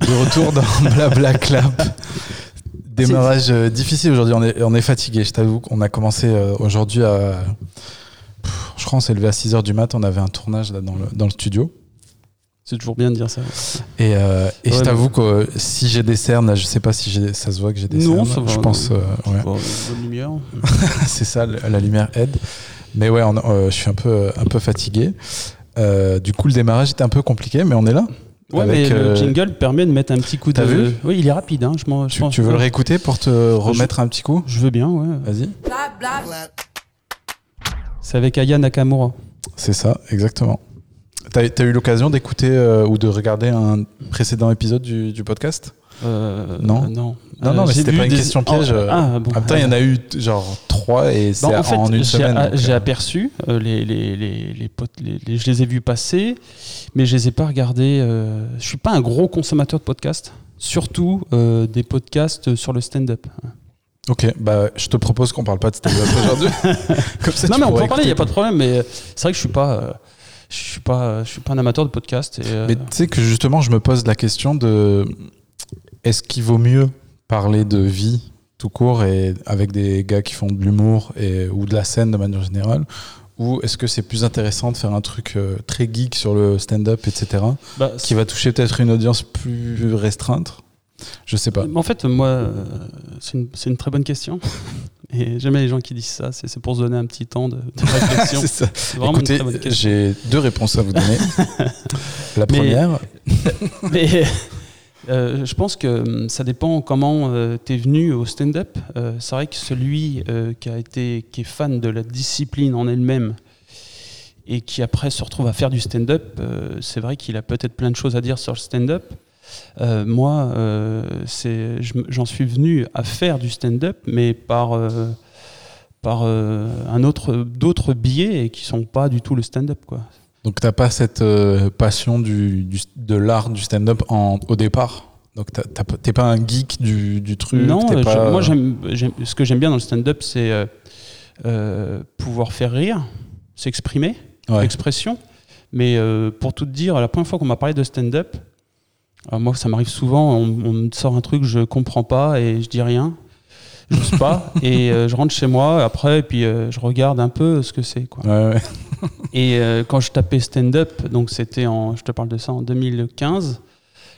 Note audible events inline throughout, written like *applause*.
De retour dans *laughs* Blabla Clap. Démarrage euh, difficile aujourd'hui, on est, on est fatigué, je t'avoue qu'on a commencé euh, aujourd'hui à... Pff, Je crois qu'on s'est levé à 6h du mat, on avait un tournage là, dans, le, dans le studio. C'est toujours bien de dire ça. Et, euh, et je t'avoue que si j'ai des cernes, là, je sais pas si j'ai- ça se voit que j'ai des Non, cernes. ça va, je pense, non. euh, ouais. Bon, bonne lumière. *laughs* c'est ça, la lumière aide. Mais ouais, on- euh, je suis un peu, un peu fatigué. Euh, du coup, le démarrage était un peu compliqué, mais on est là. Ouais, Avec, mais euh, le jingle permet de mettre un petit coup de. vu Oui, il est rapide. Hein, je, Tu, pense- tu veux le réécouter pour te remettre un petit coup Je veux bien, ouais. Vas-y. C'est avec Aya Nakamura. C'est ça, exactement. T'as as eu l'occasion d'écouter euh, ou de regarder un précédent épisode du, du podcast Euh, Non. euh, non. Non, non, mais j'ai c'était pas une des- question piège. Oh, ah, bon. En même temps, il y en a eu genre trois et c'est Bah, en fait, en une semaine. j'ai euh, aperçu euh, les, les, les, les potes, les- je les ai vus passer, mais je les ai pas regardés. euh, je suis pas un gros consommateur de podcasts, surtout euh, des podcasts sur le stand-up. Ok, bah je te propose qu'on parle pas de stand-up *laughs* aujourd'hui. Non, mais on peut en parler, il y a pas de problème. Mais euh, c'est vrai que je suis pas, euh, je suis pas, je suis pas un amateur de podcasts. Et, euh, Mais tu sais que justement, je me pose la question de est-ce qu'il vaut mieux parler de vie tout court et avec des gars qui font de l'humour et ou de la scène de manière générale ou est-ce que c'est plus intéressant de faire un truc euh, très geek sur le stand-up, etc., bah, qui va toucher peut-être une audience plus restreinte? Je sais pas. En fait, moi, euh, c'est une, une très bonne question. *laughs* Et jamais les gens qui disent ça, c'est pour se donner un petit temps de, de *laughs* réflexion. C'est ça. Écoutez, j'ai deux réponses à vous donner. *laughs* la Mais- première, Mais euh, je pense que hum, ça dépend comment tu es venu au stand-up. Euh, c'est vrai que celui euh, qui, a été, qui est fan de la discipline en elle-même et qui après se retrouve à faire du stand-up, euh, c'est vrai qu'il a peut-être plein de choses à dire sur le stand-up. Euh, moi, euh, j'en suis venu à faire du stand-up, mais par, euh, par euh, autre, d'autres biais et qui sont pas du tout le stand-up. Quoi. Donc t'as pas cette euh, passion du, du- de l'art du stand-up au départ? Donc t'es pas un geek du, du truc Non, pas- je- moi j'aime, ce que j'aime bien dans le stand-up, c'est euh, euh, pouvoir faire rire, s'exprimer, Ouais. l'expression. Mais euh, pour tout te dire, la première fois qu'on m'a parlé de stand-up, moi ça m'arrive souvent, on, on me sort un truc, je comprends pas et je dis rien, j'ose pas, *laughs* et euh, je rentre chez moi après, et puis je regarde un peu ce que c'est. Quoi. Ouais, ouais. *laughs* Et euh, quand je tapais stand-up, donc c'était en, je te parle de ça en 2015.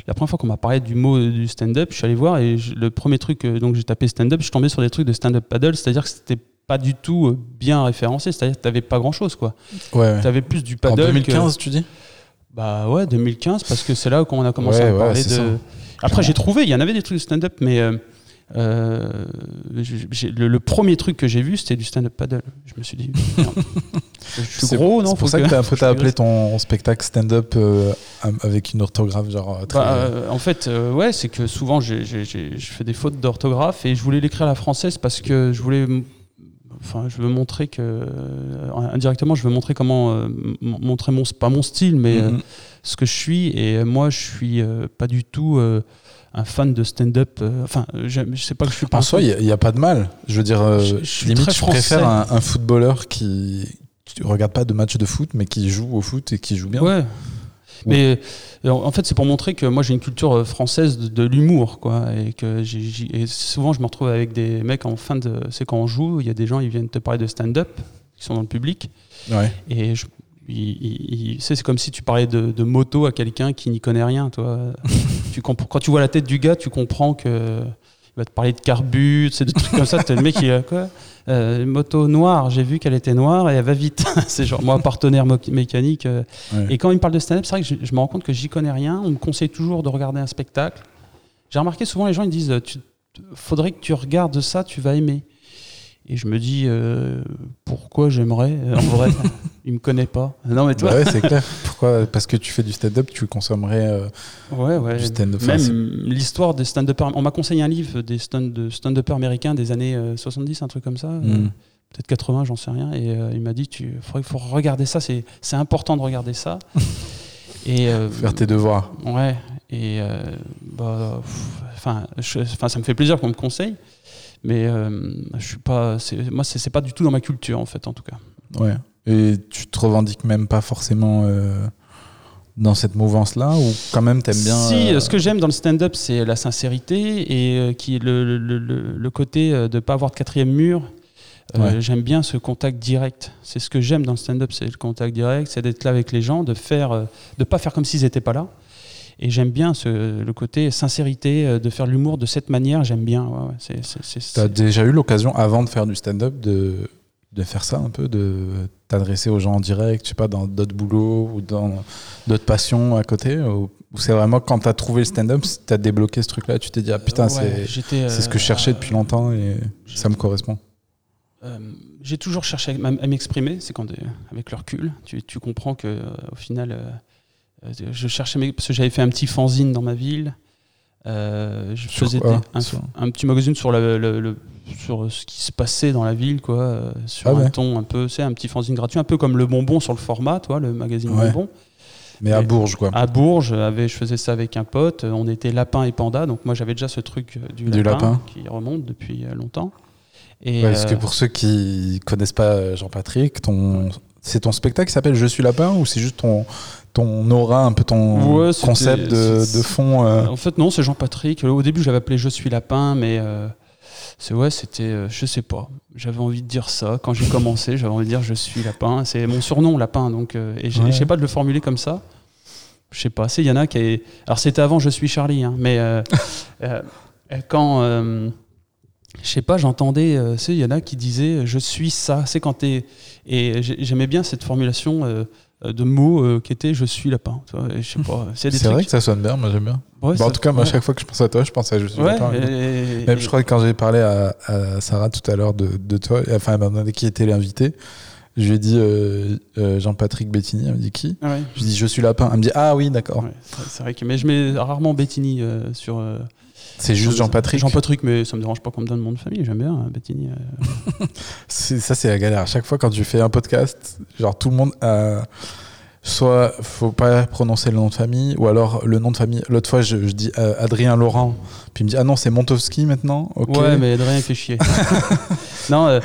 La première fois qu'on m'a parlé du mot du stand-up, je suis allé voir et je- le premier truc, euh, donc j'ai tapé stand-up, je suis tombé sur des trucs de stand-up paddle, c'est-à-dire que c'était pas du tout euh, bien référencé, c'est-à-dire que t'avais pas grand-chose quoi. Ouais, ouais. T'avais plus du En paddle. 2015, tu dis? Bah ouais, 2015 parce que c'est là qu'on a commencé Ouais, à parler ça. de. Après j'ai trouvé, il y en avait des trucs de stand-up, mais euh, euh, le, le premier truc que j'ai vu c'était du stand-up paddle. Je me suis dit, merde. *laughs* je suis C'est- gros, non C'est pour ça que t'as *laughs* je appelé ton spectacle stand-up euh, avec une orthographe genre euh, très. Bah, euh, en fait, ouais, c'est que souvent je fais des fautes d'orthographe et je voulais l'écrire à la française parce que je voulais. Enfin, je veux montrer que. euh, indirectement, je veux montrer comment. euh, montrer mon. Pas mon style, mais euh, Mhm. ce que je suis. Et moi, je suis pas du tout un fan de stand-up. enfin, j'aime- je sais pas que je suis pas. En soi, il n'y a, pas de mal. Je veux dire, Je- je suis limite, très je français. préfère un, un footballeur qui qui regarde pas de match de foot, mais qui joue au foot et qui joue bien. Ouais. Mais euh, en fait, c'est pour montrer que moi j'ai une culture euh, française de, de l'humour, quoi, et que et souvent je me retrouve avec des mecs en fin de, c'est quand on joue, il y a des gens ils viennent te parler de stand-up, qui sont dans le public, Ouais. et je, c'est comme si tu parlais de, de moto à quelqu'un qui n'y connaît rien, toi. *laughs* tu quand tu vois la tête du gars, tu comprends que il va te parler de carbu, c'est des trucs comme ça. T'as le mec qui quoi Euh, une moto noire, j'ai vu qu'elle était noire et elle va vite. *laughs* c'est genre moi partenaire mécanique. euh, Ouais. et quand il me parle de stand-up, c'est vrai que je, je me rends compte que j'y connais rien. On me conseille toujours de regarder un spectacle. J'ai remarqué souvent les gens ils disent euh, tu, faudrait que tu regardes ça, tu vas aimer. Et je me dis euh, pourquoi j'aimerais euh, En vrai, *laughs* il me connaît pas. Non mais toi, Bah ouais, c'est clair. Pourquoi Parce que tu fais du stand-up, tu consommerais euh, ouais ouais. du stand-up. Même l'histoire des stand-uppers. On m'a conseillé un livre des stand, de stand-uppers américains des années euh, 70, un truc comme ça. Hmm. Peut-être 80, j'en sais rien. Et euh, il m'a dit tu faudrait- faut regarder ça. C'est c'est important de regarder ça. *laughs* et euh, Faire tes devoirs. Ouais, et euh, bah, pff, enfin, je- enfin, ça me fait plaisir qu'on me conseille, mais euh, je suis pas, moi, c'est pas du tout dans ma culture en fait, en tout cas. Ouais. Et tu te revendiques même pas forcément euh, dans cette mouvance-là ou quand même t'aimes bien Si, euh, ce que j'aime dans le stand-up, c'est la sincérité et euh, qui est le, le, le, le côté de ne pas avoir de quatrième mur. Ouais. J'aime bien ce contact direct. C'est ce que j'aime dans le stand-up, c'est le contact direct, c'est d'être là avec les gens, de faire, de pas faire comme s'ils n'étaient pas là. Et j'aime bien ce, le côté sincérité, euh, de faire l'humour de cette manière. J'aime bien. Ouais, T'as c'est- déjà eu l'occasion, avant de faire du stand-up, de, de faire ça un peu, de t'adresser aux gens en direct, je sais pas, dans d'autres boulots ou dans d'autres passions à côté Ou, ou c'est vraiment quand t'as trouvé le stand-up, t'as débloqué ce truc-là, tu t'es dit, ah putain, Ouais, c'est ce que je cherchais euh, depuis longtemps et ça me correspond. Euh, j'ai toujours cherché à m'exprimer, c'est quand euh, avec le recul, tu, tu comprends que euh, au final, euh, euh, je cherchais mes- parce que j'avais fait un petit fanzine dans ma ville. Euh, je Sur faisais quoi un, Sur- un petit magazine sur le, le- le- sur ce qui se passait dans la ville, quoi, euh, sur Ah un ton un peu, c'est un petit fanzine gratuit, un peu comme le Bonbon sur le format, toi, le magazine Ouais. Bonbon. Mais à Bourges, quoi. À Bourges, avait, je faisais ça avec un pote. On était lapin et panda, donc moi j'avais déjà ce truc euh, du, Du lapin, lapin. qui remonte depuis euh, longtemps. Et, Ouais, parce que euh, pour ceux qui connaissent pas euh, Jean-Patrick, ton... c'est ton spectacle qui s'appelle Je suis lapin ou c'est juste ton, ton aura, un peu ton Ouais, concept de, c'est- de fond euh, En fait, non, c'est Jean-Patrick. Au début, j'avais appelé Je suis lapin, mais euh, c'est ouais, c'était, euh, je sais pas. J'avais envie de dire ça quand j'ai commencé. J'avais envie de dire Je suis lapin. C'est mon surnom, lapin. Donc, et j'ai- Ouais. je sais pas de le formuler comme ça. Je sais pas. C'est y en a qui. est- Alors c'était avant Je suis Charlie, hein, mais euh, *laughs* euh, quand euh, je sais pas, j'entendais. il y en a qui disaient Je suis ça. C'est quand t'es. Et j'ai- j'aimais bien cette formulation. Euh, de mots euh, qui était je suis lapin pas c'est vrai que ça sonne bien, moi j'aime bien. Ouais, Bah, en tout cas, moi, à ouais. chaque fois que je pense à toi, je pense à Je suis Ouais, lapin. et- Même et- je crois que quand j'ai parlé à, à Sarah tout à l'heure de, de toi, enfin elle m'a demandé qui était l'invité, je lui ai dit euh, euh, Jean-Patrick Bettini, elle me dit qui? Ouais, Je lui ai dit je suis lapin, elle me dit ah oui d'accord. c'est c'est vrai que mais je mets rarement Bettini euh, sur. Euh, C'est juste sur- Jean-Patrick. Jean-Patrick, mais ça me dérange pas qu'on me donne mon nom de famille. J'aime bien hein, Bettini. euh. *laughs* Ça, c'est la galère. À chaque fois, quand tu fais un podcast, genre tout le monde a. Soit faut pas prononcer le nom de famille, ou alors le nom de famille. L'autre fois, je, je dis euh, Adrien Laurent, puis il me dit Ah non, c'est Montowski maintenant? Ouais, mais Adrien fait chier. *laughs* non, euh,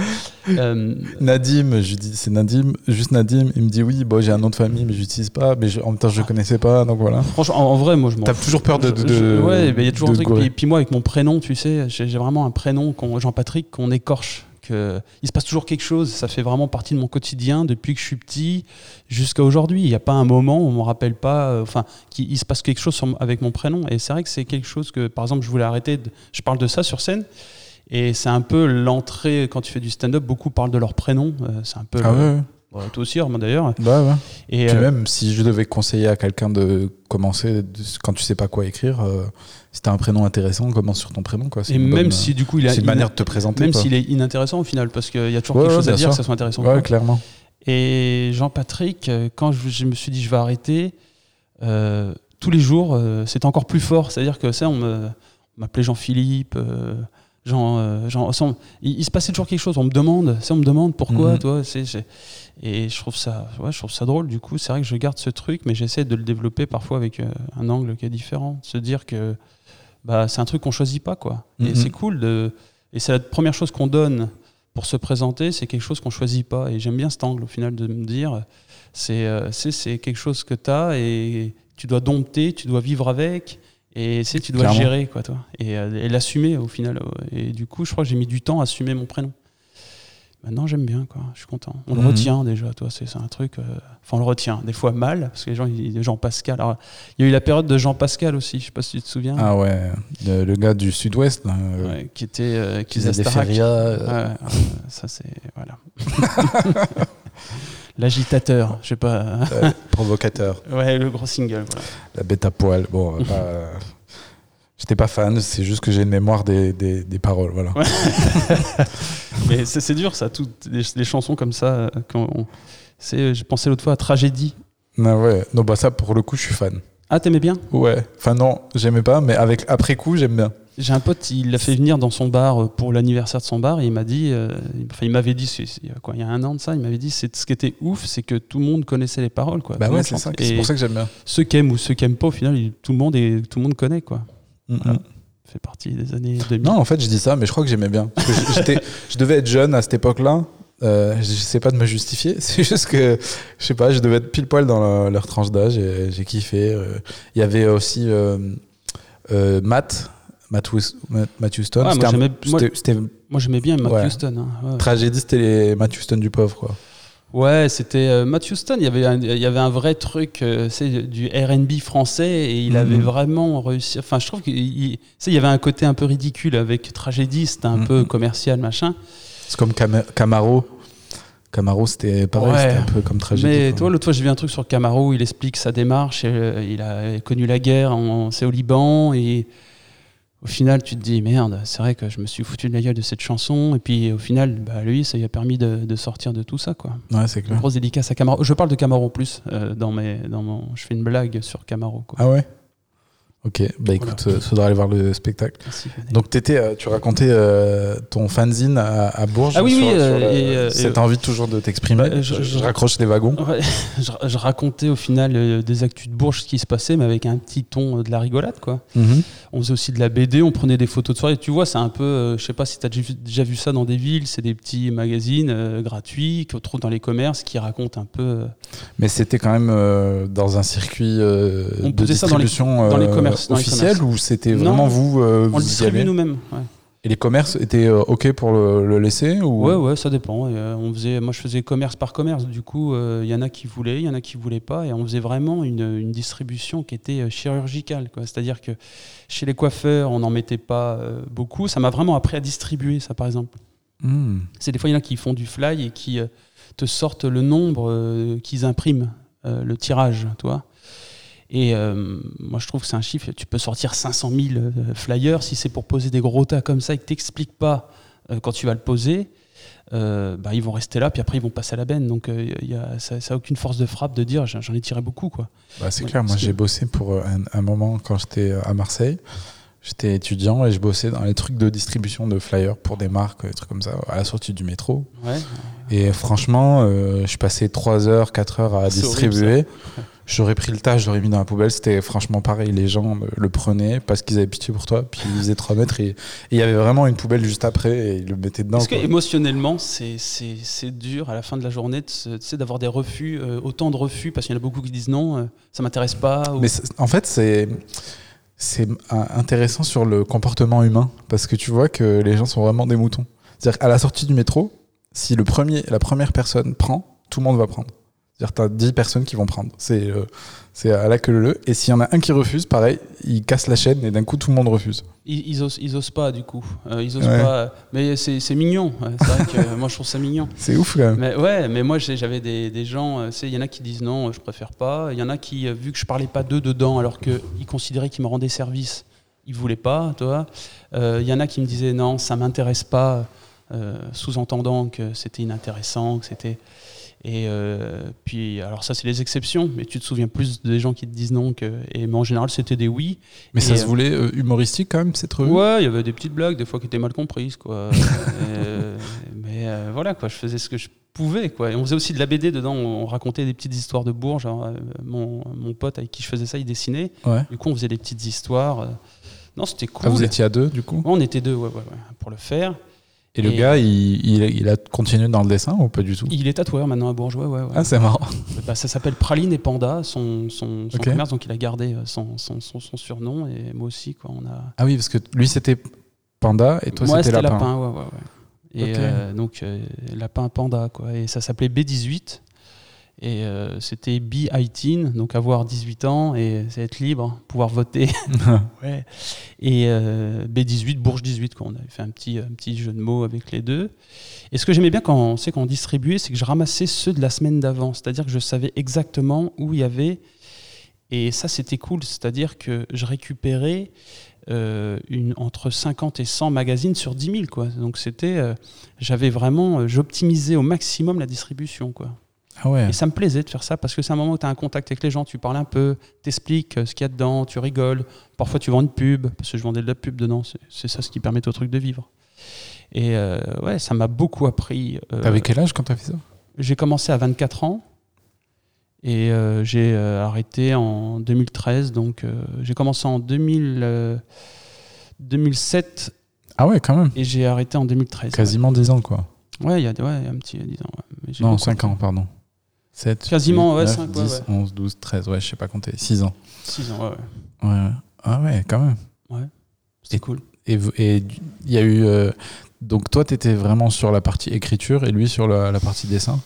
euh, Nadim, je dis C'est Nadim, juste Nadim. Il me dit Oui, bon, j'ai un nom de famille, mais j'utilise pas. Mais je- en même temps, je le connaissais pas, donc voilà. franchement, en, en vrai, moi, je m'en T'as fous. toujours peur de. de, Je- je- de- ouais, mais il y a toujours un truc. Puis, puis moi, avec mon prénom, tu sais, j'ai j'ai vraiment un prénom, qu'on- Jean-Patrick, qu'on écorche. Il se passe toujours quelque chose. Ça fait vraiment partie de mon quotidien depuis que je suis petit jusqu'à aujourd'hui. Il n'y a pas un moment où on me rappelle pas. euh, Enfin, qu'il il se passe quelque chose sur avec mon prénom. Et c'est vrai que c'est quelque chose que, par exemple, je voulais arrêter. de- je parle de ça sur scène. Et c'est un peu l'entrée quand tu fais du stand-up. Beaucoup parlent de leur prénom. euh, c'est un peu. Ah ouais. Ouais, toi aussi, Armand, d'ailleurs. Bah ouais. Et Puis euh, même si je devais conseiller à quelqu'un de commencer quand tu sais pas quoi écrire, euh, si t'as un prénom intéressant, commence sur ton prénom. Quoi. Et une même bonne- si du coup il a une manière de te présenter. même s'il est inintéressant au final parce qu'il y a toujours Ouais, quelque ouais, chose à dire sûr. que ça soit intéressant. Ouais, clairement. Et Jean-Patrick, euh, quand je, je me suis dit je vais arrêter, euh, tous les jours euh, c'était encore plus fort. C'est-à-dire que ça on m'appelait Jean-Philippe. Jean, euh, on- il, il se passait toujours quelque chose. On me demande, on me demande pourquoi, Mhm. toi. c'est- et je trouve ça, ouais, je trouve ça drôle. Du coup, c'est vrai que je garde ce truc, mais j'essaie de le développer parfois avec euh, un angle qui est différent. Se dire que bah, c'est un truc qu'on choisit pas, quoi. Et Mhm. c'est cool de. Et c'est la première chose qu'on donne pour se présenter, c'est quelque chose qu'on choisit pas. Et j'aime bien cet angle, au final, de me dire, c'est euh, c'est c'est quelque chose que tu as et tu dois dompter, tu dois vivre avec. Et c'est tu dois Clairement. gérer, quoi, toi. Et, euh, et l'assumer, au final. Et du coup, je crois que j'ai mis du temps à assumer mon prénom. Maintenant, j'aime bien, quoi. Je suis content. On le Mhm. retient déjà, toi. C'est un truc. euh, Enfin, on le retient. Des fois mal, parce que les gens, ils- Jean Pascal. Alors, il y a eu la période de Jean Pascal aussi. Je sais pas si tu te souviens. Ah ouais, le, le gars du sud-ouest, euh, Ouais, qui était. euh, qui faisait des férias. Ouais, ça c'est voilà. *laughs* *laughs* L'agitateur, je sais pas. euh, provocateur. *laughs* Ouais, le gros single. Voilà. La bête à poil. Bon, euh, *laughs* j'étais pas fan, c'est juste que j'ai une mémoire des, des, des paroles, voilà. Ouais. *laughs* Mais c'est dur ça, toutes les, chansons comme ça. euh, Quand on- c'est, j'ai pensé l'autre fois à Tragédie. Non, ouais. Non, bah ça, pour le coup, je suis fan. Ah, t'aimais bien? Ouais. Enfin, non, j'aimais pas, mais avec, après coup, j'aime bien. J'ai un pote, il l'a fait venir dans son bar euh, pour l'anniversaire de son bar et il m'a dit, euh, il- enfin il m'avait dit, il y a quoi, il y a un an de ça, il m'avait dit, c'est ce qui était ouf, c'est que tout le monde connaissait les paroles quoi. Bah ouais, c'est ça. C'est pour ça que j'aime bien. ceux qui aiment ou ceux qui aiment pas, au final, il- tout le monde est, tout le monde connaît quoi. Mm, Voilà. fait partie des années 2000. Non, en fait, je dis ça, mais je crois que j'aimais bien. Parce que je devais être jeune à cette époque-là. Euh, je sais pas de me justifier, *laughs* c'est juste que je sais pas, je devais être pile poil dans leur, leur tranche d'âge et j'ai kiffé. euh. Il y avait aussi euh, euh, Matt, Matt, Matt, Houston. Ouais, moi, j'aimais- bien Matt Ouais. Houston. hein, ouais. tragédie, c'était les Matt Houston du pauvre quoi. Ouais, c'était euh, Matt Houston. Il y avait un, il y avait un vrai truc, euh, c'est du R&B français, et il Mhm. avait vraiment réussi. Enfin, je trouve qu'il il y avait un côté un peu ridicule avec tragédie. C'était un Mhm. peu commercial, machin. C'est comme Cam- Camaro. Camaro, c'était pareil, Ouais. c'était un peu comme tragédie. Mais quoi. toi, l'autre fois, j'ai vu un truc sur Camaro. Il explique sa démarche. et, euh, il a connu la guerre. C'est au Liban et au final, tu te dis merde. C'est vrai que je me suis foutu de la gueule de cette chanson. Et puis au final, bah, lui, ça lui a permis de, de sortir de tout ça, quoi. Ouais, c'est Une clair. grosse dédicace à Camaro. Je parle de Camaro en plus euh, dans mes, dans mon. Je fais une blague sur Camaro. Quoi. Ah ouais? Ok, bah écoute, il faudra aller voir le spectacle. Merci. Donc t'étais, euh, tu racontais euh, ton fanzine à, à Bourges. Ah oui, sur- oui, sur euh, le- et, euh, cette et- envie toujours de t'exprimer. Je, je- raccroche les wagons. Ouais, *laughs* je, je racontais au final euh, des actus de Bourges, ce qui se passait, mais avec un petit ton euh, de la rigolade, quoi. Mhm. On faisait aussi de la BD, on prenait des photos de soirée. Tu vois, c'est un peu, euh, je sais pas si tu as déjà vu, ça dans des villes, c'est des petits magazines euh, gratuits qu'on trouve dans les commerces qui racontent un peu. euh, Mais c'était quand même euh, dans un circuit euh, On de faisait ça dans les- distribution dans les euh, commerces, officiel ou c'était Non, vraiment vous, euh, on vous le distribue nous-mêmes. ouais. Et les commerces étaient euh, ok pour le, le laisser ou Ouais, ouais, ça dépend. Et, euh, on faisait, moi, je faisais commerce par commerce. Du coup, euh, il y en a qui voulaient, il y en a qui voulaient pas. Et on faisait vraiment une, une distribution qui était chirurgicale. C'est-à-dire que chez les coiffeurs, on n'en mettait pas euh, beaucoup. Ça m'a vraiment appris à distribuer, ça, par exemple. Hmm. C'est des fois, il y en a qui font du fly et qui te sortent le nombre qu'ils impriment, le tirage, toi. Et euh, moi, je trouve que c'est un chiffre. Tu peux sortir 500 000 euh, flyers si c'est pour poser des gros tas comme ça et que t'expliques pas euh, quand tu vas le poser. euh, bah, ils vont rester là, puis après ils vont passer à la benne. Donc y a, ça n'a aucune force de frappe de dire j'en ai tiré beaucoup. Quoi. Bah, c'est clair, moi j'ai bossé pour un, un moment quand j'étais à Marseille. J'étais étudiant et je bossais dans les trucs de distribution de flyers pour des marques, des trucs comme ça, à la sortie du métro. Ouais. Et franchement, euh, je passais 3 heures, 4 heures à distribuer. *laughs* J'aurais pris le tas, je l'aurais mis dans la poubelle. C'était franchement pareil. Les gens le prenaient parce qu'ils avaient pitié pour toi. Puis ils faisaient 3 mètres et il y avait vraiment une poubelle juste après et ils le mettaient dedans. Est-ce que émotionnellement, c'est dur à la fin de la journée de d'avoir des refus, euh, autant de refus, parce qu'il y en a beaucoup qui disent non, euh, ça m'intéresse pas. ou- Mais en fait, c'est c'est intéressant sur le comportement humain parce que tu vois que les gens sont vraiment des moutons. C'est-à-dire qu'à la sortie du métro, si le premier, la première personne prend, tout le monde va prendre. C'est-à-dire tu as 10 personnes qui vont prendre. C'est euh, c'est à la queue leu. Et s'il y en a un qui refuse, pareil, il casse la chaîne et d'un coup tout le monde refuse. Ils, ils, osent, ils osent pas, du coup. Euh, ils osent Ouais. pas. Mais c'est mignon. ouais. C'est vrai que euh, moi, je trouve ça mignon. *laughs* C'est ouf quand même. Mais ouais, mais moi, j'avais des, des gens. Il y en a qui disent non, je préfère pas. Il y en a qui, vu que je parlais pas d'eux dedans, alors qu'ils considéraient qu'ils me rendaient service, ils voulaient pas, tu vois. Euh, Il y en a qui me disaient non, ça m'intéresse pas, euh, sous-entendant que c'était inintéressant, que c'était. Et euh, puis, alors ça, c'est les exceptions, mais tu te souviens plus des gens qui te disent non que. Et, mais en général, c'était des oui. Mais ça se euh, voulait euh, humoristique quand même cette revue? Ouais, il y avait des petites blagues, des fois qui étaient mal comprises, quoi. *laughs* Mais voilà, quoi, je faisais ce que je pouvais, quoi. Et on faisait aussi de la BD dedans, on racontait des petites histoires de Bourges. Genre, euh, mon, mon pote avec qui je faisais ça, il dessinait. Ouais. Du coup, on faisait des petites histoires. Non, c'était cool. Ah, vous étiez à deux du coup? Ouais, on était deux, ouais, ouais, ouais, pour le faire. Et le Et- gars, il, il, il a continué dans le dessin ou pas du tout? Il est tatoueur maintenant à Bourges, ouais, ouais. Ah, c'est marrant. Bah, ça s'appelle Praline et Panda, son, son, son Ok. commerce, donc il a gardé euh, son, son, son, surnom, et moi aussi, quoi. On a, Ah oui, parce que lui c'était Panda et toi Moi, c'était Lapin. lapin. ouais, ouais, ouais. Et euh, donc, euh, lapin panda, quoi. Et ça s'appelait B18. Et euh, c'était Be 18, donc avoir 18 ans et c'est être libre, pouvoir voter. *laughs* *laughs* ouais. Et euh, B18, Bourges 18, quoi. On avait fait un petit, un petit jeu de mots avec les deux. Et ce que j'aimais bien quand quand on distribuait, c'est que je ramassais ceux de la semaine d'avant. C'est-à-dire que je savais exactement où il y avait. Et ça, c'était cool. C'est-à-dire que je récupérais euh, une, entre 50 et 100 magazines sur 10 000. Quoi. Donc c'était, euh, j'avais vraiment, euh, j'optimisais au maximum la distribution. Quoi. Ah ouais. Et ça me plaisait de faire ça parce que c'est un moment où tu as un contact avec les gens, tu parles un peu, t'expliques euh, ce qu'il y a dedans, tu rigoles. Parfois tu vends une pub, parce que je vendais de la pub dedans, c'est- ça ce qui permet au truc de vivre. Et euh, ouais, ça m'a beaucoup appris. euh, T'avais quel âge quand t'as fait ça? j'ai commencé à 24 ans et euh, j'ai arrêté en 2013. Donc j'ai commencé en 2000, euh, 2007 Ah ouais, quand même. et j'ai arrêté en 2013. Quasiment 10 ans quoi. Ouais, il y a ouais, un petit 10 ans. ouais. Mais Non, beaucoup 5 ans, pardon. 7, Quasiment, ouais, cinq, ouais, 10, ouais. 11, 12, 13, ouais, je sais pas compter. 6 ans. 6 ans, ouais, ouais. Ouais. ouais. Ah ouais, quand même. C'était Et- cool. Et vous- et il y a eu. euh, donc toi, tu étais vraiment sur la partie écriture et lui sur la, la partie dessin?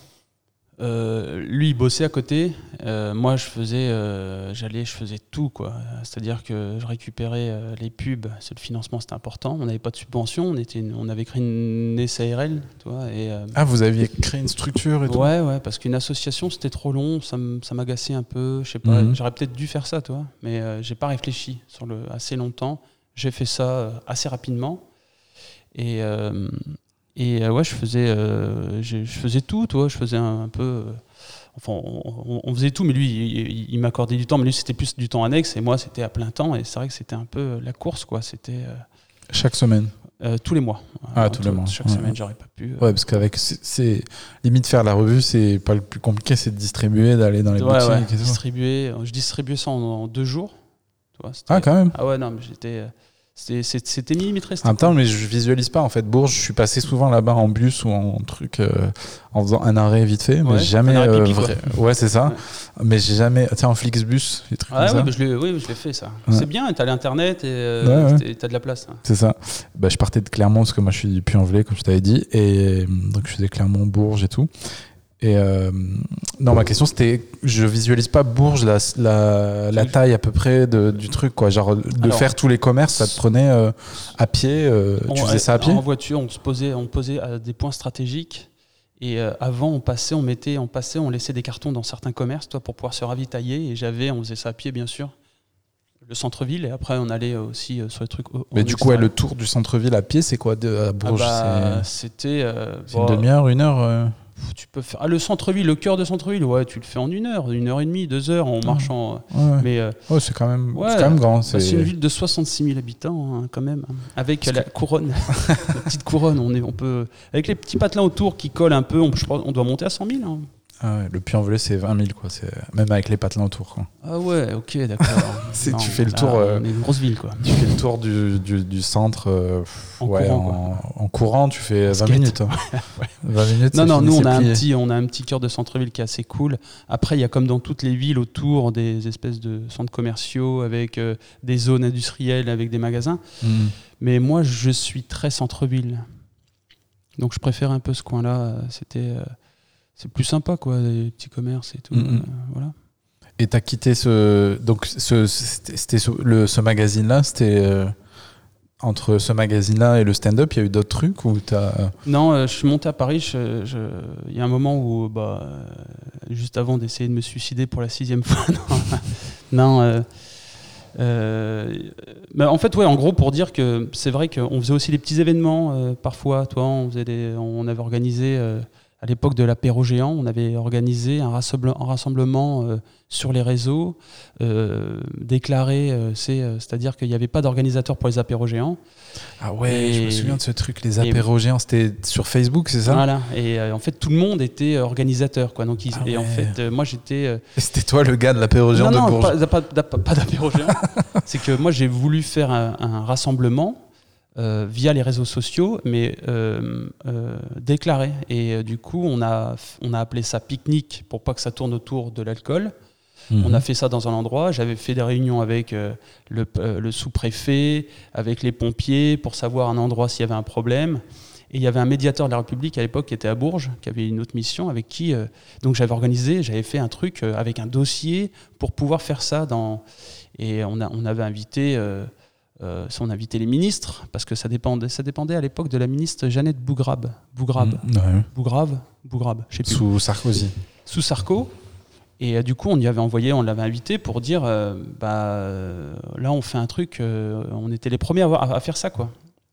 Euh, lui, il bossait à côté. Euh, moi, je faisais, euh, j'allais, je faisais tout, quoi. C'est-à-dire que je récupérais les pubs. C'est le financement, c'était important. On n'avait pas de subvention. On était, une- on avait créé une SARL, tu vois. Et Ah, vous aviez créé une structure et tout ouais, ouais, parce qu'une association, c'était trop long. Ça m'agaçait un peu. Je sais pas. Mhm. J'aurais peut-être dû faire ça, tu vois. Mais j'ai pas réfléchi sur le assez longtemps. J'ai fait ça assez rapidement. Et et euh, ouais, je faisais, euh, j'ai- je faisais tout, tu vois. Je faisais un, un peu. euh, Enfin, on, faisait tout, mais lui, il, il- il m'accordait du temps. Mais lui, c'était plus du temps annexe, et moi, c'était à plein temps. Et c'est vrai que c'était un peu la course, quoi. C'était euh, Chaque semaine. euh, tous les mois. Ah, tous les mois. Chaque Ouais. semaine, j'aurais pas pu. euh, Ouais, parce qu'avec. c'est-. Limite, faire la revue, c'est pas le plus compliqué, c'est de distribuer, d'aller dans les Ouais, boutiques ouais, et tout. distribuer. Je distribuais ça en, en deux jours. Tu vois, Ah, quand même Ah ouais, non, mais j'étais. C'était- millimétré. En même temps, mais je visualise pas en fait. Bourges, je suis passé souvent là-bas en bus ou en truc, euh, en faisant un arrêt vite fait, mais Ouais, jamais. euh, pipi, vrai- Ouais, c'est ça. Mais j'ai jamais. Tu sais, en Flixbus, des trucs Ah comme ouais, ça. bah, je l'ai oui, je l'ai fait ça. Ouais. C'est bien, t'as l'internet et euh, Ouais, ouais. t'as de la place. hein. C'est ça. Bah, je partais de Clermont parce que moi je suis du Puy-en-Velay, comme je t'avais dit, et euh, donc je faisais Clermont, Bourges et tout. Et euh, non, ma question c'était, je visualise pas Bourges, la, la, taille à peu près de, du truc, quoi. Genre de Alors, faire tous les commerces, ça te prenait euh, à pied. euh, tu faisais ça à pied En voiture, on se posait, on posait à des points stratégiques. Et avant, on passait, on mettait, on passait, on laissait des cartons dans certains commerces, toi, pour pouvoir se ravitailler. Et j'avais, on faisait ça à pied, bien sûr. Le centre-ville. Et après, on allait aussi sur les trucs. Mais du coup, ouais, le tour du centre-ville à pied, c'est quoi de, à Ah Bourges bah, C'est c'était. euh, une demi-heure, une heure euh Tu peux faire. Ah, le centre-ville, le cœur de centre-ville, ouais, tu le fais en une heure, une heure et demie, deux heures en marchant. Ouais, ouais. Mais euh, Ouais, c'est quand même, Ouais. c'est quand même grand. bah, C'est c'est une ville de 66 000 habitants, hein, quand même. hein. Avec Parce la couronne, la *laughs* petite couronne, on, est, on peut. Avec les petits patelins autour qui collent un peu, on, je on doit monter à 100 000. hein. Ah ouais, le Puy-en-Velay, c'est 20 000, quoi. Même avec les patelins autour. Quoi. Ah ouais, ok, d'accord. *laughs* Tu fais le tour, euh, une grosse ville, quoi. Tu fais le tour du, du, du centre euh, En ouais, courant, en, en courant, tu fais 20 skate. minutes. hein. *laughs* 20 minutes, Non, non, fini, nous, on a, un petit, on a un petit cœur de centre-ville qui est assez cool. Après, il y a comme dans toutes les villes autour des espèces de centres commerciaux avec euh, des zones industrielles, avec des magasins. Mm. Mais moi, je suis très centre-ville. Donc, je préfère un peu ce coin-là. Euh, C'était. Euh, c'est plus sympa, quoi, les petits commerces et tout. Mhm. euh, voilà. Et t'as quitté ce. Donc, ce, c'était le- ce magazine-là, c'était. euh, entre ce magazine-là et le stand-up, il y a eu d'autres trucs ou t'as. Non, euh, je suis monté à Paris. Il y a un moment où, bah, euh, juste avant d'essayer de me suicider pour la sixième *laughs* fois, non. euh, euh, mais en fait, ouais, en gros, pour dire que c'est vrai qu'on faisait aussi des petits événements euh, parfois. Toi, on faisait des, on avait organisé euh, à l'époque de l'apéro géant, on avait organisé un, rassemble- un rassemblement euh, sur les réseaux, euh, déclaré, euh, c'est, c'est-à-dire qu'il n'y avait pas d'organisateur pour les apéros géants. Ah ouais, je me souviens de ce truc, les et- apéros géants, c'était sur Facebook, c'est ça? Voilà. Et en fait, tout le monde était organisateur, quoi. Donc, ils- Ah et en fait, moi, j'étais. C'était toi le gars de l'apéro géant non, de non, Bourges? pas, pas, pas- pas d'apéro géant. *laughs* C'est que moi, j'ai voulu faire un, un rassemblement euh, via les réseaux sociaux, mais euh, euh, déclaré. Et du coup, on a, on a appelé ça pique-nique pour pas que ça tourne autour de l'alcool. Mhm. On a fait ça dans un endroit. J'avais fait des réunions avec le, le sous-préfet, avec les pompiers, pour savoir un endroit s'il y avait un problème. Et il y avait un médiateur de la République à l'époque qui était à Bourges, qui avait une autre mission, avec qui euh, donc j'avais organisé, j'avais fait un truc euh, avec un dossier pour pouvoir faire ça. Dans, et on, a, on avait invité, euh, euh, on invitait les ministres, parce que ça dépendait, ça dépendait à l'époque de la ministre Jeannette Bougrabe. Bougrabe. Mm, ouais. Bougrave Bougrabe, je sais plus Sous Sarkozy. sous Sarko. Et euh, du coup, on y avait envoyé, on l'avait invité pour dire, euh, bah, euh, là, on fait un truc, on était les premiers à, avoir- à faire ça, quoi.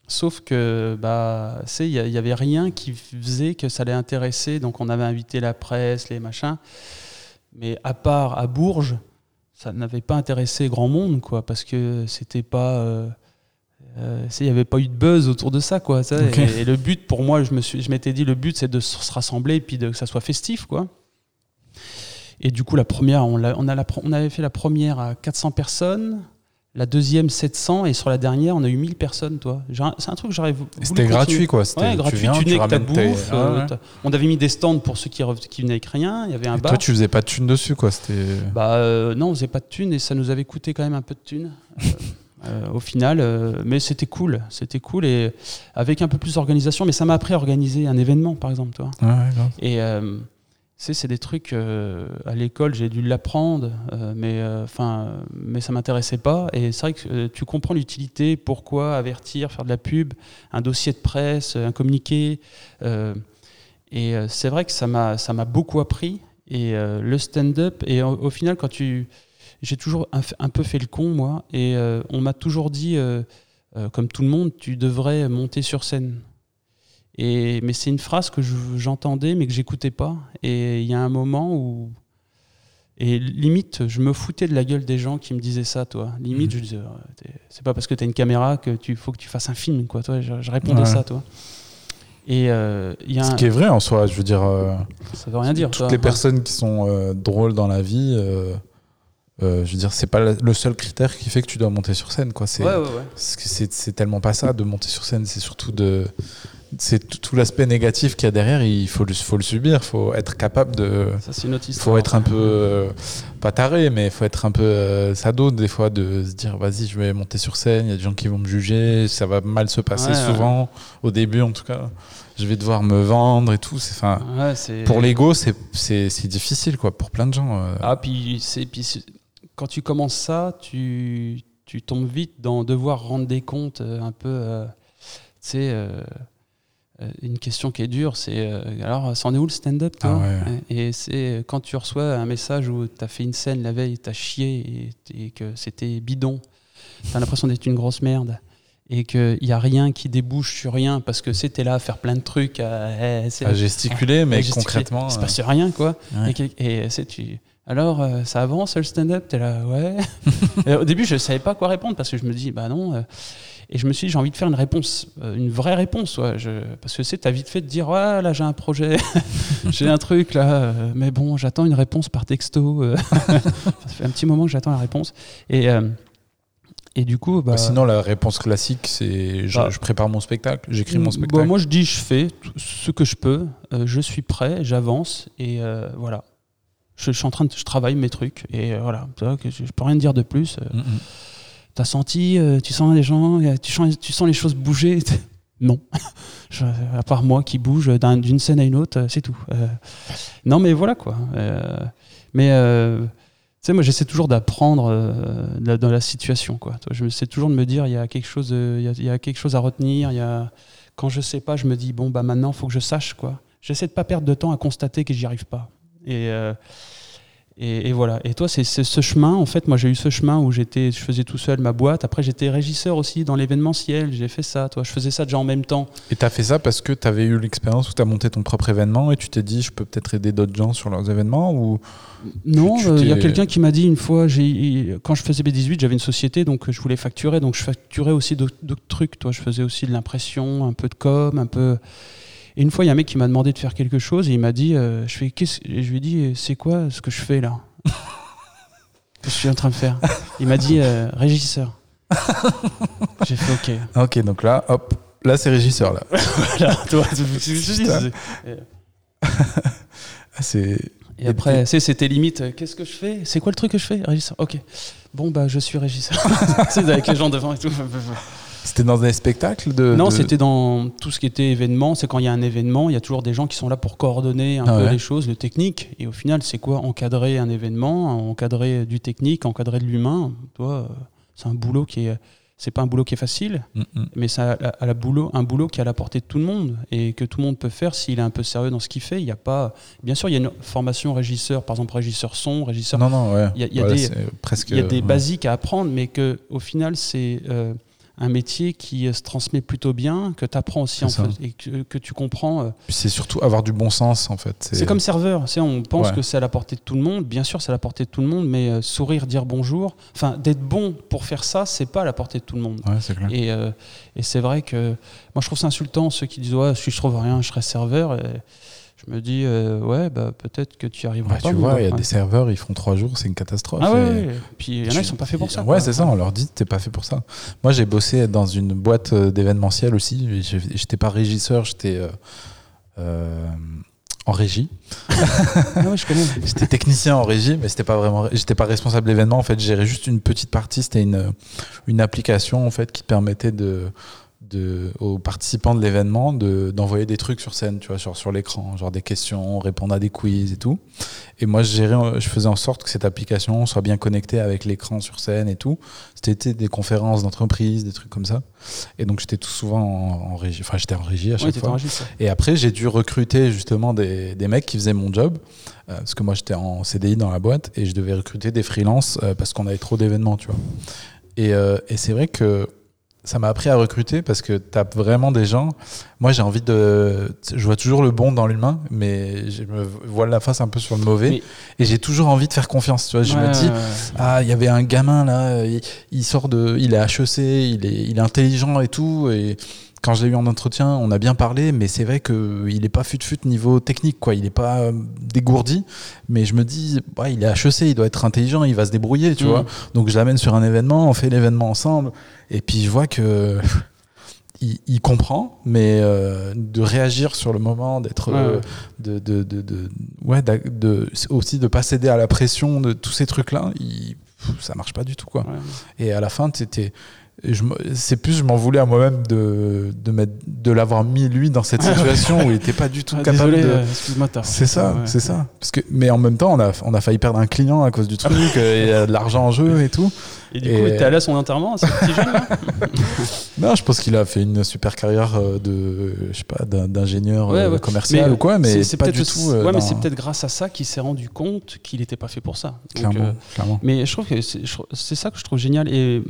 Sauf que, bah, il y, avait rien qui faisait que ça allait intéresser. Donc, on avait invité la presse, les machins. Mais à part à Bourges, ça n'avait pas intéressé grand monde, quoi, parce que c'était pas. euh, euh, il n'y avait pas eu de buzz autour de ça, quoi. ça. Et, et le but, pour moi, je me suis, je m'étais dit, le but, c'est de se rassembler et puis de, que ça soit festif, quoi. Et du coup, la première, on, l'a- on, a la, pro- on avait fait la première à 400 personnes, La deuxième 700 et sur la dernière on a eu 1000 personnes, toi. C'est un truc que j'aurais voulu. C'était gratuit quoi. Ouais, gratuit. Tu, viens, tu venais avec ta bouffe. Euh, on avait mis des stands pour ceux qui, qui venaient avec rien. Il y avait un et bar. Toi, tu faisais pas de thunes dessus quoi. C'était. Bah euh, non, on faisait pas de thunes et ça nous avait coûté quand même un peu de thunes. Euh, *laughs* au final, mais c'était cool, c'était cool et avec un peu plus d'organisation. Mais ça m'a appris à organiser un événement, par exemple, toi. Ouais, grave. Et c'est des trucs euh, à l'école, j'ai dû l'apprendre, euh, mais euh, mais ça m'intéressait pas. Et c'est vrai que tu comprends l'utilité, pourquoi avertir, faire de la pub, un dossier de presse, un communiqué. et c'est vrai que ça m'a beaucoup appris. Et le stand-up, et au, final, quand j'ai toujours un, un, peu fait le con moi, et on m'a toujours dit, comme tout le monde, tu devrais monter sur scène. Et, mais c'est une phrase que j'entendais mais que j'écoutais pas. Et il y a un moment où. Et limite, je me foutais de la gueule des gens qui me disaient ça, toi. Limite, mhm. je disais, c'est pas parce que tu as une caméra que tu faut que tu fasses un film, quoi. Toi, je, répondais ça, toi. Et euh, y a Ce qui est vrai en soi, je veux dire. Euh, ça veut rien dire. Toutes les personnes qui sont euh, drôles dans la vie, je veux dire, c'est pas le seul critère qui fait que tu dois monter sur scène, quoi. C'est ouais, ouais, ouais. c'est tellement pas ça de monter sur scène, c'est surtout de c'est tout l'aspect négatif qu'il y a derrière, il faut le, faut le subir, il faut être capable de. Ça, c'est Il faut être un peu, euh, pas taré, mais il faut être un peu euh, sado des fois, de se dire vas-y, je vais monter sur scène, il y a des gens qui vont me juger, ça va mal se passer souvent, au début en tout cas. Je vais devoir me vendre et tout. Enfin, pour l'ego, c'est difficile quoi, pour plein de gens. Euh. Ah, puis, puis quand tu commences ça, tu, tu tombes vite dans devoir rendre des comptes un peu. tu sais euh, une question qui est dure, c'est euh, alors, c'en est où le stand-up ah Et c'est quand tu reçois un message où tu as fait une scène la veille, tu as chié et, que c'était bidon, tu as l'impression d'être une grosse merde et qu'il n'y a rien qui débouche sur rien parce que c'était là à faire plein de trucs, à, à gesticuler, mais concrètement. Il se passe rien, quoi. Et, tu. Alors, euh, ça avance le stand-up? T'es là, ouais. *laughs* au début, je ne savais pas quoi répondre parce que je me dis, bah non. Et je me suis dit, j'ai envie de faire une réponse, euh, une vraie réponse. Ouais, je, parce que c'est, as vite fait de dire, ouais, là, j'ai un projet, *laughs* j'ai un truc, là, euh, mais bon, j'attends une réponse par texto. Euh. *laughs* ça fait un petit moment que j'attends la réponse. Et, et du coup. Bah, bah, sinon, la réponse classique, c'est je, bah. prépare mon spectacle, j'écris mon spectacle. moi, je dis, je fais ce que je peux, je suis prêt, j'avance, et voilà. Je, suis en train de. Je travaille mes trucs, et voilà. Je, peux rien dire de plus. Mm, mm. T'as senti, euh, tu sens les gens, tu sens, tu sens les choses bouger? *laughs* Non. *laughs* à part moi qui bouge d'une scène à une autre, euh, c'est tout. Euh, non, mais voilà quoi. mais tu sais, moi j'essaie toujours d'apprendre dans la situation. Quoi. Je essaie toujours de me dire, il y a quelque chose, y, a quelque chose à retenir. Quand je sais pas, je me dis, bon, bah maintenant, faut que je sache. J'essaie de pas perdre de temps à constater que j'y arrive pas. Et et, voilà. Et toi, c'est ce chemin. En fait, moi, j'ai eu ce chemin où j'étais, je faisais tout seul ma boîte. Après, j'étais régisseur aussi dans l'événementiel. J'ai fait ça. Toi, je faisais ça déjà en même temps. Et tu as fait ça parce que tu avais eu l'expérience où tu as monté ton propre événement et tu t'es dit, je peux peut-être aider d'autres gens sur leurs événements ou Non, euh, il y a quelqu'un qui m'a dit une fois, quand je faisais B18, j'avais une société, donc je voulais facturer. Donc je facturais aussi d'autres trucs. Toi, je faisais aussi de l'impression, un peu de com, un peu. Et une fois, il y a un mec qui m'a demandé de faire quelque chose et il m'a dit, euh, je, fais, je lui ai dit, c'est quoi ce que je fais là? *laughs* Que je suis en train de faire? Il m'a dit, euh, régisseur. *laughs* J'ai fait OK. Ok, donc là, hop, là c'est régisseur là. *laughs* voilà, toi, c'est. Et après, c'était limite, euh, qu'est-ce que je fais? C'est quoi le truc que je fais? Régisseur. Ok. Bon, bah, je suis régisseur. c'est avec les gens devant et tout. C'était dans un spectacle de Non, c'était dans tout ce qui était événement. C'est quand il y a un événement, il y a toujours des gens qui sont là pour coordonner un ah peu les choses, le technique. Et au final, c'est quoi Encadrer un événement, encadrer du technique, encadrer de l'humain? Toi, c'est un boulot qui est. C'est pas un boulot qui est facile, mm, mm. mais c'est un boulot, un boulot qui est à la portée de tout le monde et que tout le monde peut faire s'il est un peu sérieux dans ce qu'il fait. Il y a pas, bien sûr, il y a une formation régisseur, par exemple régisseur son, régisseur. Non, non, ouais. Il y a, des, presque, il y a des basiques à apprendre, mais que au final, c'est euh, un métier qui euh, se transmet plutôt bien, que tu apprends aussi en fait, et que, tu comprends. Euh, c'est surtout avoir du bon sens en fait. C'est comme serveur, on pense que c'est à la portée de tout le monde, bien sûr c'est à la portée de tout le monde, mais euh, sourire, dire bonjour, enfin d'être bon pour faire ça, c'est pas à la portée de tout le monde. Et, et c'est vrai que moi je trouve ça insultant ceux qui disent ouais, si je trouve rien, je serai serveur. Et je me dis, euh, ouais, bah, peut-être que tu y arriveras Ouais, pas. tu vois, il y a Ouais. des serveurs, ils font trois jours, c'est une catastrophe. Ah ouais, Et- ouais. Puis il y en a qui sont pas faits pour ça. Ouais, c'est ça, on leur dit, t'es pas fait pour ça. Moi, j'ai bossé dans une boîte euh, d'événementiel aussi. J'étais pas régisseur, j'étais euh, euh, en régie. Ah ouais, je connais. *laughs* J'étais technicien en régie, mais c'était pas vraiment, j'étais pas responsable d'événement. En fait, gérais juste une petite partie. C'était une, une application en fait qui permettait de, de, aux participants de l'événement de, d'envoyer des trucs sur scène, tu vois, sur, sur l'écran, genre des questions, répondre à des quiz et tout. Et moi, je gérais, je faisais en sorte que cette application soit bien connectée avec l'écran sur scène et tout. C'était des conférences d'entreprise, des trucs comme ça. Et donc, j'étais tout souvent en, en régie. Enfin, j'étais en régie à chaque fois. en régie, ça. Et après, j'ai dû recruter justement des, des mecs qui faisaient mon job. euh, parce que moi, j'étais en CDI dans la boîte et je devais recruter des freelances euh, parce qu'on avait trop d'événements, tu vois. Et, euh, et c'est vrai que ça m'a appris à recruter parce que tu as vraiment des gens. Moi, j'ai envie de. Je vois toujours le bon dans l'humain, mais je me vois la face un peu sur le mauvais. Et j'ai toujours envie de faire confiance, tu vois. Je Ouais, me dis, ouais. ah, il y avait un gamin là, il, il sort de, il est HEC, il est, il est intelligent et tout. Et quand je l'ai eu en entretien, on a bien parlé, mais c'est vrai que il est pas fut-fut niveau technique, quoi. Il est pas euh, dégourdi, mais je me dis, ouais, il est HEC, il doit être intelligent, il va se débrouiller, tu Mhm. vois. Donc je l'amène sur un événement, on fait l'événement ensemble, et puis je vois que *laughs* il, il comprend, mais euh, de réagir sur le moment, d'être, Ouais, euh, de, de, de, de- ouais, de, aussi de pas céder à la pression de tous ces trucs-là, il- ça marche pas du tout, quoi. Ouais. Et à la fin, me- c'est plus, je m'en voulais à moi-même de, de, mettre- de l'avoir mis lui dans cette *laughs* situation où il était pas du tout Ah, capable désolé, de. euh, C'est ça, Ouais. c'est ça. Parce que, mais en même temps, on a, on a failli perdre un client à cause du truc, *laughs* euh, il y a de l'argent en jeu et tout. Et du Et- coup, t'es allé à son enterrement, ce petit jeune là *laughs* Non, je pense qu'il a fait une super carrière euh, de, je sais pas, d'ingénieur Ouais, ouais. commercial Mais ou quoi, mais c'est- peut-être du aussi- tout. ouais, mais dans- c'est peut-être grâce à ça qu'il s'est rendu compte qu'il n'était pas fait pour ça. Donc, clairement, euh, clairement. mais je trouve que c'est ça que je trouve génial. Et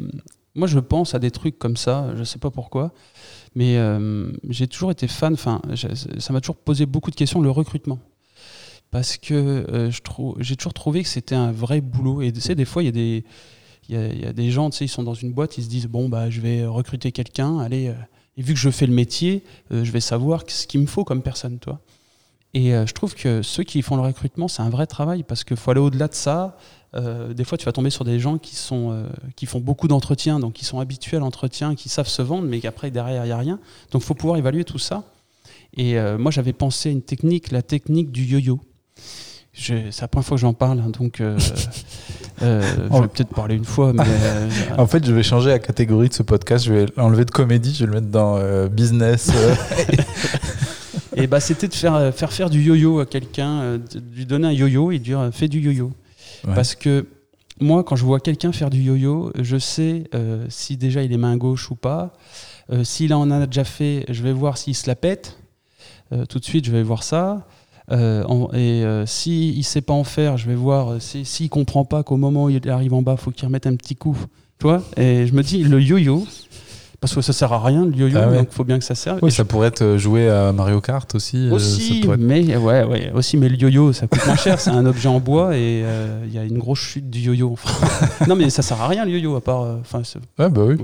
moi, je pense à des trucs comme ça, je sais pas pourquoi, mais euh, j'ai toujours été fan. Enfin, ça m'a toujours posé beaucoup de questions le recrutement, parce que euh, j'ai toujours trouvé que c'était un vrai boulot. Et tu sais, des fois, il y a des y a, des gens, tu sais, ils sont dans une boîte, ils se disent bon bah je vais recruter quelqu'un, allez. euh, et vu que je fais le métier, je vais savoir ce qu'il me faut comme personne, toi. Et je trouve que ceux qui font le recrutement, c'est un vrai travail parce qu'il faut aller au-delà de ça. Euh, des fois, tu vas tomber sur des gens qui, sont, euh, qui font beaucoup d'entretiens, donc qui sont habitués à l'entretien, qui savent se vendre, mais qu'après, derrière, il n'y a rien. Donc, il faut pouvoir évaluer tout ça. Et euh, moi, j'avais pensé à une technique, la technique du yo-yo. C'est la première fois que j'en parle, hein, donc euh, *laughs* euh, je vais peut-être parler une fois, mais euh, *laughs* En fait, je vais changer la catégorie de ce podcast. Je vais l'enlever de comédie, je vais le mettre dans business. *laughs* Et bah, c'était de faire, faire faire du yo-yo à quelqu'un, de lui donner un yo-yo et de dire fais du yo-yo. Parce que moi, quand je vois quelqu'un faire du yo-yo, je sais euh, si déjà il est main gauche ou pas. Euh, S'il en a déjà fait, je vais voir s'il se la pète. Euh, tout de suite, je vais voir ça. Et s'il ne sait pas en faire, je vais voir euh, si- s'il ne comprend pas qu'au moment où il arrive en bas, il faut qu'il remette un petit coup. Tu Et je me dis, le yo-yo, parce que ça sert à rien, le yo-yo, Ah ouais. donc il faut bien que ça serve. Oui, ça pourrait être euh, joué à Mario Kart aussi. euh, aussi, être- mais ouais, ouais, aussi, mais le yo-yo, ça coûte moins cher. C'est un objet en bois et euh, il y a une grosse chute du yo-yo. *laughs* Non, mais ça sert à rien le yo-yo à part. Enfin, Ouais, bah oui.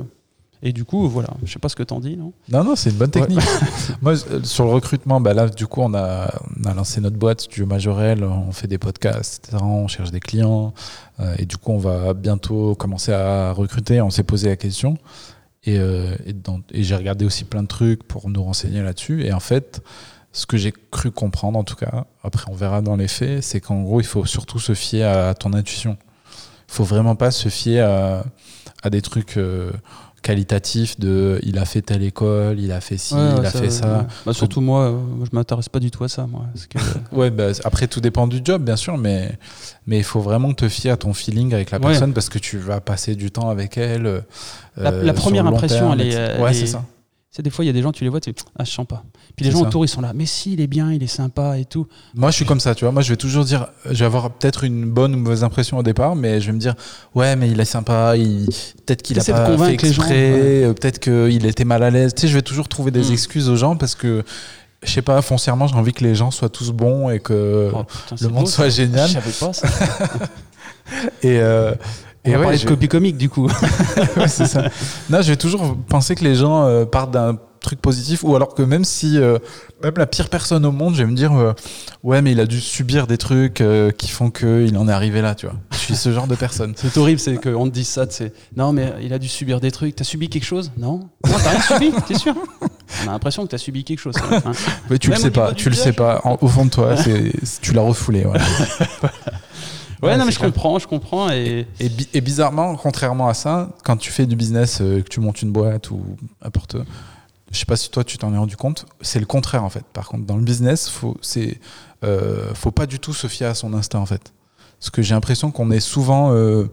et du coup, voilà. Je sais pas ce que t'en dis, non? Non, non, c'est une bonne technique. *laughs* Moi, sur le recrutement, bah là, du coup, on a, on a lancé notre boîte Studio Majorel, on fait des podcasts, etc. On cherche des clients. euh, et du coup, on va bientôt commencer à recruter. On s'est posé la question. Et, euh, et, j'ai regardé aussi plein de trucs pour nous renseigner là-dessus. Et en fait, ce que j'ai cru comprendre, en tout cas, après on verra dans les faits, c'est qu'en gros, il faut surtout se fier à ton intuition. Il faut vraiment pas se fier à, à des trucs euh, qualitatifs de il a fait telle école, il a fait ci, Ouais, il a fait ça. ouais. Bah, surtout moi, euh, je m'intéresse pas du tout à ça, moi. parce que- *laughs* Ouais, bah, après tout dépend du job, bien sûr, mais mais il faut vraiment te fier à ton feeling avec la personne parce que tu vas passer du temps avec elle. euh, La- la sur première impression, terme, elle est- etc. elle Ouais, est- c'est ça. Des fois, il y a des gens, tu les vois, tu ah, je sens pas. Puis les gens ça. autour, ils sont là, mais si, il est bien, il est sympa et tout. Moi, je suis comme ça, tu vois. Moi, je vais toujours dire, je vais avoir peut-être une bonne ou mauvaise impression au départ, mais je vais me dire, ouais, mais il est sympa, il... peut-être qu'il a pas fait exprès, euh, peut-être qu'il était mal à l'aise. Tu sais, je vais toujours trouver des Mm. excuses aux gens parce que, je sais pas, foncièrement, j'ai envie que les gens soient tous bons et que Oh, putain, le monde beau, soit ça. génial. Je savais pas ça. *laughs* Et, euh, On et va ouais, parler de copie comique, du coup. *laughs* ouais, c'est ça. Non, je vais toujours penser que les gens euh, partent d'un truc positif ou alors que même si euh, même la pire personne au monde, je vais me dire euh, ouais mais il a dû subir des trucs euh, qui font que il en est arrivé là, tu vois. Je suis ce genre de personne. C'est horrible, c'est qu'on te dise ça, c'est non mais il a dû subir des trucs. T'as subi quelque chose? Non, non t'as rien subi, t'es sûr? On a l'impression que t'as subi quelque chose. Hein. Mais tu le sais pas, tu le sais pas. En- au fond de toi, c'est tu l'as refoulé. voilà. *laughs* Ouais, Ouais, non mais je clair. comprends, je comprends et Et, bi- et bizarrement, contrairement à ça, quand tu fais du business, euh, que tu montes une boîte ou n'importe, je sais pas si toi tu t'en es rendu compte, c'est le contraire en fait. Par contre, dans le business, faut c'est euh, faut pas du tout se fier à son instinct en fait. Parce que j'ai l'impression qu'on est souvent, euh,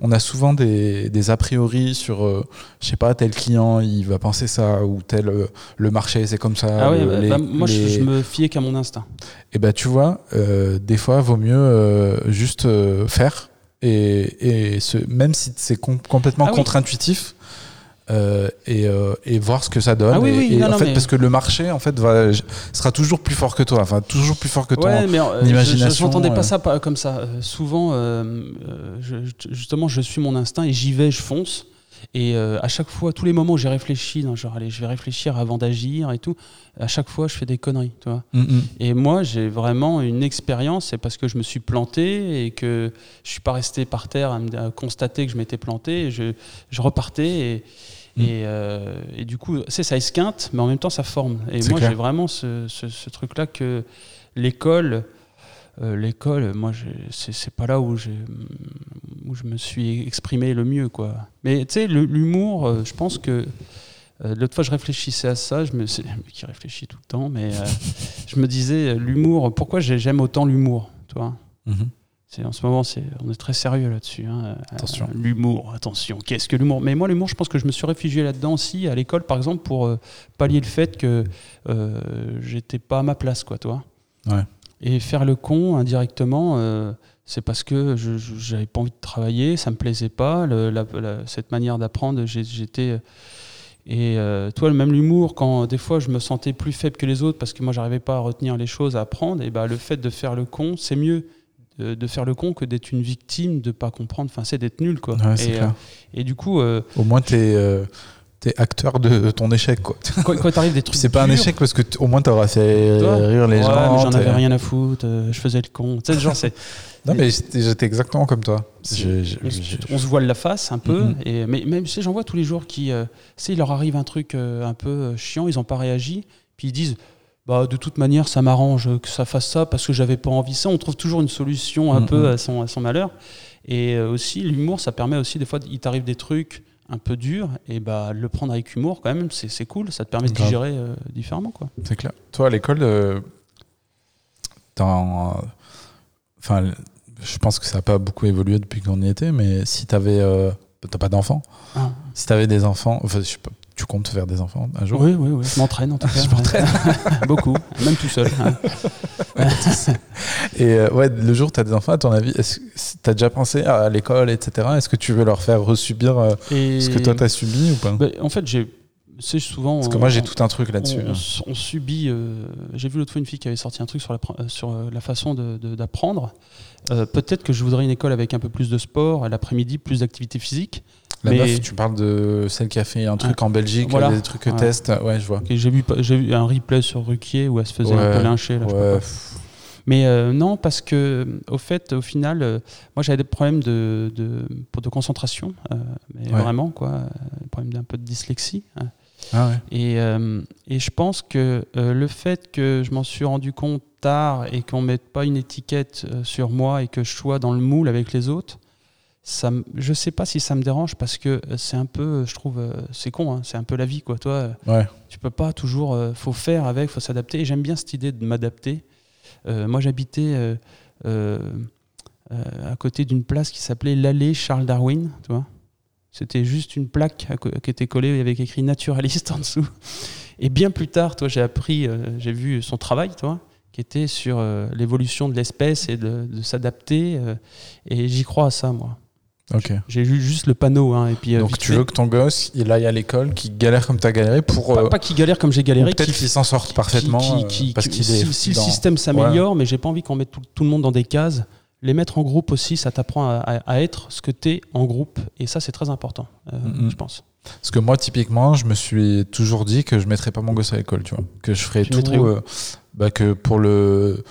on a souvent des, des a priori sur, euh, je sais pas, tel client il va penser ça ou tel euh, le marché c'est comme ça. ah ouais, bah, les- bah, moi je- les- je me fiais qu'à mon instinct. et ben tu vois, euh, des fois, vaut mieux juste faire et, et ce, même si c'est com- complètement Ah oui. Euh, et, euh, et voir ce que ça donne. Ah oui, et, oui, et non, en non, fait, mais- parce que le marché en fait va sera toujours plus fort que toi, enfin toujours plus fort que toi. Ouais, mais euh, je- imagination, je n'entendais pas ça comme ça. Souvent, je- justement, je suis mon instinct et j'y vais, je fonce. Et à chaque fois, tous les moments où j'ai réfléchi, dans genre, allez, je vais réfléchir avant d'agir et tout, à chaque fois, je fais des conneries, tu vois. Mm, mm. Et moi, j'ai vraiment une expérience, c'est parce que je me suis planté et que je suis pas resté par terre à, me- à constater que je m'étais planté. Je, je repartais et, Mm. et, euh, et du coup, c'est ça esquinte, mais en même temps, ça forme. Et moi, j'ai vraiment ce, ce- ce truc-là que l'école, euh, l'école, moi, c'est pas là où, où je me suis exprimé le mieux, quoi. Mais tu sais, l'humour, euh, je pense que L'autre fois, je réfléchissais à ça, je me, c'est le mec qui réfléchit tout le temps, mais je me disais, l'humour, pourquoi j'ai- j'aime autant l'humour Mhm. C'est, En ce moment, c'est, on est très sérieux là-dessus. hein. Euh, Attention. l'humour, attention, qu'est-ce que l'humour? Mais moi, l'humour, je pense que je me suis réfugié là-dedans aussi, à l'école, par exemple, pour euh, pallier le fait que euh, j'étais pas à ma place, quoi, toi. Ouais. Et faire le con indirectement, euh, c'est parce que je je- j'avais pas envie de travailler, ça me plaisait pas, le- la- la- cette manière d'apprendre, j'ai- j'étais. Et euh, toi, même l'humour, quand des fois je me sentais plus faible que les autres parce que moi j'arrivais pas à retenir les choses, à apprendre, et bah, le fait de faire le con, c'est mieux de, de faire le con que d'être une victime, de pas comprendre, enfin c'est d'être nul quoi. Ouais, c'est et, clair. euh, et du coup, euh, Au moins t'es euh, t'es acteur de ton échec quoi. *laughs* quand, quand t'arrives des trucs. *laughs* C'est pas un échec parce que au moins t'auras fait Toi rire les ouais, gens. j'en avais rien à foutre, euh, je faisais le con. Tu sais, genre, c'est. *laughs* Non mais j'étais exactement comme toi. On se voile la face un peu, Mhm. et, mais même tu sais, j'en vois tous les jours qui, euh, tu sais, il leur arrive un truc euh, un peu chiant, ils n'ont pas réagi, puis ils disent, bah de toute manière, ça m'arrange que ça fasse ça parce que j'avais pas envie ça. On trouve toujours une solution un Mhm. peu à son, à son malheur. Et euh, aussi, l'humour, ça permet aussi des fois, il t'arrive des trucs un peu durs, et bah le prendre avec humour quand même, c'est c'est cool, ça te permet de digérer euh, différemment quoi. C'est clair. Toi, à l'école, euh, enfin, je pense que ça n'a pas beaucoup évolué depuis qu'on y était, mais si t'avais, euh, t'as pas d'enfants, Ah. si t'avais des enfants, enfin, je sais pas, tu comptes faire des enfants un jour Oui, oui, oui, je m'entraîne en tout *laughs* cas. Je m'entraîne. *laughs* Beaucoup, même *laughs* tout seul. Et euh, ouais, le jour où t'as des enfants, à ton avis, si t'as déjà pensé à l'école, etc. Est-ce que tu veux leur faire resubir euh, Et- ce que toi t'as subi ou pas? Bah, en fait, j'ai. C'est souvent. Parce que moi j'ai tout un truc là-dessus. On, hein. on subit. euh, J'ai vu l'autre fois une fille qui avait sorti un truc sur la, sur la façon d'apprendre. Peut-être que je voudrais une école avec un peu plus de sport, l'après-midi plus d'activité physique. La mais- meuf, tu parles de celle qui a fait un truc en Belgique, Voilà. des trucs Ouais. test. Ouais, je vois. J'ai vu, j'ai vu un replay sur Ruquier où elle se faisait un peu lyncher. là, Ouais. Mais euh, non, parce que au fait, au final, euh, moi j'avais des problèmes de, de, pour- de concentration, euh, mais Ouais. vraiment quoi, euh, problème d'un peu de dyslexie. hein. Ah ouais. Et, euh, et je pense que euh, le fait que je m'en suis rendu compte tard et qu'on ne mette pas une étiquette euh, sur moi et que je sois dans le moule avec les autres, ça, je ne sais pas si ça me dérange parce que euh, c'est un peu, je trouve, euh, c'est con, hein, c'est un peu la vie. Quoi. Toi, euh, Ouais. tu peux pas toujours, euh, faut faire avec, faut s'adapter. Et j'aime bien cette idée de m'adapter. Euh, moi, j'habitais euh, euh, euh, à côté d'une place qui s'appelait l'allée Charles Darwin, tu vois. C'était juste une plaque qui était collée avec écrit naturaliste *laughs* en dessous. Et bien plus tard, toi, j'ai appris, euh, j'ai vu son travail, toi, qui était sur euh, l'évolution de l'espèce et de, de s'adapter. euh, et j'y crois à ça, moi. Ok. J'ai lu juste le panneau. Hein, et puis, euh, Donc tu fait, veux que ton gosse, il aille à l'école, qu'il galère comme t'as galéré pour. pas, euh, pas qu'il galère comme j'ai galéré, Peut-être qu'il s'en sorte parfaitement. qui- euh, qui- parce qui- qu'il est. si, le système s'améliore, mais j'ai pas envie qu'on mette tout, tout le monde dans des cases. les mettre en groupe aussi, ça t'apprend à, à- à être ce que tu es en groupe. Et ça, c'est très important, euh, je pense. Parce que moi, typiquement, je me suis toujours dit que je mettrais pas mon gosse à l'école, tu vois. Que je ferais Tu tout. euh, bah, que pour le.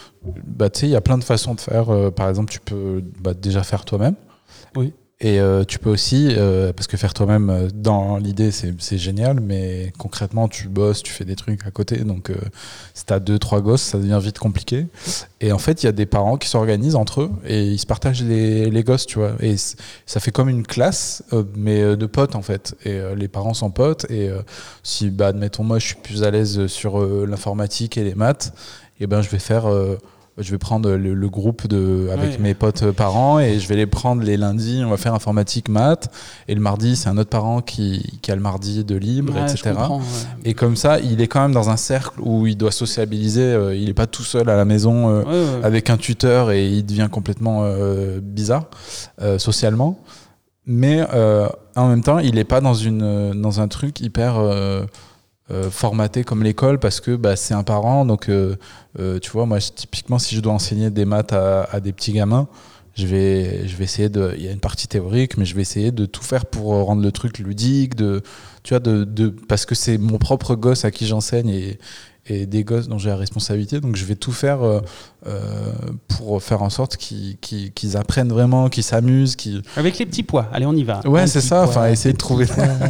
Bah, tu sais, il y a plein de façons de faire. Euh, par exemple, tu peux bah, déjà faire toi-même. Oui. Et euh, tu peux aussi, euh, parce que faire toi-même, euh, dans l'idée, c'est génial, mais concrètement, tu bosses, tu fais des trucs à côté. Donc, euh, si t'as deux, trois gosses, ça devient vite compliqué. Et en fait, il y a des parents qui s'organisent entre eux et ils se partagent les, les gosses, tu vois. Et ça fait comme une classe, euh, mais euh, de potes, en fait. Et les parents sont potes. Et si, bah, admettons, moi, je suis plus à l'aise sur l'informatique et les maths, et ben, je vais faire. Je vais prendre le, le groupe de, avec Ouais. mes potes euh, parents et je vais les prendre les lundis. On va faire informatique, maths. Et le mardi, c'est un autre parent qui, qui a le mardi de libre, Ouais, etc. ouais. Et comme ça, il est quand même dans un cercle où il doit sociabiliser. euh, il n'est pas tout seul à la maison euh, avec un tuteur et il devient complètement euh, bizarre socialement. Mais en même temps, il n'est pas dans, une, dans un truc hyper euh, euh, formaté comme l'école parce que bah, c'est un parent. Donc, euh, euh, tu vois, moi, typiquement, si je dois enseigner des maths à, à des petits gamins, je vais, je vais essayer de. Il y a une partie théorique, mais je vais essayer de tout faire pour rendre le truc ludique, de, tu vois, de, de, parce que c'est mon propre gosse à qui j'enseigne et, et des gosses dont j'ai la responsabilité. Donc je vais tout faire euh, euh, pour faire en sorte qu'ils apprennent vraiment, qu'ils s'amusent, qu'ils. Avec les petits pois. Allez, on y va. Ouais, c'est ça, enfin, essayer de trouver-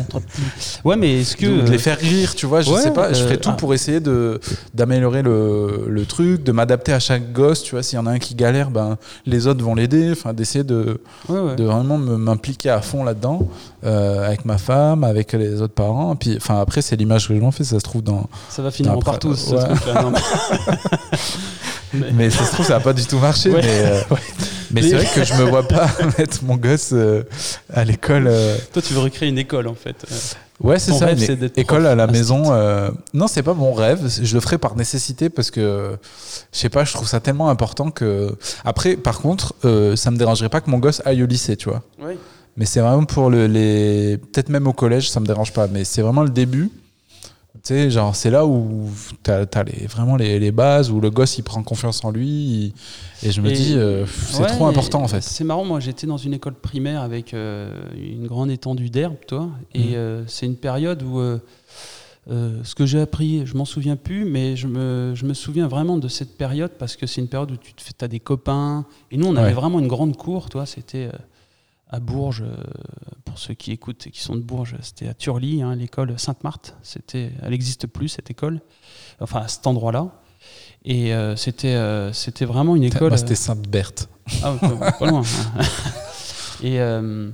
pois, *laughs* Ouais, mais est-ce que. de, de euh, les faire rire, tu vois. Je ouais, sais pas, je ferai tout ah. pour essayer de d'améliorer le, le truc, de m'adapter à chaque gosse. Tu vois, s'il y en a un qui galère, ben les autres vont l'aider. Enfin, d'essayer de, ouais, ouais. de vraiment me- m'impliquer à fond là-dedans, euh, avec ma femme, avec les autres parents. Puis, enfin, après, c'est l'image que je m'en fais. Ça se trouve dans. Ça va finir en Ce truc-là. Non, mais- Mais- *laughs* Mais ça se trouve, ça n'a pas du tout marché. Ouais. Mais, euh, mais Mais- c'est vrai que je me vois pas *laughs* mettre mon gosse euh, à l'école. euh, Toi, tu veux recréer une école, en fait. Ouais, c'est ça. rêve, une école à la maison. Non, c'est pas mon rêve. Je le ferai par nécessité parce que je sais pas. Je trouve ça tellement important que. Après, par contre, ça me dérangerait pas que mon gosse aille au lycée, tu vois. Ouais. Mais c'est vraiment pour le, les. Peut-être même au collège, ça me dérange pas. Mais c'est vraiment le début. Tu sais, genre, c'est là où t'as as les, vraiment les, les bases, où le gosse il prend confiance en lui. il- et je me Et- dis, euh, c'est Ouais, trop important en fait. C'est marrant, moi j'étais dans une école primaire avec euh, une grande étendue d'herbe, toi, et Mhm. euh, c'est une période où ce que j'ai appris, je m'en souviens plus, mais je me, je me souviens vraiment de cette période parce que c'est une période où tu te fais, as des copains, et nous on avait vraiment une grande cour, toi, c'était à Bourges, euh, pour ceux qui écoutent et qui sont de Bourges, c'était à Turly, hein, l'école Sainte-Marthe, c'était, elle n'existe plus cette école, enfin à cet endroit-là. Et euh, c'était euh, c'était vraiment une école. Moi, c'était Sainte-Berthe. Ah, pas loin. *laughs* et, euh,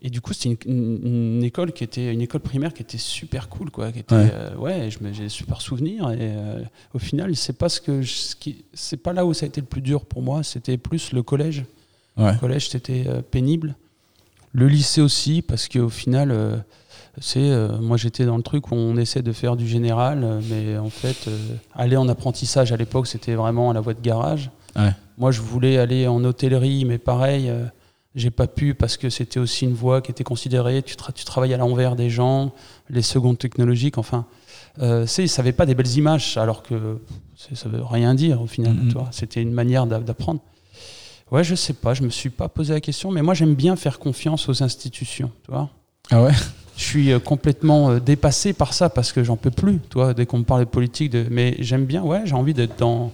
et du coup, c'était une, une- une école qui était une école primaire qui était super cool, quoi. Qui était, Ouais. ouais, je me- j'ai des super souvenirs. Et au final, c'est pas ce que, je- ce qui, c'est pas là où ça a été le plus dur pour moi. C'était plus le collège. Ouais. Le collège, c'était euh, pénible. Le lycée aussi, parce qu'au final, euh, c'est, euh, moi j'étais dans le truc où on essaie de faire du général, euh, mais en fait, aller en apprentissage à l'époque, c'était vraiment à la voie de garage. Ouais. Moi, je voulais aller en hôtellerie, mais pareil, j'ai pas pu parce que c'était aussi une voie qui était considérée. Tu, tra- tu travailles à l'envers des gens, les secondes technologiques, enfin. C'est, ça n'avait pas des belles images, alors que ça veut rien dire au final. Tu vois. C'était une manière d'a- d'apprendre. Ouais, je sais pas, je me suis pas posé la question, mais moi j'aime bien faire confiance aux institutions, tu vois. Ah ouais? Je suis euh, complètement euh, dépassé par ça parce que j'en peux plus, tu vois, dès qu'on me parle de politique. De... Mais j'aime bien, ouais, j'ai envie d'être dans.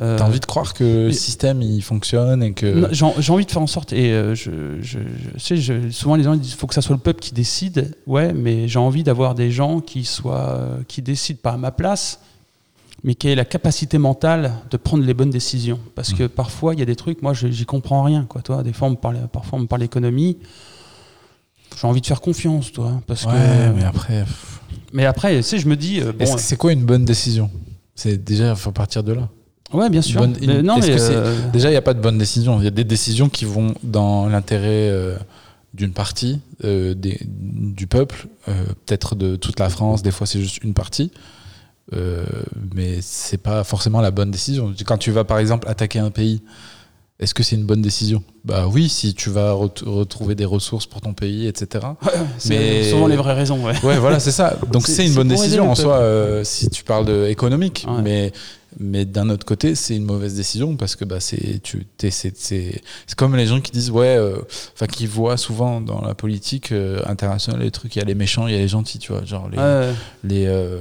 euh, T'as envie de croire que le système il fonctionne et que. J'ai envie de faire en sorte, et euh, je, je- je- sais, je- souvent les gens disent qu'il faut que ça soit le peuple qui décide. Ouais, mais j'ai envie d'avoir des gens qui soient, qui décident pas à ma place, mais qui aient la capacité mentale de prendre les bonnes décisions. Parce que parfois il y a des trucs, moi j'y comprends rien, quoi. Toi, des fois on me parle, parfois on me parle économie. J'ai envie de faire confiance, toi, parce Ouais, que. mais après. Mais après, tu sais, je me dis, euh, bon, c'est quoi une bonne décision? C'est déjà, il faut partir de là. ouais, bien sûr. bonne- Mais non, mais que euh, Déjà, il n'y a pas de bonne décision. Il y a des décisions qui vont dans l'intérêt euh, d'une partie des- du peuple, peut-être de toute la France. Des fois, c'est juste une partie. Euh, mais c'est pas forcément la bonne décision. Quand tu vas par exemple attaquer un pays, est-ce que c'est une bonne décision? Bah oui, si tu vas ret- retrouver des ressources pour ton pays, etc. *laughs* c'est mais- souvent les vraies raisons, ouais. Ouais, voilà, c'est ça. *laughs* Donc C'est- une bonne décision en soi, euh, si tu parles de économique. Ouais. Mais Mais d'un autre côté, c'est une mauvaise décision parce que bah, c'est, tu, c'est comme les gens qui disent, ouais, euh, enfin, qui voient souvent dans la politique euh, internationale les trucs, il y a les méchants, il y a les gentils, tu vois. Genre les, Ouais. les euh,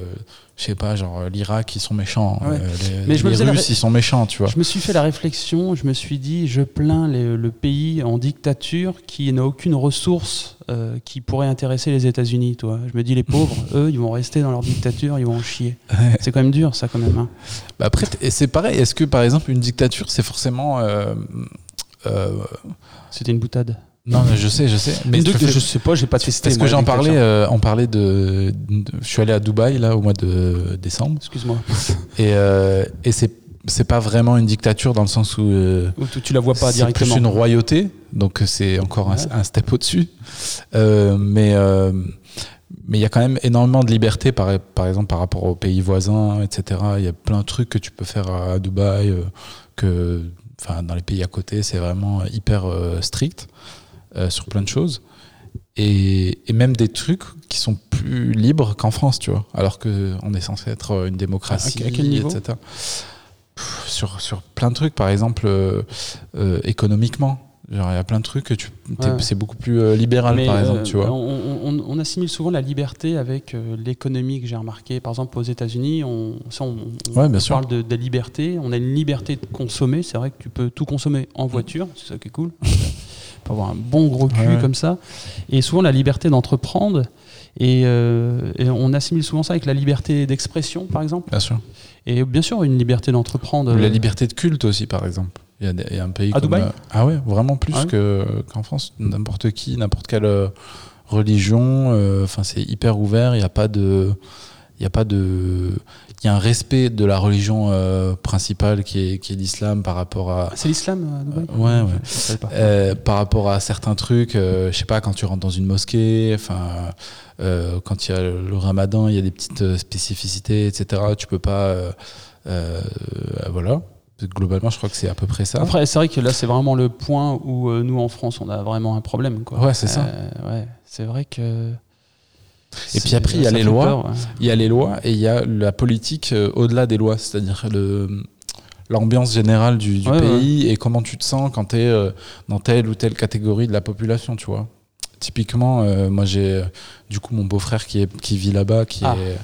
je sais pas, genre l'Irak, ils sont méchants. Ouais. euh, les Mais je me les faisais la Russes, ils sont méchants, tu vois. Je me suis fait la réflexion, je me suis dit, je plains les- le pays en dictature qui n'a aucune ressource euh, qui pourrait intéresser les États-Unis. Toi, je me dis, les pauvres, *laughs* eux, ils vont rester dans leur dictature, ils vont en chier. C'est quand même dur, ça, quand même. hein. Bah après, c'est pareil. Est-ce que par exemple une dictature, c'est forcément euh, euh, C'était une boutade. Non, mais je sais, je sais. Mais Une je sais pas, j'ai pas testé. Parce que j'en parlais, euh, on parlait de, de- Je suis allé à Dubaï là au mois de décembre Excuse-moi. et, euh, et c'est c'est pas vraiment une dictature dans le sens où euh, Ou tu, la vois pas c'est directement. plus une royauté, donc c'est encore un- Ouais. un, step au-dessus. Euh, mais euh, mais il y a quand même énormément de liberté par, par exemple par rapport aux pays voisins, etc. Il y a plein de trucs que tu peux faire à Dubaï euh, que enfin dans les pays à côté c'est vraiment hyper euh, strict euh, sur plein de choses et, et même des trucs qui sont plus libres qu'en France, tu vois, alors que on est censé être une démocratie, À- à quel niveau etc. Pff, sur, sur plein de trucs, par exemple euh, euh, économiquement. Genre, il y a plein de trucs que tu, t'es- Ouais. c'est beaucoup plus libéral, Mais, par exemple, tu vois. On, on- on assimile souvent la liberté avec l'économie que j'ai remarqué. Par exemple, aux États-Unis, on, ça, on, on Ouais, bien sûr. parle de, de liberté. On a une liberté de consommer. C'est vrai que tu peux tout consommer en voiture. C'est ça qui est cool. *laughs* Peux avoir un bon gros cul Ouais. comme ça. Et souvent, la liberté d'entreprendre. Et, euh, et on assimile souvent ça avec la liberté d'expression, par exemple. Bien sûr. Et bien sûr, une liberté d'entreprendre. Ou la euh, liberté de culte aussi, par exemple. Il y a, des- il y a un pays À comme, Dubaï euh, Ah ouais, vraiment plus Ah ouais que, qu'en France. N'importe qui, n'importe quelle religion. euh, Enfin, c'est hyper ouvert. Il n'y a pas de. Il y a pas de. Il y a un respect de la religion euh, principale qui est, qui est l'islam par rapport à. C'est l'islam Dubaï Euh, ouais, ouais. Je savais pas. Euh, par rapport à certains trucs, euh, je sais pas, quand tu rentres dans une mosquée, enfin, euh, quand il y a le ramadan, il y a des petites euh, spécificités, etc. Tu peux pas. euh, euh, voilà. Globalement, je crois que c'est à peu près ça. Après, c'est vrai que là, c'est vraiment le point où euh, nous, en France, on a vraiment un problème. Quoi. Ouais, c'est ça. Euh, ouais, c'est vrai que. Et puis après, il y a les lois. peur, ouais. Il y a les lois et il y a la politique euh, au-delà des lois, c'est-à-dire le l'ambiance générale du, du Ouais, pays et comment tu te sens quand tu es dans telle ou telle catégorie de la population, tu vois. Typiquement, euh, moi j'ai euh, du coup mon beau-frère qui, est, qui vit là-bas, qui Ah. est,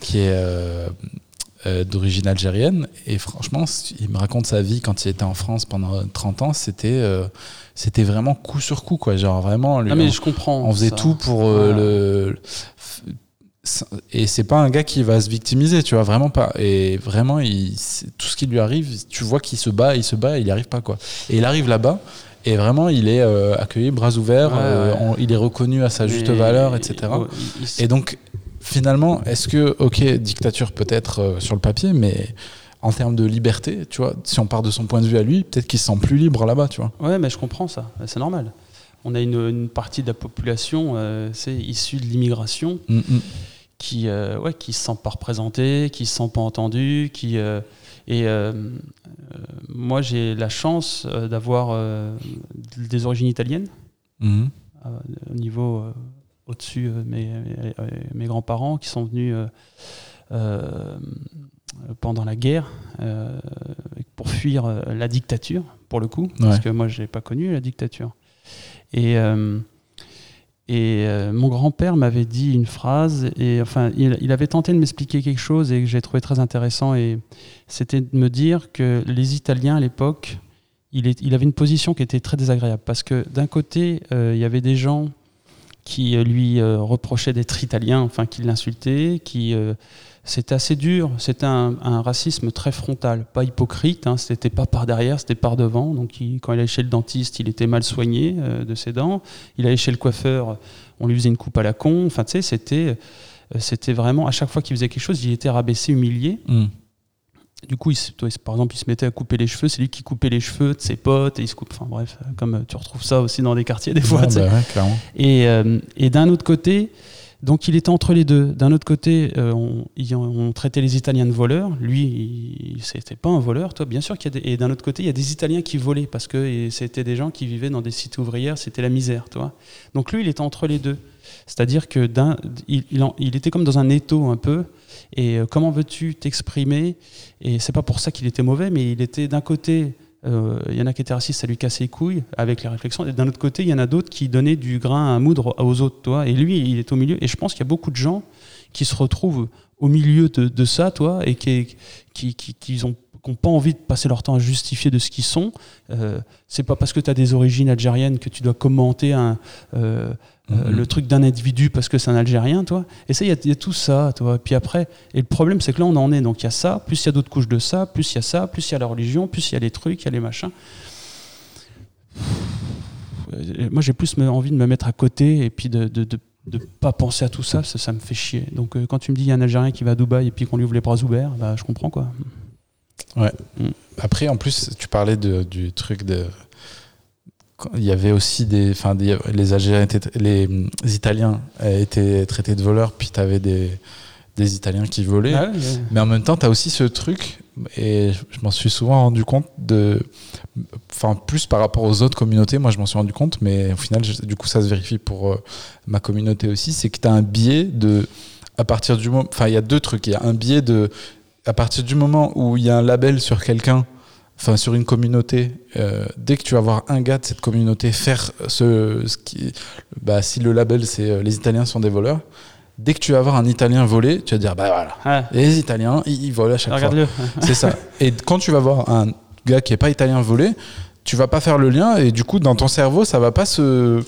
qui est euh, euh, d'origine algérienne. Et franchement, il me raconte sa vie quand il était en France pendant 30 ans. C'était euh, c'était vraiment coup sur coup, quoi. Genre vraiment, lui, Ah, mais on- je comprends. on faisait ça. tout pour euh, le, et c'est pas un gars qui va se victimiser tu vois vraiment pas et vraiment il, tout ce qui lui arrive tu vois qu'il se bat il se bat il y arrive pas quoi et il arrive là-bas et vraiment il est euh, accueilli bras ouverts Ouais, euh, ouais. on- il est reconnu à sa juste valeur etc oh, et donc finalement est-ce que ok dictature peut-être euh, sur le papier mais en termes de liberté tu vois si on part de son point de vue à lui peut-être qu'il se sent plus libre là-bas tu vois Ouais, mais je comprends ça. C'est normal. On a une, une partie de la population, euh, c'est issue de l'immigration, Mm, mm. qui, euh, ouais, qui se sent pas représentée, qui se sent pas entendue, qui euh, et euh, moi j'ai la chance d'avoir des origines italiennes. Euh, au niveau au-dessus mes, mes, mes grands-parents qui sont venus pendant la guerre euh, pour fuir euh, la dictature pour le coup parce que moi j'ai pas connu la dictature. Et euh, et euh, mon grand-père m'avait dit une phrase et enfin il, il avait tenté de m'expliquer quelque chose et que j'ai trouvé très intéressant et c'était de me dire que les Italiens à l'époque il, est, il avait une position qui était très désagréable parce que d'un côté, il y avait des gens qui lui reprochaient d'être italien, enfin qui l'insultaient, qui c'était assez dur, c'était un, un racisme très frontal, pas hypocrite, hein, c'était pas par derrière, c'était par devant. Donc il- quand il allait chez le dentiste, il était mal soigné euh, de ses dents. Il allait chez le coiffeur, on lui faisait une coupe à la con. Enfin tu sais, c'était euh, c'était vraiment à chaque fois qu'il faisait quelque chose, il était rabaissé, humilié. Mm. Du coup, il par exemple, il se mettait à couper les cheveux. C'est lui qui coupait les cheveux de ses potes et il se coupe. Enfin bref, euh, comme tu retrouves ça aussi dans des quartiers des fois. Ouais, bah ouais, euh, et d'un autre côté, Donc il était entre les deux. D'un autre côté, euh, on, traitait les Italiens de voleurs. Lui, c'était pas un voleur. Toi, bien sûr y a et d'un autre côté, il y a des Italiens qui volaient parce que c'était des gens qui vivaient dans des cités ouvrières. C'était la misère, toi. Donc lui, il était entre les deux. C'est-à-dire que d'un, il était comme dans un étau un peu. Et euh, comment veux-tu t'exprimer? Et c'est pas pour ça qu'il était mauvais, mais il était d'un côté. Euh, Il y en a qui étaient racistes, ça lui cassait les couilles avec les réflexions. Et d'un autre côté, il y en a d'autres qui donnaient du grain à moudre aux autres, toi. Et lui, il est au milieu. Et je pense qu'il y a beaucoup de gens qui se retrouvent au milieu de, ça, toi, et qui qui, qui, ont n'ont pas envie de passer leur temps à justifier de ce qu'ils sont. Euh, c'est pas parce que tu as des origines algériennes que tu dois commenter un, euh, euh, Mhm. le truc d'un individu parce que c'est un Algérien, toi. Et ça, il y, a- il y a tout ça, toi. Puis après, et le problème, c'est que là, on en est. Donc il y a ça, plus il y a d'autres couches de ça, plus il y a ça, plus il y a la religion, plus il y a les trucs, il y a les machins. Moi, j'ai plus envie de me mettre à côté et puis de, de, de, de pas penser à tout ça, ça, ça me fait chier. Donc euh, quand tu me dis il y a un Algérien qui va à Dubaï et puis qu'on lui ouvre les bras ouverts, bah, je comprends quoi. Après, en plus, tu parlais de- du truc de. Il y avait aussi des. Enfin, des- les Algériens étaient- les, hum, Italiens euh, étaient traités de voleurs, puis tu avais des, des Italiens qui volaient. Ah ouais, ouais. Mais en même temps, tu as aussi ce truc, et je m'en suis souvent rendu compte, de, enfin, plus par rapport aux autres communautés, moi je m'en suis rendu compte, mais au final, je- du coup, ça se vérifie pour euh, ma communauté aussi, c'est que tu as un biais de, à partir du moment, enfin, il y a deux trucs, il y a un biais de, à partir du moment où il y a un label sur quelqu'un, enfin, sur une communauté, euh, dès que tu vas voir un gars de cette communauté faire ce, ce qui, bah, si le label c'est euh, les Italiens sont des voleurs, dès que tu vas voir un Italien voler, tu vas dire, bah voilà. Les Italiens, ils ils volent à chaque fois. Regarde-le. *laughs* C'est ça. Et quand tu vas voir un gars qui est pas italien voler, tu vas pas faire le lien et du coup dans ton cerveau ça va pas se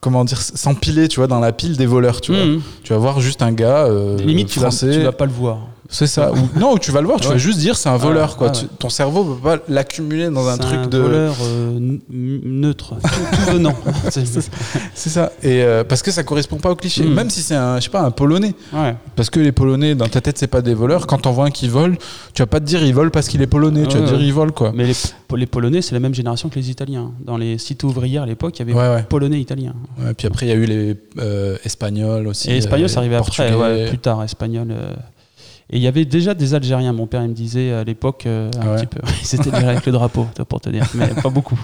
comment dire s'empiler tu vois dans la pile des voleurs tu vois. Tu vas voir juste un gars euh, Limite, tu vas, français. tu vas pas le voir. C'est ça. Ou, non, ou tu vas le voir, tu Ouais. vas juste dire c'est un voleur quoi. ouais, Tu- ouais. ton cerveau peut pas l'accumuler dans un truc un de voleur euh, neutre, *laughs* tout, tout venant. *laughs* C'est- ça. Et euh, parce que ça correspond pas au cliché. Mm. Même si c'est un je sais pas un polonais ouais. parce que les polonais dans ta tête c'est pas des voleurs, quand t'en vois un qui vole, tu vas pas te dire il vole parce qu'il est polonais, tu vas dire il vole quoi. Mais les, les Polonais, c'est la même génération que les Italiens. Dans les cités ouvrières à l'époque, il y avait Ouais ouais. Polonais, Italiens. Ouais, puis après, il y a eu les euh, Espagnols aussi. Et espagnol, euh, c'est arrivé après, plus tard, espagnol. Euh. Et il y avait déjà des Algériens, mon père il me disait à l'époque, euh, un ouais. petit peu. *laughs* Ils étaient déjà avec le drapeau, pour te dire, mais *laughs* pas beaucoup.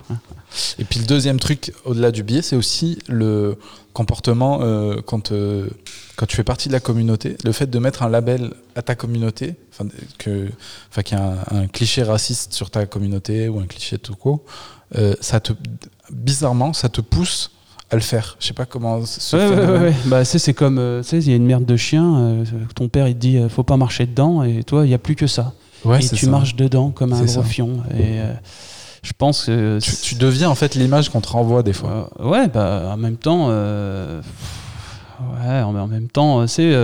Et puis le deuxième truc, au-delà du biais, c'est aussi le comportement euh, quand, euh, quand tu fais partie de la communauté. Le fait de mettre un label à ta communauté, enfin qu'il y a un, un cliché raciste sur ta communauté ou un cliché tout court, euh, ça te, bizarrement, ça te pousse à le faire. Je sais pas comment se Ouais, faire. ouais, ouais, ouais. Bah, c'est, c'est comme, euh, tu sais, il y a une merde de chien, euh, ton père il te dit, euh, faut pas marcher dedans, et toi, il n'y a plus que ça. Ouais, et tu ça. marches dedans comme un gros fion. Et euh, je pense que. Tu, tu deviens en fait l'image qu'on te renvoie des fois. Euh, ouais, bah, en même temps, euh, ouais, en, même temps, euh, c'est.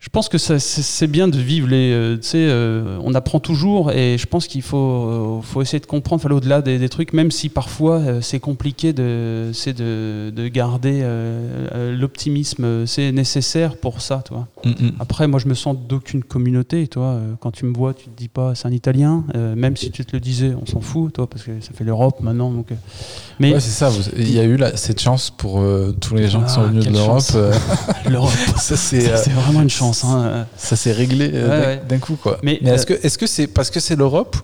Je pense que c'est bien de vivre les. euh, tu sais, euh, on apprend toujours et je pense qu'il faut, euh, faut essayer de comprendre, aller au-delà des, des trucs, même si parfois c'est compliqué de, c'est de, de garder l'optimisme. C'est nécessaire pour ça, toi. Mm, mm. Après, moi, je me sens d'aucune communauté, toi. Quand tu me vois, tu te dis pas c'est un Italien. Même si tu te le disais, on s'en fout, toi, parce que ça fait l'Europe maintenant. Donc, mais Ouais, c'est ça. Il y a eu là, cette chance pour tous les gens qui sont Ah, venus de l'Europe. *laughs* l'Europe, *laughs* ça, c'est vraiment une chance. Hein. Ça s'est réglé euh, Ouais, d'un- ouais. coup, quoi. Mais, Mais, est-ce euh, que est-ce que c'est parce que c'est l'Europe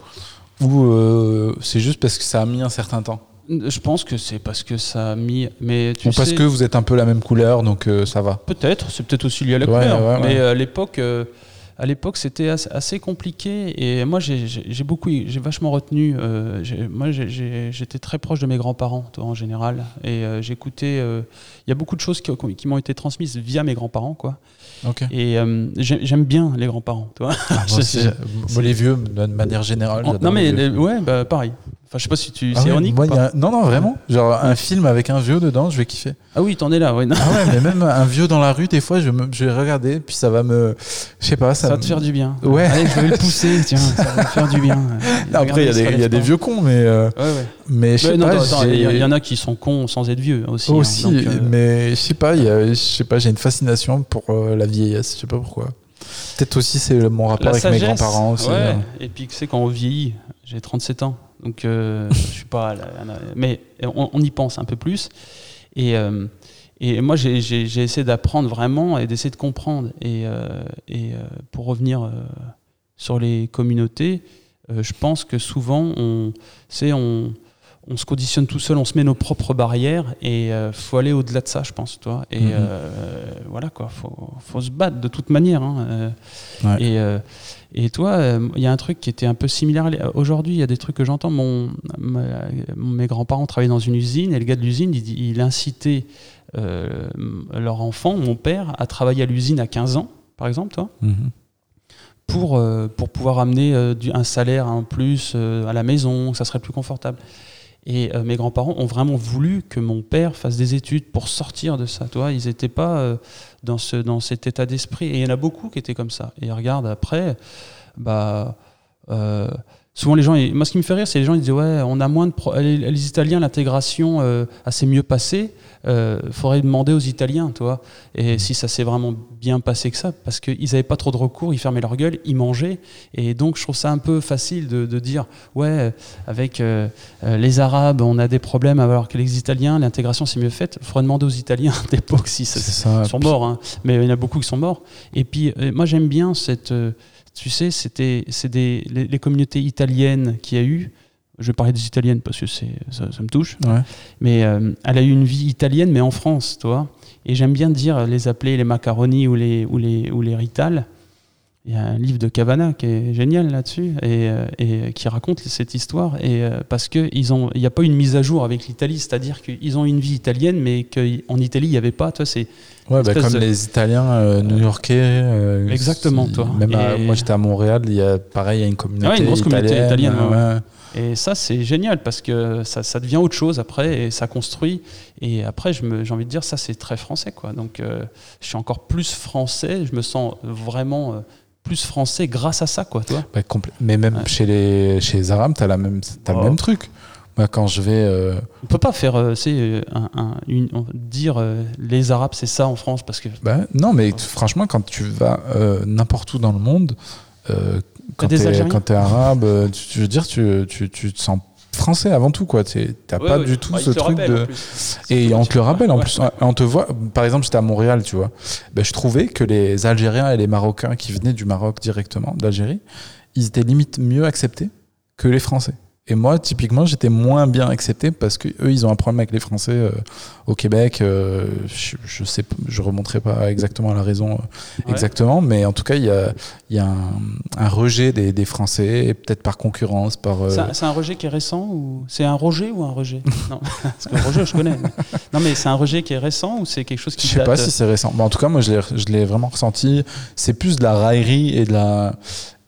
ou euh, c'est juste parce que ça a mis un certain temps? Je pense que c'est parce que ça a mis. Mais tu Ou parce que vous êtes un peu la même couleur, donc euh, ça va. Peut-être, c'est peut-être aussi lié à la Ouais, couleur. Mais euh, à l'époque, euh, à l'époque, c'était assez, compliqué. Et moi, j'ai beaucoup, j'ai vachement retenu. euh, moi, j'étais très proche de mes grands-parents, en général. Et euh, j'écoutais. euh, Il y a beaucoup de choses qui, qui m'ont été transmises via mes grands-parents, quoi. Et euh, j'ai- j'aime bien les grands-parents, toi. Ah, moi, *laughs* aussi, les vieux, de manière générale. En- non mais les- ouais, bah, pareil. Enfin, je sais pas si tu. Ah c'est ironique. moi, ou il y pas a- Non, non, vraiment. Genre un film avec un vieux dedans, je vais kiffer. Ah oui, t'en es là. Ouais, non. Ah ouais, mais même un vieux dans la rue, des fois, je, me- je vais regarder, puis ça va me. Je sais pas, ça, Ça va me- te faire du bien. Ouais. Allez, je vais le pousser. Tiens, ça va me faire du bien. *laughs* Après, il y a des, il y a des vieux cons, mais. euh, Ouais, ouais. mais je sais non, pas. il y, en a qui sont cons sans être vieux aussi. hein, aussi, donc, euh, mais je sais pas, je sais pas, j'ai une fascination pour euh, la vieillesse, je sais pas pourquoi. Peut-être aussi c'est mon rapport la avec sagesse, mes grands-parents aussi. ouais. euh. Et puis, tu sais, quand on vieillit, j'ai 37 ans, donc euh, je suis pas. mais on, y pense un peu plus. Et, euh, et moi, j'ai essayé d'apprendre vraiment et d'essayer de comprendre. Et, et pour revenir sur les communautés, je pense que souvent, on, on, on se conditionne tout seul, on se met nos propres barrières et il euh, faut aller au-delà de ça, je pense, toi. Et mhm. euh, voilà quoi, faut, faut se battre de toute manière. Hein, euh. et, et toi, il y a un truc qui était un peu similaire. Aujourd'hui, il y a des trucs que j'entends. Mon, mes grands-parents travaillaient dans une usine et le gars de l'usine, il, il, incitait leur enfant, mon père, à travailler à l'usine à 15 ans, par exemple, toi. Mhm. Pour, pour pouvoir amener du, un salaire en plus à la maison, ça serait plus confortable. Et euh, mes grands-parents ont vraiment voulu que mon père fasse des études pour sortir de ça. Toi, ils n'étaient pas euh, dans, ce, dans cet état d'esprit. Et il y en a beaucoup qui étaient comme ça. Et regarde, après, bah, euh, souvent les gens, moi ce qui me fait rire, c'est les gens qui disent Ouais, on a moins de. les, Italiens, l'intégration assez mieux passée euh, faudrait demander aux Italiens, toi. Et si ça s'est vraiment bien passé que ça, parce qu'ils n'avaient pas trop de recours, ils fermaient leur gueule, ils mangeaient. Et donc, je trouve ça un peu facile de, dire, ouais, avec euh, euh, les Arabes, on a des problèmes, alors que les Italiens, l'intégration s'est mieux faite. Faudrait demander aux Italiens *laughs* d'époque si ça, sont morts, hein. mais il y en a beaucoup qui sont morts. Et puis, moi, j'aime bien cette. Tu sais, c'était les, les communautés italiennes qu'il y a eu je vais parler des italiennes parce que c'est, ça, me touche. Mais euh, elle a eu une vie italienne, mais en France, toi. Et j'aime bien dire, les appeler les macaroni ou les, ou les, ou les rital. Il y a un livre de Cavana qui est génial là-dessus et, euh, et qui raconte cette histoire. Et euh, parce qu'il n'y a pas une mise à jour avec l'Italie, c'est-à-dire qu'ils ont une vie italienne, mais qu'en Italie, il n'y avait pas. Toi, c'est Ouais, bah, comme les Italiens new-yorkais. Exactement, toi. Même moi, j'étais à Montréal, il y a pareil, il y a une communauté, une grosse communauté italienne. Et ça, c'est génial parce que ça, ça, devient autre chose après et ça construit. Et après, j'ai envie de dire, ça, c'est très français. Quoi. Donc, euh, je suis encore plus français. Je me sens vraiment euh, plus français grâce à ça. Quoi, toi. Bah, mais même chez, les, chez les Arabes, tu as, la même, as le même truc. Moi, quand je vais. Euh... On peut pas faire, c'est un, un, une, dire les Arabes, c'est ça en France parce que. Bah, non, mais franchement, quand tu vas n'importe où dans le monde, quand tu es, arabe, euh, tu, veux dire, tu, tu, tu, te sens français avant tout quoi. Tu n'as pas du tout ce truc de et on te le rappelle en plus. On te voit par exemple j'étais à Montréal tu vois. Ben, je trouvais que les Algériens et les Marocains qui venaient du Maroc directement d'Algérie ils étaient limite mieux acceptés que les Français et moi, typiquement, j'étais moins bien accepté parce que eux, ils ont un problème avec les Français euh, au Québec. Euh, je, je sais, je remonterai pas exactement la raison euh, exactement, mais en tout cas, il y a, y a un, un, rejet des, des Français, peut-être par concurrence, par. C'est un, rejet qui est récent ou c'est un rejet ou un rejet? *laughs* Non, parce que le rejet, je connais. Non, mais c'est un rejet qui est récent ou c'est quelque chose qui. Je sais pas si c'est récent. Mais en tout cas, moi, je l'ai vraiment ressenti. C'est plus de la raillerie et de la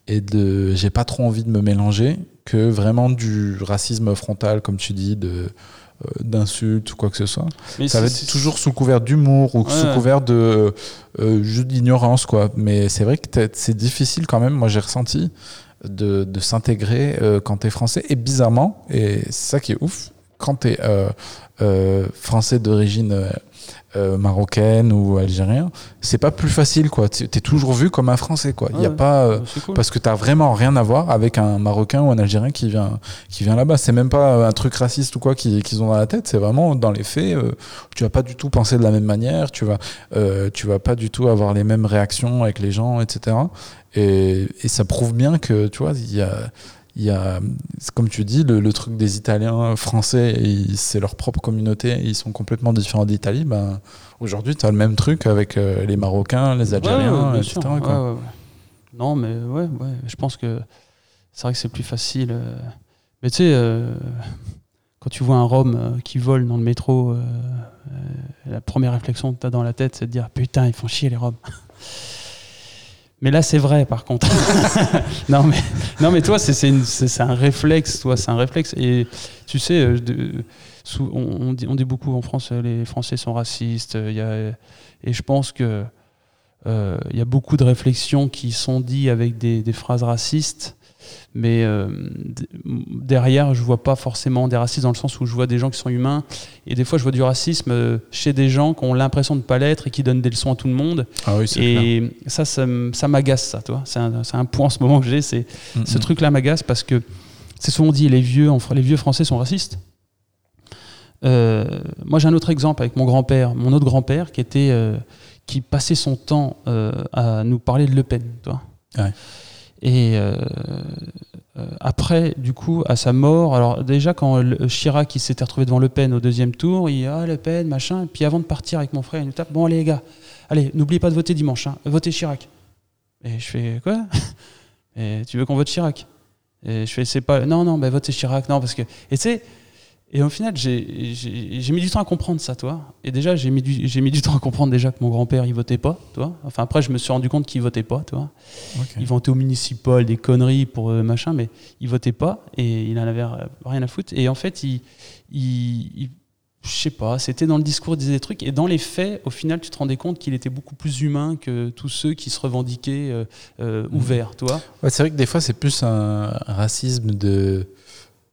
et de. J'ai pas trop envie de me mélanger que vraiment du racisme frontal, comme tu dis, de euh, d'insultes ou quoi que ce soit. ça va être toujours sous couvert d'humour ou sous couvert de euh, juste d'ignorance, quoi. Mais c'est vrai que c'est difficile quand même. Moi, j'ai ressenti de, de s'intégrer euh, quand t'es français. Et bizarrement, et c'est ça qui est ouf, quand t'es euh, français d'origine euh, marocaine ou algérien, c'est pas plus facile quoi. Tu es toujours vu comme un français quoi. Il y a pas euh, parce que tu vraiment rien à voir avec un marocain ou un algérien qui vient qui vient là-bas. C'est même pas un truc raciste ou quoi qu'ils ont dans la tête. C'est vraiment dans les faits. Euh, tu vas pas du tout penser de la même manière. Tu vas tu vas pas du tout avoir les mêmes réactions avec les gens, etc. Et, et ça prouve bien que tu vois il y a il y a, comme tu dis, le, truc des Italiens français, c'est leur propre communauté, ils sont complètement différents d'Italie. Ben, Aujourd'hui, tu as le même truc avec euh, les Marocains, les Algériens, etc. non, mais ouais, ouais, je pense que c'est vrai que c'est plus facile. Euh. Mais tu sais, euh, quand tu vois un Rome qui vole dans le métro, la première réflexion que tu as dans la tête, c'est de dire Putain, ils font chier les Roms. *laughs* Mais là, c'est vrai, par contre. *laughs* non, mais, non, mais toi, c'est un réflexe, toi, c'est un réflexe. Et tu sais, euh, on, dit, on, dit, beaucoup en France, euh, les Français sont racistes. Euh, y a, et je pense que il y a beaucoup de réflexions qui sont dites avec des, des phrases racistes mais euh, derrière, je vois pas forcément des racistes dans le sens où je vois des gens qui sont humains. Et des fois, je vois du racisme euh, chez des gens qui ont l'impression de ne pas l'être et qui donnent des leçons à tout le monde. Ah oui, et ça, ça, m'agace, ça, toi. C'est un, un, point en ce moment que j'ai. C'est ce truc-là m'agace parce que c'est souvent dit les vieux, les vieux Français sont racistes. Euh, moi, j'ai un autre exemple avec mon grand-père, mon autre grand-père, qui était, euh, qui passait son temps euh, à nous parler de Le Pen, toi. Ouais. Et euh, euh, après, du coup, à sa mort, alors déjà quand Chirac s'était retrouvé devant Le Pen au deuxième tour, il dit ah Le Pen machin. Et puis avant de partir avec mon frère, il nous tape bon allez les gars, allez n'oubliez pas de voter dimanche, hein, votez Chirac. Et je fais quoi? *laughs* Tu veux qu'on vote Chirac? Et je fais c'est pas non non bah votez Chirac non parce que et tu sais et au final j'ai j'ai j'ai mis du temps à comprendre ça toi et déjà j'ai mis du j'ai mis du temps à comprendre déjà que mon grand père il votait pas toi enfin après je me suis rendu compte qu'il votait pas toi il vantait au municipal des conneries pour euh, machin, mais il votait pas et il en avait rien à foutre. Et en fait, il, il, il- je sais pas, c'était dans le discours, il disait des trucs, et dans les faits, au final, tu te rendais compte qu'il était beaucoup plus humain que tous ceux qui se revendiquaient euh, euh, ouverts, toi. Ouais, c'est vrai que des fois, c'est plus un racisme de.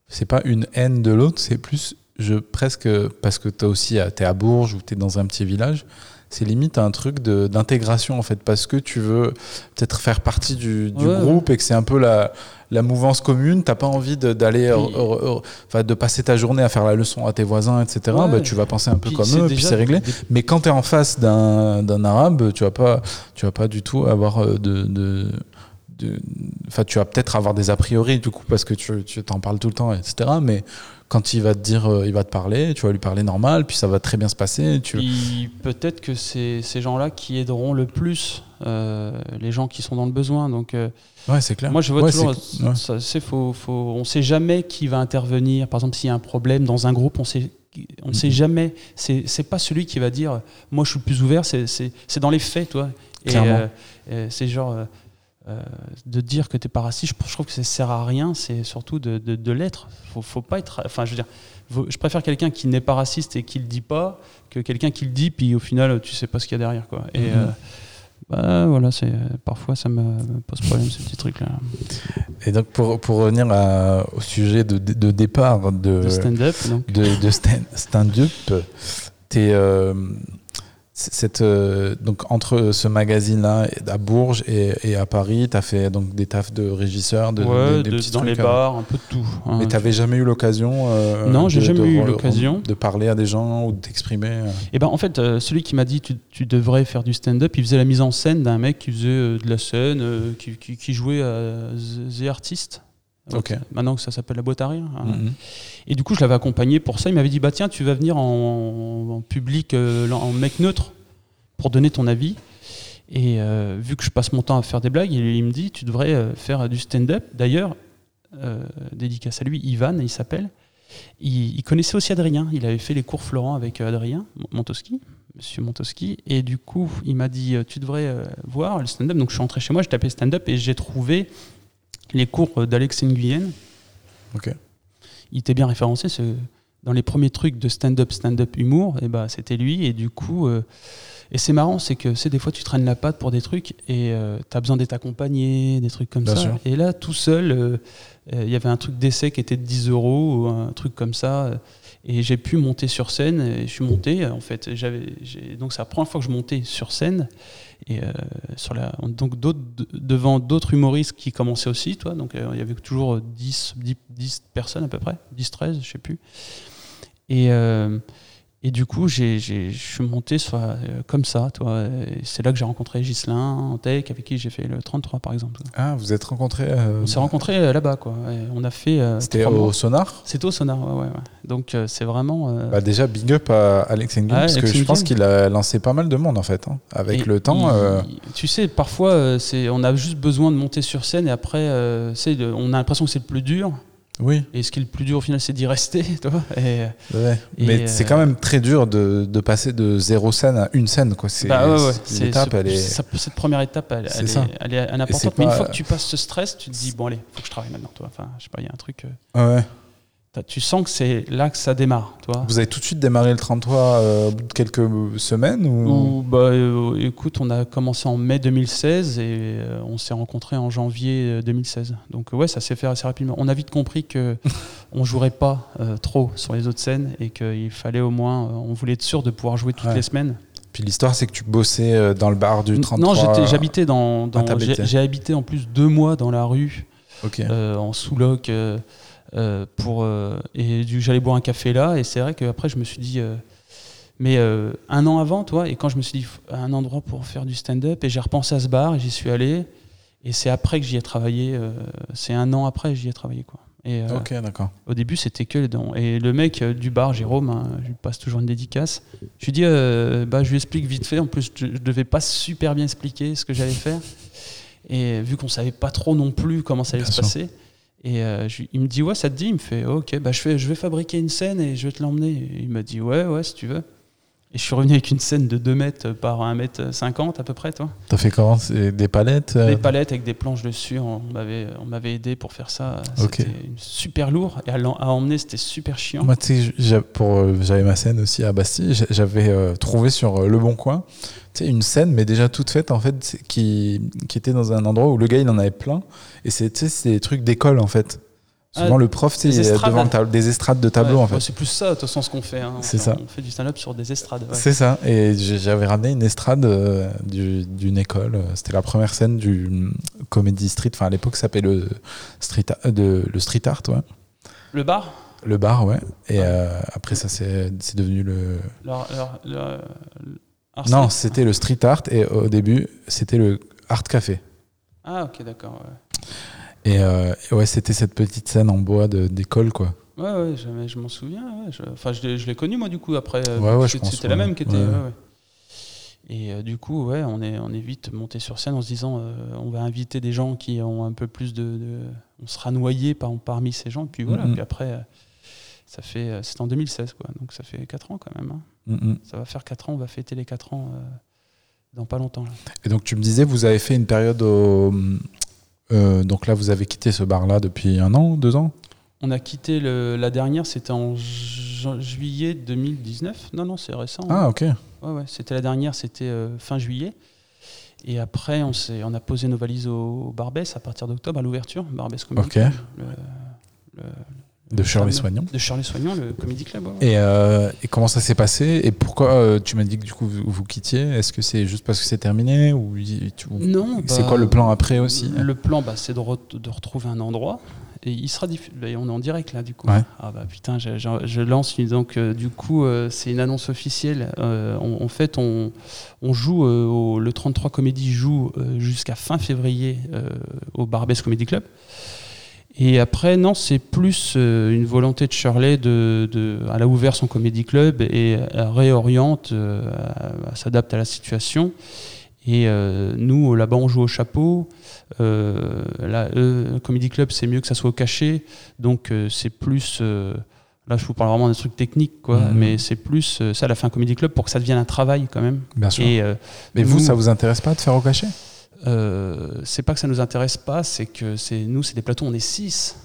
C'est pas une haine de l'autre, c'est plus. Je, presque. Parce que toi aussi, t'es à Bourges ou t'es dans un petit village. C'est limite un truc d'intégration en fait, parce que tu veux peut-être faire partie du, du Ouais, groupe et que c'est un peu la, la mouvance commune. T'as pas envie d'aller, euh, euh, enfin, de passer ta journée à faire la leçon à tes voisins, etc. Ouais. Bah, tu vas penser un peu Puis comme eux, puis c'est réglé. Mais quand tu es en face d'un arabe, tu vas pas, tu vas pas du tout avoir euh, de, de, de- enfin, tu vas peut-être avoir des a priori du coup parce que tu, tu t'en parles tout le temps, etc. Mais quand il va te dire, euh, il va te parler, tu vas lui parler normal, puis ça va très bien se passer. Tu... Peut-être que c'est ces gens-là qui aideront le plus euh, les gens qui sont dans le besoin. Donc, euh, Ouais, c'est clair. Moi, je vois Ouais, toujours. c'est- ouais. ça, c'est faux, faux. On sait jamais qui va intervenir. Par exemple, s'il y a un problème dans un groupe, on sait. On sait Mhm. jamais. C'est c'est pas celui qui va dire moi je suis le plus ouvert. C'est dans les faits, toi. Et euh, c'est genre euh, de dire que t'es pas raciste. Je, je trouve que ça sert à rien. C'est surtout de, de, de l'être. Faut, faut pas être. Enfin, je veux dire, je préfère quelqu'un qui n'est pas raciste et qui le dit pas que quelqu'un qui le dit puis au final tu sais pas ce qu'il y a derrière, quoi. Et Mhm. euh, bah, voilà, c'est parfois ça me me pose problème ces petits trucs là. Et donc pour, pour revenir à- au sujet de, de départ de, stand-up. De, de stand- stand-up, t'es, euh, cette, euh, donc entre ce magazine-là à Bourges et, et à Paris, tu as fait donc des tafs de régisseur, de, ouais, des- des de- petits dans les hein. bars, un peu de tout. hein. Mais t'avais jamais eu l'occasion euh, Non, j'ai jamais de eu l'occasion. de parler à des gens ou de t'exprimer. euh. Et ben en fait, euh, celui qui m'a dit tu, tu devrais faire du stand-up, il faisait la mise en scène d'un mec qui faisait de la scène, qui, qui- qui jouait à The Artist. Maintenant que ça s'appelle la boîte à rire. hein. Mhm. Et du coup, je l'avais accompagné pour ça. Il m'avait dit bah tiens, tu vas venir en, en public, euh, en mec neutre, pour donner ton avis. Et euh, vu que je passe mon temps à faire des blagues, il, il me dit tu devrais euh, faire du stand-up. D'ailleurs, euh, dédicace à lui, Ivan, il s'appelle. Il, il connaissait aussi Adrien. Il avait fait les cours Florent avec Adrien Montoschi, Monsieur Montoschi. Et du coup, il m'a dit tu devrais voir le stand-up. Donc je suis rentré chez moi, j'ai tapé stand-up et j'ai trouvé les cours d'Alex Nguyen Ok. il était bien référencé. Dans les premiers trucs de stand-up, stand-up humour, et bah, c'était lui. Et du coup, euh, et c'est marrant, c'est que c'est des fois tu traînes la patte pour des trucs et tu as besoin d'être accompagné, des trucs comme Bien ça. sûr. Et là, tout seul, euh, euh, il y avait un truc d'essai qui était de 10 euros ou un truc comme ça. euh, Et j'ai pu monter sur scène. Et je suis monté, euh, en fait. J'avais, donc c'est la première fois que je montais sur scène. Et euh, sur la, donc d'autres, de- devant d'autres humoristes qui commençaient aussi, toi. Donc euh, il y avait toujours 10, 10, 10 personnes à peu près, 10, 13, je sais plus. Et, euh, et du coup, je suis monté soit, euh, comme ça, toi. C'est là que j'ai rencontré Ghislain Antec, avec qui j'ai fait le 33 par exemple. Ah, vous êtes rencontrés euh, On s'est rencontrés euh, là-bas, quoi. Et on a fait. C'était mois. au Sonar C'était au sonar, ouais, ouais. ouais. Donc c'est vraiment. bah déjà, big up à Alex Ah, parce que je pense qu'il a lancé pas mal de monde en fait. hein. Avec Et le temps. il- Tu sais, parfois, c'est, on a juste besoin de monter sur scène et après, on a l'impression que c'est le plus dur. Oui, Et ce qui est le plus dur au final, c'est d'y rester. *laughs* Et, ouais. Et, mais euh, c'est quand même très dur de, de passer de zéro scène à une scène. Quoi. C'est, bah ouais, ouais. c'est- C'est- l'étape, ce- elle est. ça- cette première étape, elle, est, elle est, elle est c'est importante. Mais une fois que tu passes ce stress, tu te dis, bon, allez, faut que je travaille maintenant. Toi. Enfin, je sais pas, il y a un truc. euh, Ah ouais. Tu sens que c'est là que ça démarre. Toi. Vous avez tout de suite démarré le 33 euh, au bout de quelques semaines ou... Bah, euh, écoute, on a commencé en mai 2016 et euh, on s'est rencontrés en janvier euh, 2016. Donc ouais, ça s'est fait assez rapidement. On a vite compris que *laughs* on jouerait pas euh, trop sur les autres scènes et qu'il fallait au moins, euh, on voulait être sûr de pouvoir jouer toutes Ouais. les semaines. Puis l'histoire, c'est que tu bossais euh, dans le bar du 33. Non, j'habitais dans, j'ai habité en plus deux mois dans la rue euh, en sous-loc. Euh, pour, euh, et j'allais boire un café là, et c'est vrai qu'après, je me suis dit. euh, mais un an avant, toi, et quand je me suis dit un endroit pour faire du stand-up, et j'ai repensé à ce bar, et j'y suis allé, et c'est après que j'y ai travaillé, c'est un an après que j'y ai travaillé, quoi. Et, euh, Ok, d'accord. au début, c'était que les dents. Et le mec euh, du bar, Jérôme, hein, je lui passe toujours une dédicace. Je lui dis, euh, bah, je lui explique vite fait. En plus, je, je devais pas super bien expliquer ce que j'allais faire. Et vu qu'on savait pas trop non plus comment ça allait Bien se sûr. passer. Et euh, il me dit, ouais, ça te dit? Il me fait, ok, bah, je, fais, je vais fabriquer une scène et je vais te l'emmener. Il m'a dit, ouais, ouais, si tu veux. Et je suis revenu avec une scène de 2 mètres par 1 mètre 50 à peu près, toi. T'as fait comment Des palettes euh, Des palettes avec des planches dessus, on m'avait, on m'avait aidé pour faire ça. C'était super lourd et à, emmener, c'était super chiant. Moi, tu sais, euh, j'avais ma scène aussi à Bastille. j'a- J'avais euh, trouvé sur euh, Le Bon Coin, une scène, mais déjà toute faite en fait, qui, qui était dans un endroit où le gars il en avait plein. Et c'est des trucs d'école en fait. Souvent Ah, le prof, tu sais, des il est estrades. devant le tableau, des estrades de tableau Ouais, en fait. ouais, c'est plus ça, de toute façon, ce qu'on fait. hein. C'est ça. On fait du stand-up sur des estrades. ouais. C'est ça. Et j'avais ramené une estrade euh, du- d'une école. C'était la première scène du hum, Comedy Street. Enfin, à l'époque, ça s'appelait le street, euh, de, le street art, ouais. Le bar? Le bar, ouais. Et euh, après, ça, c'est c'est devenu le. Art Non, c'était le street art. Et au début, c'était le art café. Ah, ok, d'accord. Ouais, Et, euh, et ouais, c'était cette petite scène en bois d'école, quoi. ouais, ouais, je, je m'en souviens. ouais, je- Enfin, je, l'ai- je l'ai connu, moi, du coup, après. euh, Ouais, c'était- la même qui était. Et euh, du coup, ouais, on est, on est vite monté sur scène en se disant euh, on va inviter des gens qui ont un peu plus de. de- on sera noyé par, parmi ces gens. Puis voilà, Mhm. puis après, ça fait. C'était en 2016, quoi. Donc ça fait 4 ans quand même. hein. Mm, mm. Ça va faire 4 ans, on va fêter les 4 ans dans pas longtemps. là. Et donc, tu me disais, vous avez fait une période au. Euh, donc là, vous avez quitté ce bar-là depuis un an, deux ans On a quitté le- la dernière, c'était en ju- juillet 2019. Non, non, c'est récent. hein. Ah, ok. Ouais, ouais, c'était la dernière, c'était euh, fin juillet. Et après, on, s'est- on a posé nos valises au, au Barbès à partir d'octobre, à l'ouverture, Barbès. Club, le- le- De fameux- Soignon. De Shirley Soignon, le Comedy Club. ouais. Et, euh, et comment ça s'est passé Et pourquoi euh, tu m'as dit que du coup vous, vous quittiez? Est-ce que c'est juste parce que c'est terminé ou tu- Non, C'est bah, quoi le plan après aussi Le plan, bah, c'est de, re- de retrouver un endroit. Et il sera diffu- bah, On est en direct là, du coup. Ouais. Ah bah putain, je, je- je lance donc euh, du coup c'est une annonce officielle. On- en fait, on, on joue au- le 33 Comédie joue jusqu'à fin février au Barbès Comedy Club. Et après, non, c'est plus euh, une volonté de Shirley de, de, elle a ouvert son comédie club et elle réoriente, euh, elle- s'adapte à la situation. Et euh, nous, là-bas, on joue au chapeau. Euh, là, le Comedy Club, c'est mieux que ça soit au cachet. Donc, euh, c'est plus. euh, là, je vous parle vraiment d'un truc technique, quoi. Mhm. Mais c'est plus. euh, ça, elle a fait un Comedy Club pour que ça devienne un travail, quand même. Bien sûr. Et, euh, Mais vous, nous- ça vous intéresse pas de faire au cachet? Euh, c'est pas que ça nous intéresse pas, c'est que c'est nous, c'est des plateaux, on est 6.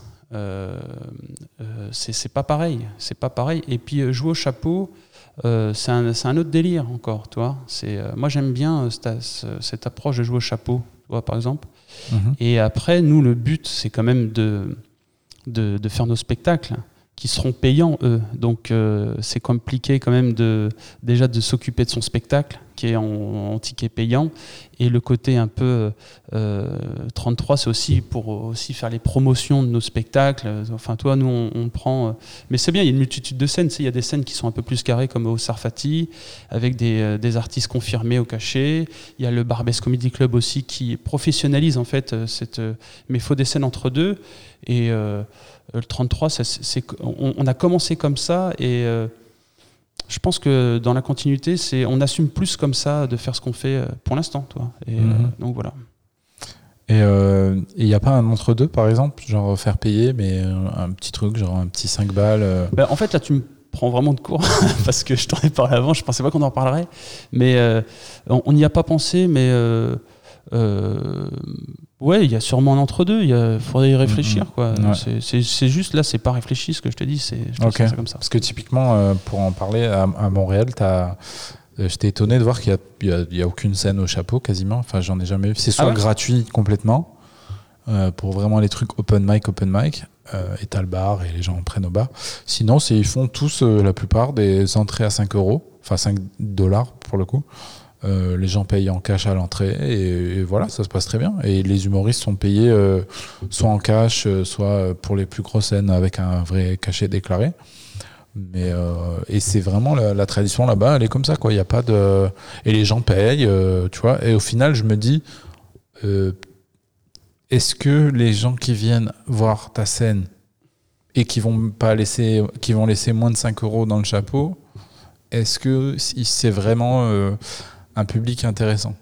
c'est c'est pas pareil, c'est pas pareil. Et puis euh, jouer au chapeau, euh, c'est un, un autre délire encore, toi. C'est euh, moi j'aime bien euh, cette, ce- cette approche de jouer au chapeau, tu vois, par exemple. Mhm. Et après, nous, le but, c'est quand même de, de, de faire nos spectacles qui seront payants, eux. Donc, euh, c'est compliqué quand même de, déjà de s'occuper de son spectacle, est en, en ticket payant. Et le côté un peu euh, 33, c'est aussi pour aussi faire les promotions de nos spectacles. Enfin, toi, nous, on, prend. euh, Mais c'est bien, il y a une multitude de scènes. Il y a des scènes qui sont un peu plus carrées, comme au Sarfati, avec des, euh, des artistes confirmés au cachet. Il y a le Barbès Comedy Club aussi qui professionnalise en fait euh, cette. euh, Mais il faut des scènes entre deux. Et euh, le 33, ça, on, on a commencé comme ça et euh, je pense que dans la continuité, c'est on assume plus comme ça de faire ce qu'on fait euh, pour l'instant, toi. Et euh, Mhm. donc voilà. Et il n'y a pas un entre-deux, par exemple Genre faire payer, mais euh, un petit truc, genre un petit 5 balles euh, Ben, en fait, là, tu me prends vraiment de court *laughs* parce que je t'en ai parlé avant. Je pensais pas qu'on en parlerait, mais euh, on n'y a pas pensé. Mais euh, euh, ouais, il y a sûrement un entre-deux. Il faudrait y réfléchir, quoi. Ouais. C'est- juste là, c'est pas réfléchi ce que je te dis. C'est comme ça. Parce que typiquement, euh, pour en parler, à, à Montréal, euh, j'étais étonné de voir qu'il n'y a, aucune scène au chapeau quasiment. Enfin, j'en ai jamais vu. C'est soit Ah ouais gratuit complètement, euh, pour vraiment les trucs open mic, open mic, et t'as le bar et les gens en prennent au bar. Sinon, ils font tous, la plupart, des entrées à 5 euros, enfin 5 dollars pour le coup. Euh, les gens payent en cash à l'entrée et, voilà, ça se passe très bien. Et les humoristes sont payés euh, soit en cash, euh, soit pour les plus grosses scènes avec un vrai cachet déclaré. Mais et c'est vraiment la, tradition là-bas, elle est comme ça quoi. Il a pas de et les gens payent, tu vois. Et au final, je me dis, est-ce que les gens qui viennent voir ta scène et qui vont pas laisser, qui vont laisser moins de 5 euros dans le chapeau, est-ce que c'est vraiment un public intéressant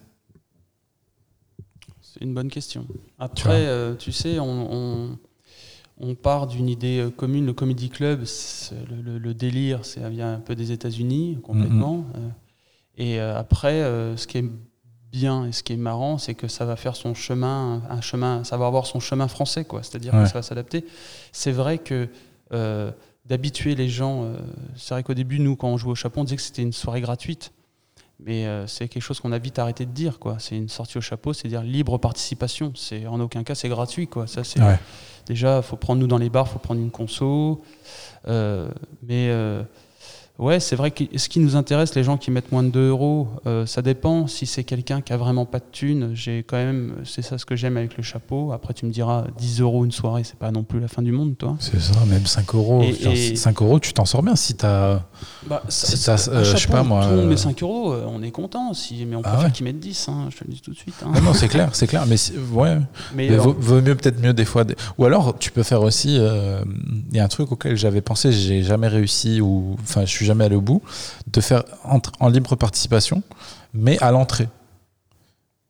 C'est une bonne question. Tu Après, euh, tu, sais, on, on, on part d'une idée euh, commune. Le Comedy Club, c'est- le, le- le délire, ça vient un peu des États-Unis, complètement. Euh, Et euh, après, euh, ce qui est bien et ce qui est marrant, c'est que ça va faire son chemin, un chemin, ça va avoir son chemin français, quoi. C'est-à-dire Ouais. que ça va s'adapter. C'est vrai que euh, d'habituer les gens, euh, c'est vrai qu'au début, nous, quand on jouait au chapeau, on disait que c'était une soirée gratuite. Mais euh, c'est quelque chose qu'on a vite arrêté de dire, quoi. C'est une sortie au chapeau, c'est-à-dire libre participation. C'est en aucun cas c'est gratuit, quoi. Ça c'est Ouais. déjà, faut prendre nous dans les bars, faut prendre une conso. Euh, mais euh, ouais, c'est vrai que ce qui nous intéresse, les gens qui mettent moins de 2 euros, ça dépend. Si c'est quelqu'un qui a vraiment pas de thunes, j'ai quand même, c'est ça ce que j'aime avec le chapeau. Après, tu me diras 10 euros une soirée, c'est pas non plus la fin du monde, toi. C'est ça, même 5 euros. Et- Enfin, et- 5 euros, tu t'en sors bien si t'as. Bah, ça- euh, je sais pas, moi, euh, met 5 euros, euh, on est content. Si, mais on Ah préfère ouais. qu'ils mettent 10, hein, je te le dis tout de suite. hein. Non, non, c'est clair, c'est clair. Mais ouais. Mais Mais vaut, vaut mieux peut-être mieux des fois. des- Ou alors tu peux faire aussi. euh, Il y a un truc auquel j'avais pensé, j'ai jamais réussi ou enfin je suis jamais allé au bout, de faire entre- en libre participation, mais à l'entrée.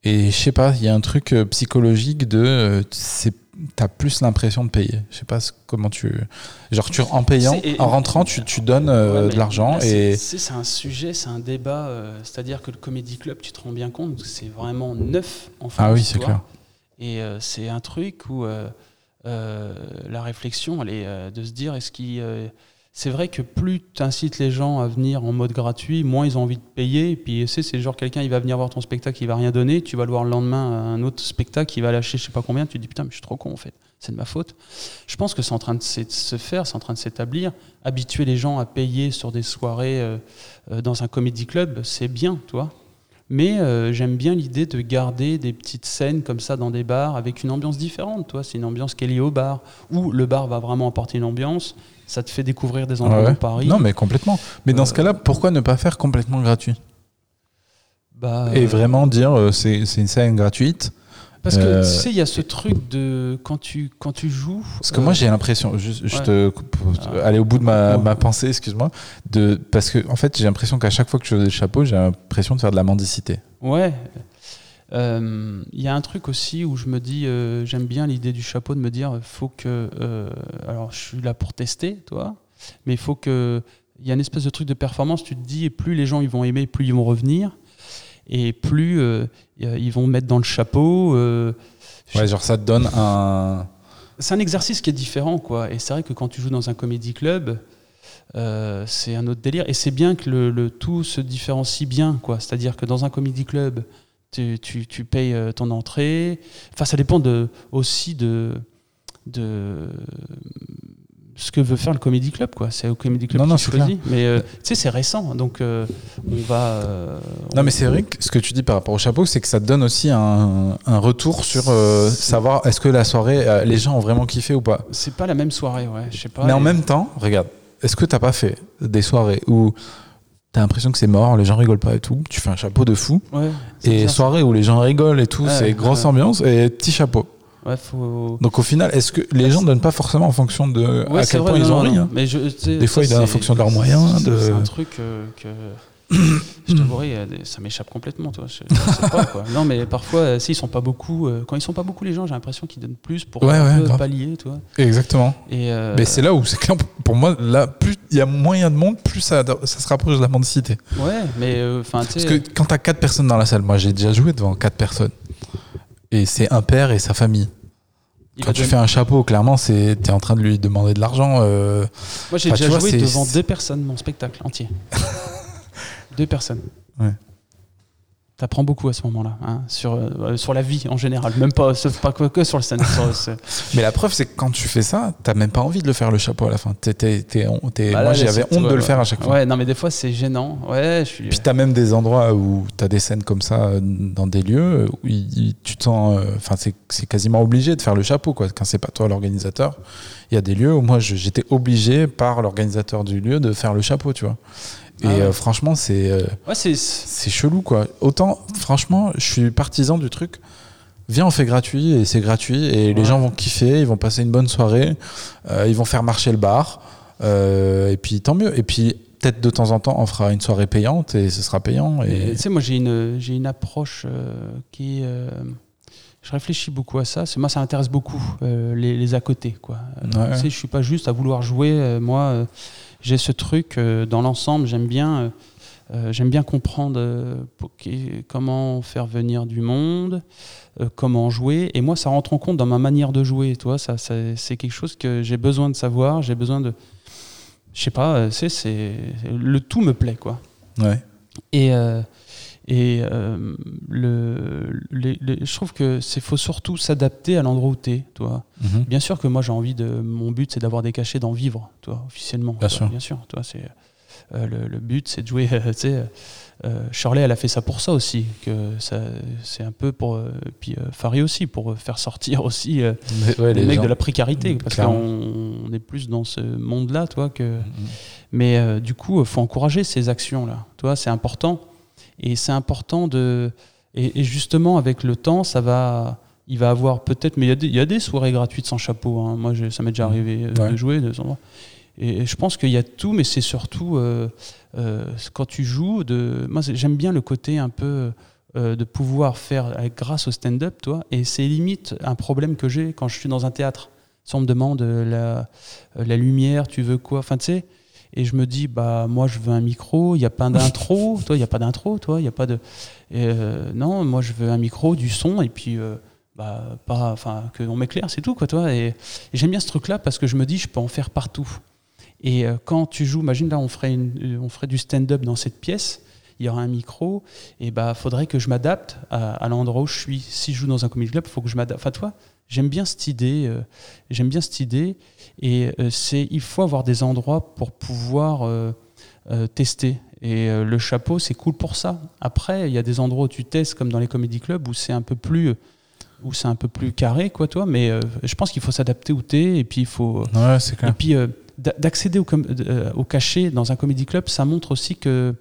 Et je sais pas, il y a un truc psychologique de c'est t'as plus l'impression de payer. Je sais pas comment tu genre tu en payant, et- en rentrant tu, tu donnes euh, Ouais, de l'argent et c'est un sujet, c'est un débat. euh, C'est-à-dire que le Comedy Club, tu te rends bien compte que c'est vraiment neuf en France. ah oui c'est clair. Et euh, c'est un truc où la réflexion, elle est de se dire est-ce qu'il. C'est vrai que plus tu incites les gens à venir en mode gratuit, moins ils ont envie de payer. Et puis, tu c'est genre quelqu'un, il va venir voir ton spectacle, il va rien donner. Tu vas le voir le lendemain à un autre spectacle, il va lâcher je sais pas combien. Tu te dis putain, mais je suis trop con en fait. C'est de ma faute. Je pense que c'est en train de se faire, c'est en train de s'établir. Habituer les gens à payer sur des soirées euh, euh, dans un comédie club, c'est bien, toi. Mais euh, j'aime bien l'idée de garder des petites scènes comme ça dans des bars avec une ambiance différente. Toi, c'est une ambiance qui est liée au bar, où le bar va vraiment apporter une ambiance. Ça te fait découvrir des endroits Ouais, ouais. de Paris. Non mais complètement. Mais dans Euh, ce cas-là, pourquoi ne pas faire complètement gratuit? Bah, Et euh, vraiment dire euh, c'est une scène gratuite. Parce que euh, tu sais, il y a ce truc de quand tu quand tu joues. Parce que euh, moi j'ai l'impression, juste, juste ouais. euh, pour Ah. aller au bout de ma, Ouais. ma pensée, excuse-moi, de parce que en fait j'ai l'impression qu'à chaque fois que je fais des chapeaux, j'ai l'impression de faire de la mendicité. Ouais. Euh, Il y a un truc aussi où je me dis, euh, j'aime bien l'idée du chapeau de me dire, faut que, euh, alors je suis là pour tester, toi, mais il faut que, il y a une espèce de truc de performance. Tu te dis, et plus les gens ils vont aimer, plus ils vont revenir, et plus ils vont mettre dans le chapeau. je Ouais, genre ça te donne un. c'est un exercice qui est différent, quoi. Et c'est vrai que quand tu joues dans un comédie club, euh, c'est un autre délire. Et c'est bien que le, le tout se différencie bien, quoi. C'est-à-dire que dans un comédie club, tu, tu, tu payes euh, ton entrée. Enfin, ça dépend de, aussi de, de ce que veut faire le comédie club, quoi. C'est au comédie club Non, non, c'est choisit. Mais euh, tu sais, c'est récent, donc euh, on va. euh, Non on- mais c'est vrai que ce que tu dis par rapport au chapeau, c'est que ça te donne aussi un, un retour sur savoir est-ce que la soirée, les gens ont vraiment kiffé ou pas. C'est pas la même soirée, ouais. Je sais pas. mais en même temps, regarde, est-ce que t'as pas fait des soirées où t'as l'impression que c'est mort, les gens rigolent pas et tout, tu fais un chapeau de fou, Ouais, et bien. soirées où les gens rigolent et tout, Ouais, c'est grosse ambiance et petit chapeau. Ouais, faut. Donc au final, est-ce que les gens donnent pas forcément en fonction de à quel vrai, point ils ont non, ri non. hein. Mais je, Des fois, ils donnent en fonction de leurs moyens, c'est- de- C'est un truc euh, que. Je t'avouerai, ça m'échappe complètement, toi. Je, je sais pas, quoi. *laughs* Non, mais parfois, euh, s'ils sont pas beaucoup, euh, quand ils sont pas beaucoup, les gens, j'ai l'impression qu'ils donnent plus pour Ouais, un ouais, peu pallier, toi. Exactement. Et euh, Mais c'est là où c'est clair pour moi là plus il y a moyen de monde, plus ça, ça se rapproche de la mendicité. ouais, mais enfin, Parce que quand t'as quatre personnes dans la salle, moi j'ai déjà joué devant quatre personnes. Et c'est un père et sa famille. il Quand tu donner- fais un chapeau, clairement, c'est t'es en train de lui demander de l'argent. Moi, j'ai déjà joué devant deux personnes, mon spectacle entier. *laughs* deux personnes. T'apprends beaucoup à ce moment-là, hein, sur, euh, sur la vie en général, même pas, pas que, que sur le scène. *laughs* Mais la preuve, c'est que quand tu fais ça, t'as même pas envie de le faire le chapeau à la fin. T'es, t'es, t'es, bah moi, j'avais honte de le faire à chaque fois. Ouais, non, mais des fois, c'est gênant. Ouais, je suis... Puis t'as même des endroits où t'as des scènes comme ça euh, dans des lieux où tu te sens. Euh, enfin, c'est, c'est quasiment obligé de faire le chapeau, quoi. Quand c'est pas toi l'organisateur, il y a des lieux où moi, j'étais obligé par l'organisateur du lieu de faire le chapeau, tu vois. Et ah euh, franchement, c'est euh, c'est chelou quoi. Autant, franchement, je suis partisan du truc. Viens, on fait gratuit et c'est gratuit et les gens vont kiffer, ils vont passer une bonne soirée, euh, ils vont faire marcher le bar et puis tant mieux. Et puis peut-être de temps en temps, on fera une soirée payante et ce sera payant. Et... Tu sais, moi j'ai une j'ai une approche qui je réfléchis beaucoup à ça. Moi, ça m'intéresse beaucoup les, les, à côté. Quoi. Tu sais, je suis pas juste à vouloir jouer. moi, j'ai ce truc euh, dans l'ensemble, j'aime bien, euh, euh, j'aime bien comprendre comment faire venir du monde, comment jouer. Et moi, ça rentre en compte dans ma manière de jouer. Toi, ça, c'est quelque chose que j'ai besoin de savoir. J'ai besoin de, je sais pas, c'est, le tout me plaît, quoi. Ouais. Et et le, je trouve que c'est faut surtout s'adapter à l'endroit où tu es, toi. Mhm. Bien sûr que moi j'ai envie de mon but c'est d'avoir des cachets d'en vivre, toi, officiellement. Bien sûr. Bien sûr, toi c'est le, but c'est de jouer tu sais Shirley elle a fait ça pour ça aussi que c'est un peu pour puis Farid aussi pour faire sortir *laughs* aussi les, mecs de la précarité parce qu'on est plus dans ce monde là toi que mhm. mais du coup faut encourager ces actions là toi c'est important et c'est important de. Et, justement, avec le temps, ça va. Il va avoir peut-être. Mais il y, a des soirées gratuites sans chapeau. Hein. Moi, ça m'est déjà arrivé euh, de jouer. De, et, je pense qu'il y a tout, mais c'est surtout euh, euh, quand tu joues. De, moi, j'aime bien le côté un peu. de pouvoir faire grâce au stand-up, toi, et c'est limite un problème que j'ai quand je suis dans un théâtre. Si on me demande la, la lumière, tu veux quoi, enfin tu sais, et je me dis bah moi je veux un micro il n'y a pas *laughs* d'intro. Toi il n'y a pas d'intro toi il y a pas de euh, non moi je veux un micro du son et puis euh, bah pas enfin qu'on m'éclaire c'est tout quoi toi. Et, j'aime bien ce truc là parce que je me dis je peux en faire partout. Et euh, quand tu joues imagine là on ferait une, on ferait du stand-up dans cette pièce il y aura un micro et bah faudrait que je m'adapte à, à l'endroit où je suis. Si je joue dans un comedy club il faut que je m'adapte enfin toi J'aime bien cette idée. Euh, j'aime bien cette idée. Et euh, c'est, il faut avoir des endroits pour pouvoir euh, tester. Et le chapeau, c'est cool pour ça. Après, il y a des endroits où tu testes, comme dans les comédie clubs, où c'est un peu plus où c'est un peu plus carré, quoi, toi. Mais je pense qu'il faut s'adapter où t'es, et puis il faut. Ouais, c'est clair. Et puis d'accéder au, au, cachet dans un comédie club, ça montre aussi que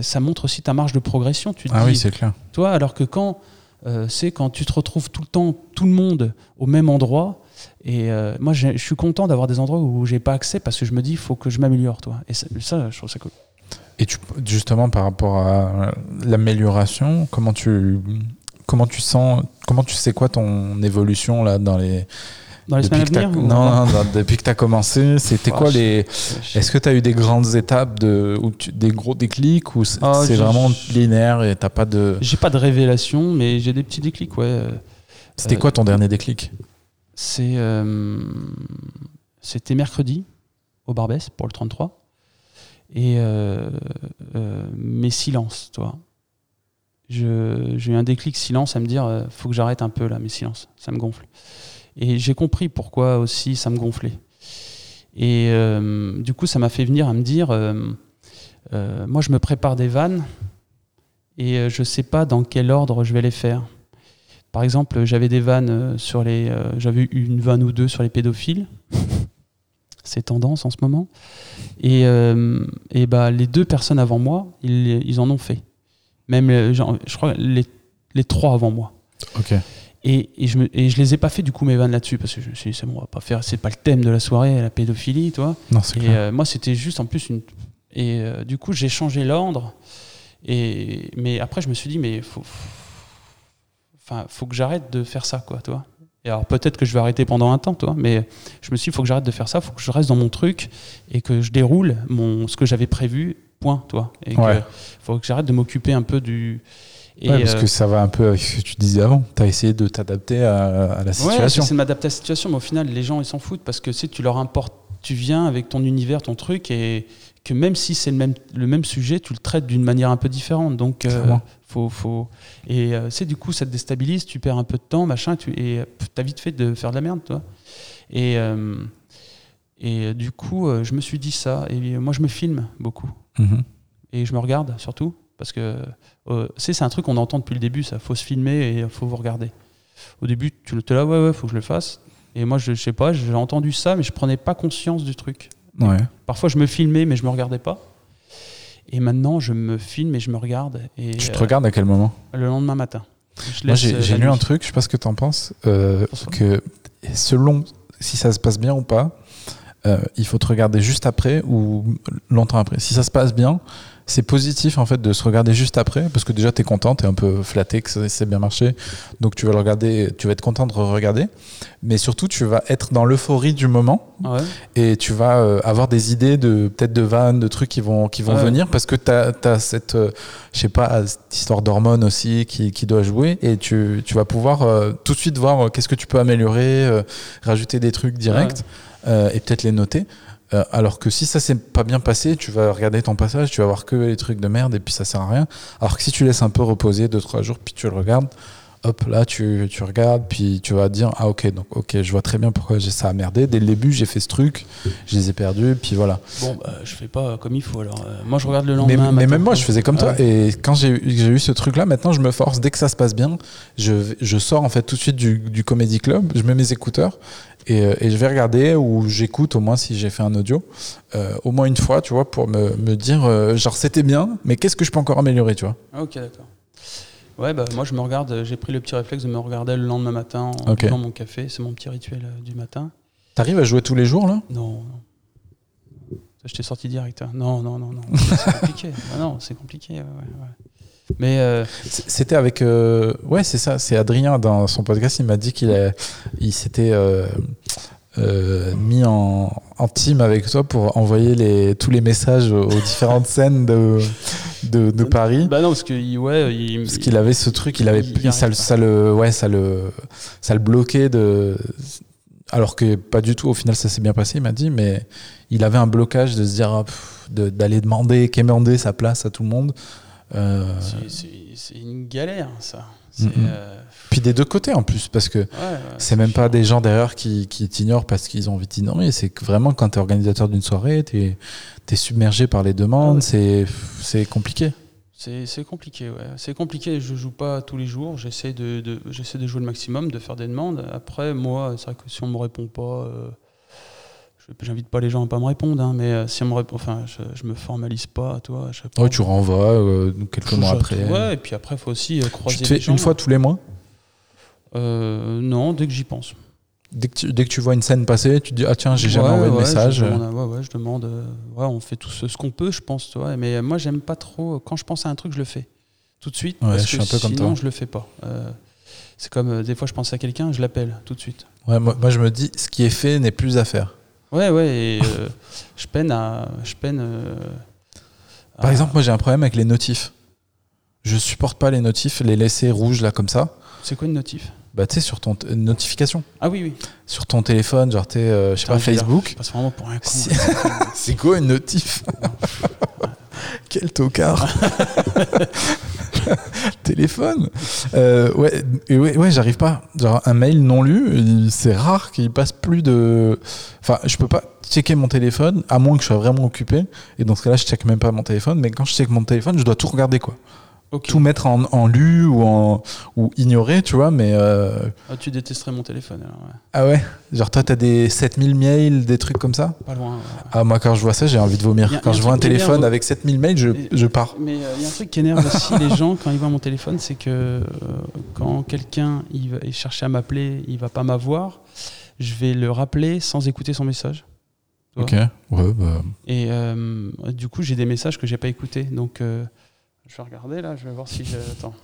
ça montre aussi ta marge de progression. Tu ah oui, c'est clair. Toi, alors que quand c'est quand tu te retrouves tout le temps, tout le monde au même endroit. Et euh, moi, je suis content d'avoir des endroits où j'ai pas accès parce que je me dis, il faut que je m'améliore, toi. Et ça, je trouve ça cool. Et justement, par rapport à l'amélioration, comment tu, comment tu sens, comment tu sais quoi ton évolution là dans les dans les semaines à venir Non, non, depuis que tu as commencé, c'était quoi les. Est-ce que tu as eu des grandes étapes, de, ou des gros déclics, ou c'est ah, vraiment linéaire et t'as pas de. J'ai pas de révélation, mais j'ai des petits déclics, ouais. C'était quoi ton dernier déclic? C'est. Euh, c'était mercredi, au Barbès, pour le 33. Et euh, euh, mes silences, toi. J'ai eu un déclic silence à me dire faut que j'arrête un peu là, mes silences, ça me gonfle. Et j'ai compris pourquoi aussi ça me gonflait. Et euh, du coup, ça m'a fait venir à me dire, euh, euh, moi je me prépare des vannes et je ne sais pas dans quel ordre je vais les faire. Par exemple, j'avais des vannes sur les, j'avais eu une vanne ou deux sur les pédophiles. *laughs* C'est tendance en ce moment. Et, et bah, les deux personnes avant moi, ils, en ont fait. Même, je crois, les, les trois avant moi. Ok. Et, et, je me, et je les ai pas fait du coup mes vannes là-dessus parce que je me suis dit c'est bon on va pas faire c'est pas le thème de la soirée la pédophilie toi. Non, et euh, moi c'était juste en plus une et euh, du coup j'ai changé l'ordre. Et mais après je me suis dit mais faut enfin faut que j'arrête de faire ça quoi toi. Et alors peut-être que je vais arrêter pendant un temps toi mais je me suis dit faut que j'arrête de faire ça faut que je reste dans mon truc et que je déroule mon ce que j'avais prévu point toi. Et faut que j'arrête de m'occuper un peu du parce euh, que ça va un peu avec ce que tu disais avant. Tu as essayé de t'adapter à, la situation. Ouais, c'est de m'adapter à la situation, mais au final, les gens, ils s'en foutent parce que si tu leur importes, tu viens avec ton univers, ton truc, et que même si c'est le même, le même sujet, tu le traites d'une manière un peu différente. Donc, euh, faut, faut... Et euh, c'est du coup, ça te déstabilise, tu perds un peu de temps, machin, tu... et tu as vite fait de faire de la merde, toi. Et, euh, et euh, du coup, euh, je me suis dit ça. Et euh, moi, je me filme beaucoup. Mhm. Et je me regarde surtout. Parce que euh, c'est un truc qu'on entend depuis le début, ça. faut se filmer et il faut vous regarder. Au début, tu es là, ouais, ouais, faut que je le fasse. Et moi, je, je sais pas, j'ai entendu ça, mais je prenais pas conscience du truc. Ouais. Parfois, je me filmais, mais je me regardais pas. Et maintenant, je me filme et je me regarde. Et Tu te euh, regardes à quel moment? le lendemain matin. Moi, j'ai euh, lu nuit. un truc, je sais pas ce que tu en penses, euh, que selon si ça se passe bien ou pas, euh, il faut te regarder juste après ou longtemps après. Si ça se passe bien, c'est positif en fait de se regarder juste après parce que déjà tu es content, tu es un peu flatté que ça ça bien marché. Donc tu vas le regarder, tu vas être content de regarder, mais surtout tu vas être dans l'euphorie du moment Ouais. et tu vas euh, avoir des idées de peut-être de vannes, de trucs qui vont qui vont Ouais. venir parce que tu as, cette euh, je sais pas cette histoire d'hormones aussi qui, qui doit jouer et tu, tu vas pouvoir euh, tout de suite voir qu'est-ce que tu peux améliorer, rajouter des trucs directs et peut-être les noter. Euh, alors que si ça s'est pas bien passé, tu vas regarder ton passage, tu vas voir que les trucs de merde et puis ça sert à rien. Alors que si tu laisses un peu reposer deux trois jours puis tu le regardes, hop là tu, tu regardes puis tu vas dire ah ok donc ok je vois très bien pourquoi j'ai ça a merdé dès le début j'ai fait ce truc je les ai perdus puis voilà Bon, bah, je fais pas comme il faut. Alors, euh, moi, je regarde le mais, lendemain. mais matin. même moi je faisais comme Ah toi ouais. et quand j'ai eu ce truc là maintenant je me force dès que ça se passe bien je, je sors en fait tout de suite du, du comédie club je mets mes écouteurs et, euh, et je vais regarder ou j'écoute au moins si j'ai fait un audio euh, au moins une fois tu vois pour me, me dire euh, genre c'était bien mais qu'est-ce que je peux encore améliorer tu vois? Ah, ok, d'accord. Ouais, bah, moi, je me regarde. J'ai pris le petit réflexe de me regarder le lendemain matin en Ok. buvant mon café. C'est mon petit rituel du matin. t'arrives à jouer tous les jours là? Non, non. Je t'ai sorti direct. hein. Non, non, non, non. c'est *laughs* compliqué. Ah non, c'est compliqué. ouais, ouais. Mais euh, C'était avec. euh, ouais, c'est ça. C'est Adrien dans son podcast. Il m'a dit qu'il a- il s'était euh, mis en, en team avec toi pour envoyer les, tous les messages aux différentes scènes de, de, de Paris. bah non, parce que ouais, il, Parce qu'il avait ce truc, il avait Il- il ça, le- pas. ça le, ouais, ça le, ça le bloquait de, alors que pas du tout. Au final, ça s'est bien passé. Il m'a dit, mais il avait un blocage de se dire, ah, pff, de- d'aller demander, quémander sa place à tout le monde. Euh, c'est- une galère, ça. Euh, puis des deux côtés en plus, parce que ouais, ouais, C'est même pas des gens derrière qui, qui t'ignorent parce qu'ils ont envie de t'ignorer. C'est que vraiment quand tu es organisateur d'une soirée, tu es, submergé par les demandes. Ah ouais. c'est compliqué. C'est compliqué, ouais. C'est compliqué. Je joue pas tous les jours. J'essaie de, de- j'essaie de jouer le maximum, de faire des demandes. Après, moi, c'est vrai que si on me répond pas, euh, j'invite pas les gens à pas me répondre, hein, mais euh, si on me répond, enfin, je, je me formalise pas, toi. à. Ouais, tu renvoies euh, quelques mois après. Ouais, et puis après, il faut aussi euh, croiser tu te fais les gens. une fois tous les mois? Euh, non, dès que j'y pense. dès que, tu, dès que tu vois une scène passer, tu te dis Ah tiens, j'ai jamais envoyé de ouais, message. Je demande, ouais, ouais, je demande. euh, ouais, on fait tout ce, ce qu'on peut, je pense, toi. Mais moi, j'aime pas trop. Quand je pense à un truc, je le fais tout de suite. Parce je suis que un peu comme sinon, toi. je le fais pas. C'est comme des fois, je pense à quelqu'un, je l'appelle tout de suite. Ouais, moi, moi, je me dis Ce qui est fait n'est plus à faire. Ouais, ouais. Et euh, je peine à. Je peine. euh, Par à- exemple, moi j'ai un problème avec les notifs. Je supporte pas les notifs, les laisser rouges là comme ça. C'est quoi une notif? Bah, tu sais, sur ton notification. Ah oui, oui. Sur ton téléphone, genre, t'es, euh, je sais pas, Facebook. Passe vraiment pour un con. Là. *laughs* C'est quoi une notif? Quel tocard *laughs* Téléphone Euh, Ouais, ouais, ouais j'arrive pas. Genre, un mail non lu, c'est rare qu'il passe plus de. Enfin, je peux pas checker mon téléphone, à moins que je sois vraiment occupé. Et dans ce cas-là, je check même pas mon téléphone. Mais quand je check mon téléphone, je dois tout regarder, quoi. Tout mettre en, en lu ou, en, ou ignorer, tu vois. Mais. euh, Ah, tu détesterais mon téléphone, alors, ouais. Ah ouais? Genre, toi, t'as des 7000 mails, des trucs comme ça? Pas loin. ouais. Ah, moi, quand je vois ça, j'ai envie de vomir. A- quand je vois un téléphone avec 7000 mails, je, Et- je pars. Mais il y a un truc qui énerve aussi les gens quand ils voient mon téléphone, c'est que euh, quand quelqu'un il va il cherche à m'appeler, il va pas m'avoir, je vais le rappeler sans écouter son message. Ok. Ouais, bah. Et euh, du coup, j'ai des messages que j'ai pas écoutés. Donc, euh, je vais regarder là, je vais voir si j'ai. Attends.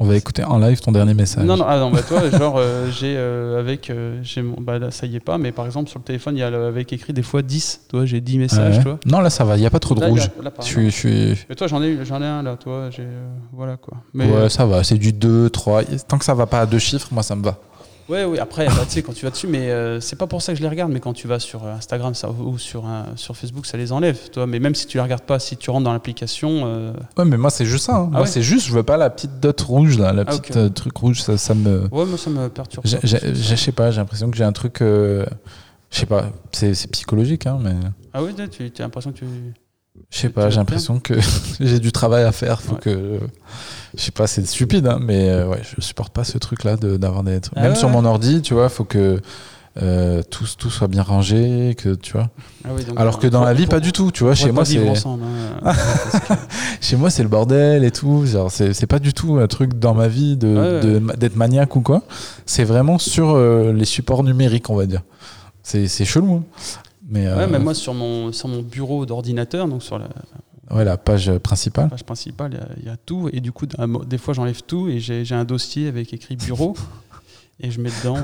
On va écouter en live ton dernier message. Non, non, ah non, bah toi, *laughs* genre, euh, j'ai euh, avec. euh, j'ai mon, bah là, ça y est pas, mais par exemple, sur le téléphone, il y a le- avec écrit des fois 10. Toi, j'ai 10 Ah messages, ouais. toi. Non, là, ça va. Il n'y a pas trop de Là, rouge. là, par Je Mais toi, j'en ai, j'en ai un là, toi, j'ai. euh, voilà quoi. Mais, ouais, ça va. C'est du 2, 3. Tant que ça va pas à deux chiffres, moi, ça me va. Ouais, oui, après, bah, tu sais, quand tu vas dessus, mais euh, c'est pas pour ça que je les regarde, mais quand tu vas sur euh, Instagram ça, ou sur, un- sur Facebook, ça les enlève, toi. Mais même si tu les regardes pas, si tu rentres dans l'application, euh, Ouais, mais moi, c'est juste ça. hein. Ah moi, ouais c'est juste, je veux pas la petite dot rouge, là, la Ah, petite euh, truc rouge, ça, ça me. ouais, moi, ça me perturbe. Je sais pas, j'ai l'impression que j'ai un truc. euh, je sais pas, c'est psychologique, hein, mais. Ah oui, tu as l'impression que tu. Je sais pas, j'ai l'impression que *laughs* j'ai du travail à faire. Faut Ouais. que. Je sais pas, c'est stupide, hein, mais euh, ouais, je supporte pas ce truc-là de- d'avoir des. trucs. Ah Même ouais, sur mon ordi, tu vois, faut que euh, tout, tout soit bien rangé, que tu vois. Ah oui, donc, Alors que dans la vie, pas du tout, tu vois. Chez moi, c'est. hein, *laughs* *laughs* Chez moi, c'est le bordel et tout. Genre, c'est pas du tout un truc dans ma vie de- ouais. de- d'être maniaque ou quoi. C'est vraiment sur euh, les supports numériques, on va dire. C'est c'est chelou. Mais, euh, Ouais, mais moi, sur mon, sur mon bureau d'ordinateur, donc sur la ouais, la page principale. page principale, il y a- il y, a tout. Et du coup, des fois, j'enlève tout et j'ai un dossier avec écrit bureau. *laughs* Et je mets dedans euh,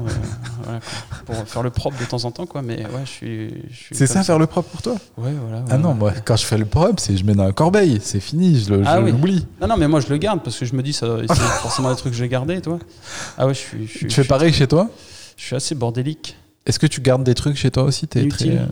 voilà, quoi, pour faire le propre de temps en temps. Quoi. Mais ouais, je suis. C'est ça, faire le propre pour toi? Ouais, voilà. Ah non, ouais. moi, quand je fais le propre, c'est je mets dans la corbeille. C'est fini, je le- Ah oui. l'oublie. Non, non, mais moi, je le garde parce que je me dis, ça, c'est forcément des trucs que j'ai gardés, toi. Ah ouais, je suis. Je, Tu je fais suis- pareil chez toi? Je suis assez bordélique. Est-ce que tu gardes des trucs chez toi aussi? T'es très, Inutile.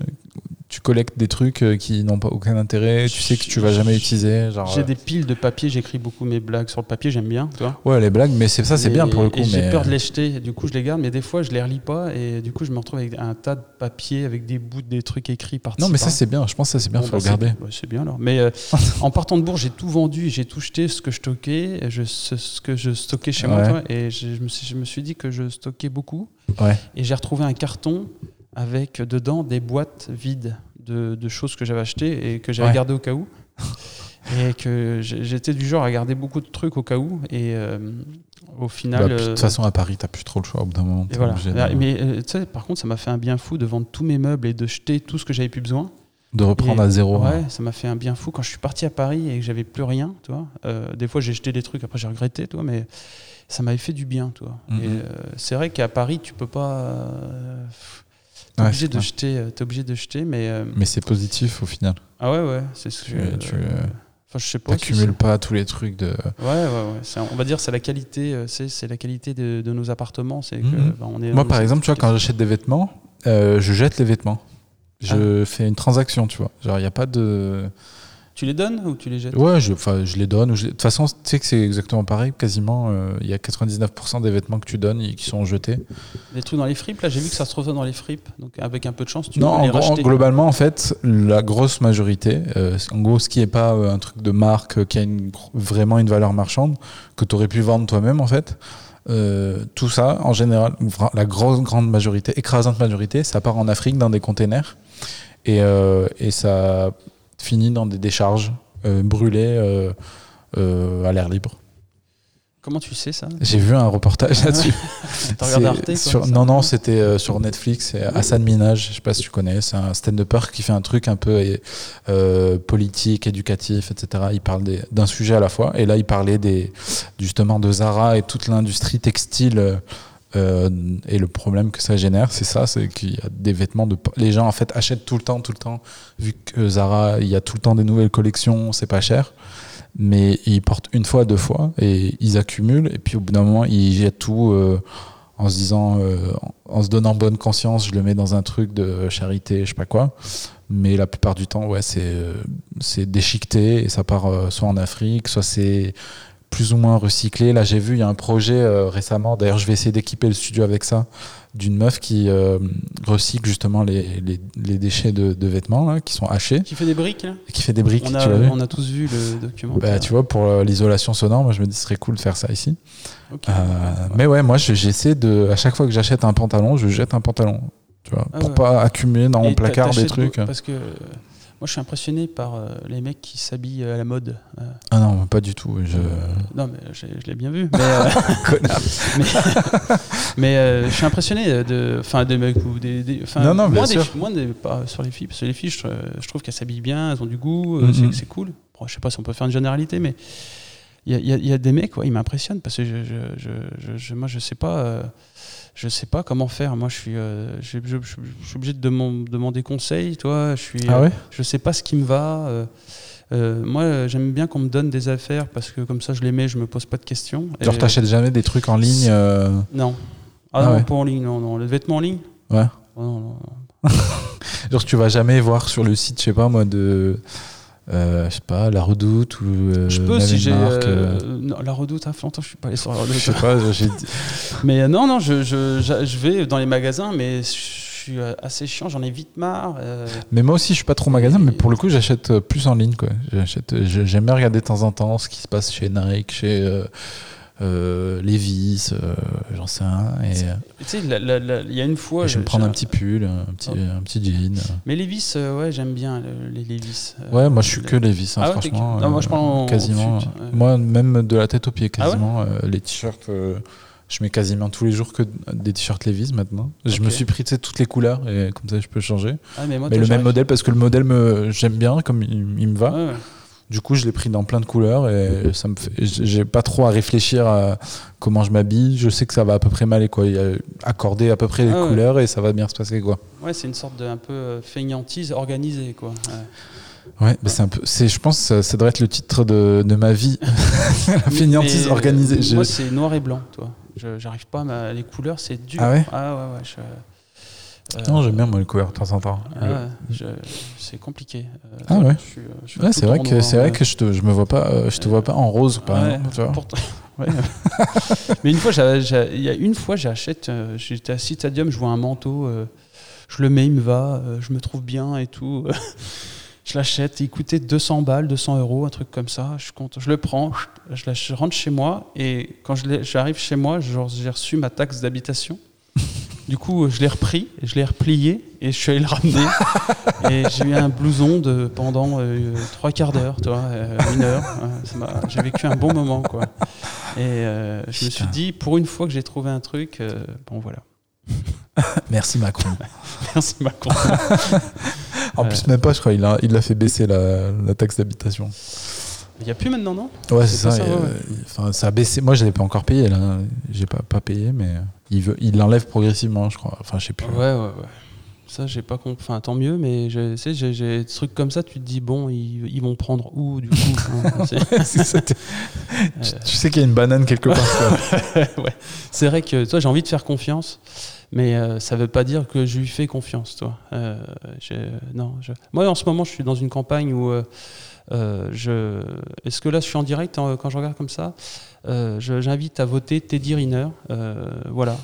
Tu collectes des trucs euh, qui n'ont pas aucun intérêt, tu sais que tu vas jamais utiliser. J'ai euh, des piles de papier, j'écris beaucoup mes blagues sur le papier, j'aime bien, tu vois. Ouais, les blagues, mais c'est ça, c'est bien pour le coup. J'ai peur de les jeter, du coup je les garde, mais des fois je les relis pas, et du coup je me retrouve avec un tas de papier avec des bouts des trucs écrits par Non, mais ça, c'est bien. Je pense que ça, c'est bien. Bon, faut bah, le garder. c'est- bien alors. Mais euh, *laughs* en partant de Bourg, j'ai tout vendu, j'ai tout jeté, ce que je stockais, je, ce, ce que je stockais chez moi, Ouais. et je, je me suis, je me suis dit que je stockais beaucoup. Ouais. Et j'ai retrouvé un carton avec dedans des boîtes vides de, de choses que j'avais achetées et que j'avais Ouais. gardées au cas où. *laughs* et que j'étais du genre à garder beaucoup de trucs au cas où. Et euh, au Bah, final. puis, de euh, toute façon, à Paris, t'as plus trop le choix au bout d'un moment. voilà. de, Ah, Mais euh, tu sais, par contre, ça m'a fait un bien fou de vendre tous mes meubles et de jeter tout ce que j'avais plus besoin. de reprendre Et- à zéro. hein. Ouais, ça m'a fait un bien fou quand je suis parti à Paris et que j'avais plus rien, tu vois. Euh, des fois, j'ai jeté des trucs, après j'ai regretté, tu vois, mais ça m'avait fait du bien, tu vois. Mhm. Et euh, c'est vrai qu'à Paris, tu peux pas. Euh, T'es Ouais, obligé, de jeter, t'es obligé de jeter, mais. euh, Mais c'est positif au final. ah ouais, ouais, c'est ce que. Tu- euh, tu, euh, Enfin, je sais pas. T'accumules pas tous les trucs de. Ouais, ouais, ouais. On va dire c'est la qualité, c'est la qualité de, de nos appartements. C'est que, bah, on est Moi, par exemple, tu vois, quand j'achète des vêtements, euh, je jette les vêtements. Je fais une transaction, tu vois. Genre, il n'y a pas de. Tu les donnes ou tu les jettes? Ouais, je, je les donne. De toute façon, tu sais que c'est exactement pareil. Quasiment, euh, il y a 99% des vêtements que tu donnes et qui sont jetés. Des trucs dans les fripes, là, j'ai vu que ça se trouvait dans les fripes. Donc, avec un peu de chance, tu non, peux les gros, racheter. globalement, en fait, la grosse majorité, euh, en gros, ce qui n'est pas euh, un truc de marque qui a une, vraiment une valeur marchande, que tu aurais pu vendre toi-même, en fait, euh, tout ça, en général, la grosse, grande majorité, écrasante majorité, ça part en Afrique dans des containers et, euh, et ça finit dans des décharges euh, brûlées euh, euh, à l'air libre. Comment tu sais ça? J'ai vu un reportage Ah là-dessus. *laughs* T'as regardé Arte quoi, sur- Non, non, c'était euh, sur Netflix. C'est Hassan Minaj, je sais pas si tu connais. C'est un stand-upper qui fait un truc un peu euh, politique, éducatif, etc. Il parle d'un sujet à la fois. Et là, il parlait des, justement de Zara et toute l'industrie textile. Euh, euh, et le problème que ça génère, c'est ça, c'est qu'il y a des vêtements de. Les gens en fait achètent tout le temps, tout le temps. Vu que Zara, il y a tout le temps des nouvelles collections, c'est pas cher mais ils portent une fois, deux fois, et ils accumulent, et puis au bout d'un moment, ils jettent tout euh, en se disant, euh, en se donnant bonne conscience, je le mets dans un truc de charité, je sais pas quoi. Mais la plupart du temps, ouais, c'est euh, déchiqueté, et ça part euh, soit en Afrique, soit c'est plus ou moins recyclé. Là, j'ai vu, il y a un projet euh, récemment, d'ailleurs, je vais essayer d'équiper le studio avec ça, d'une meuf qui euh, recycle justement les, les, les déchets de, de vêtements là, qui sont hachés, Qui fait des briques là qui fait des briques, on tu a, l'as vu on a tous vu le documentaire. bah, tu vois, pour euh, l'isolation sonore, moi je me dis ce serait cool de faire ça ici. Euh, Mais ouais, moi je- j'essaie de. À chaque fois que j'achète un pantalon, je jette un pantalon. Tu vois, Ah pour ouais. pas accumuler dans mon placard des trucs. Parce que moi je suis impressionné par euh, les mecs qui s'habillent à la mode. Euh, Ah non, pas du tout. Je... Non mais je, je l'ai bien vu. Mais, *laughs* euh, *laughs* mais, mais, euh, je suis impressionné de, enfin des mecs ou des, des- Non, non, bien des- sûr. des- pas sur les filles parce que les filles je, je trouve qu'elles s'habillent bien, elles ont du goût, euh, Mhm. c'est- cool. Bon, je sais pas si on peut faire une généralité, mais il y a, y y des mecs, ouais, ils m'impressionnent parce que je, je- je- moi je sais pas. Je sais pas comment faire. Moi, je suis, euh, je, je- je- je suis obligé de deman- demander conseil. Toi, je suis, Ah euh, je sais pas ce qui me va. euh, euh, moi, j'aime bien qu'on me donne des affaires parce que comme ça, je les mets, je me pose pas de questions. Genre, t'achètes jamais des trucs en ligne Non. Ah, Ah non, ouais. pas en ligne, non, non. Les vêtements en ligne? Ouais. Oh, non, non. *laughs* Genre, tu vas jamais voir sur le site, je sais pas moi, de. Euh, je sais pas, La Redoute ou. euh, Je peux si j'ai. Euh, euh, la redoute, fait longtemps que je suis pas allé sur la Je redoute. sais pas, *laughs* Mais euh, non, non, je, je, je- je vais dans les magasins, mais je suis euh, assez chiant, j'en ai vite marre. Mais moi aussi, je suis pas trop magasin, mais pour le coup, j'achète plus en ligne. quoi. J'achète, je- J'aime bien regarder de temps en temps ce qui se passe chez Nike, chez euh, euh, Levi's, euh, j'en sais. Et euh, tu sais, il y a une fois. je vais me prendre un petit pull, un petit, Oh. un petit jean. Mais Levis, euh, ouais, j'aime bien le- les euh, Ouais, moi je suis les- que Levi's, hein, Ah ouais, franchement. non, moi, je prends en- quasiment. fut. Moi, même de la tête aux pieds, Ah ouais quasiment. les t-shirts, je mets quasiment tous les jours que des t-shirts Levi's maintenant. Je me suis pris toutes les couleurs et comme ça je peux changer. Ah, mais moi, Mais toi, le même modèle parce que le modèle me j'aime bien comme il, il me va. Ouais. Du coup, je l'ai pris dans plein de couleurs et ça me fait j'ai pas trop à réfléchir à comment je m'habille, je sais que ça va à peu près mal et quoi, il y a accorder à peu près les Ah ouais. couleurs et ça va bien se passer quoi. Ouais, c'est une sorte de un peu euh, feignantise organisée, quoi. Ouais. Ouais, c'est un peu c'est je pense que ça, ça devrait être le titre de, de ma vie. *laughs* *laughs* La Mais, organisée. euh, Moi, c'est noir et blanc, toi. Je- J'arrive pas à ma- les couleurs, c'est dur. Ah ouais? Ah ouais, ouais. je- Non, j'aime bien moi les couleurs de temps en temps. ah c'est compliqué. Euh, Ah ouais. euh, Ouais, c'est vrai que c'est vrai que je te je me vois pas euh, je te vois pas en rose par Ouais, exemple, tu vois. pourtant- *laughs* ouais. Mais une fois, il y a une fois, j'achète. euh, J'étais à Citadium, je vois un manteau, euh, je le mets, il me va, euh, je me trouve bien et tout. *laughs* je l'achète, il coûtait 200 balles, 200 euros, un truc comme ça. Je compte, je le prends, je, rentre chez moi et quand j'arrive chez moi, j'ai reçu ma taxe d'habitation. Du coup, je l'ai repris, je l'ai replié et je suis allé le ramener. *laughs* et j'ai eu un blouson de, pendant euh, trois quarts d'heure, tu vois, euh, une heure. J'ai vécu un bon moment, quoi. Et euh, je me suis dit, pour une fois que j'ai trouvé un truc, euh, bon voilà. *laughs* Merci Macron. *laughs* Merci Macron. En plus même pas je crois il a il a fait baisser la, la taxe d'habitation. Il n'y a plus maintenant, non? Ouais, C'est ça. ça, ouais, ça a baissé. Moi, je l'ai pas encore payé là. J'ai pas pas payé, mais il veut, il l'enlève progressivement, je crois. Enfin, je sais plus. Ouais, ouais, ouais. Ça, j'ai pas compris. Enfin, tant mieux, mais je tu sais, j'ai des trucs comme ça, tu te dis, bon, ils, ils vont prendre où, du coup *laughs* *laughs* ça, tu, Euh. tu sais qu'il y a une banane quelque part. *laughs* ouais. C'est vrai que toi, j'ai envie de faire confiance, mais euh, ça veut pas dire que je lui fais confiance, toi. Euh, non, je- Moi, en ce moment, je suis dans une campagne où euh, je. Est-ce que là, je suis en direct quand je regarde comme ça? J'invite à voter Teddy Riner. Euh, voilà.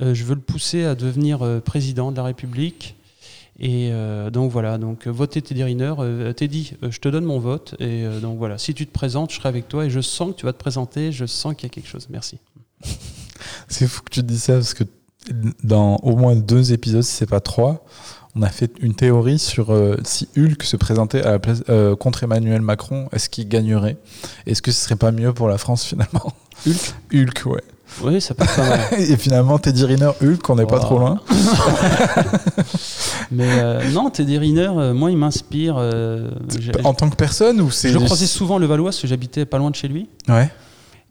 Euh, je veux le pousser à devenir euh, président de la République. Et euh, donc voilà, donc euh, votez Teddy Riner. Euh, Teddy, euh, je te donne mon vote. Et euh, donc voilà, si tu te présentes, je serai avec toi. Et je sens que tu vas te présenter. Je sens qu'il y a quelque chose. Merci. C'est fou que tu te dis ça parce que dans au moins deux épisodes, si c'est pas trois, on a fait une théorie sur euh, si Hulk se présentait à la place, euh, contre Emmanuel Macron, est-ce qu'il gagnerait? Est-ce que ce serait pas mieux pour la France *laughs* finalement? Hulk? Hulk, ouais. Oui, ça peut être pas mal. *laughs* Et finalement, Teddy Riner, Hulk, on n'est pas trop loin. *laughs* Mais euh, non, Teddy Riner, euh, moi, il m'inspire. euh, En tant que personne ou c'est je croisais souvent le Valois, parce que j'habitais pas loin de chez lui. Ouais.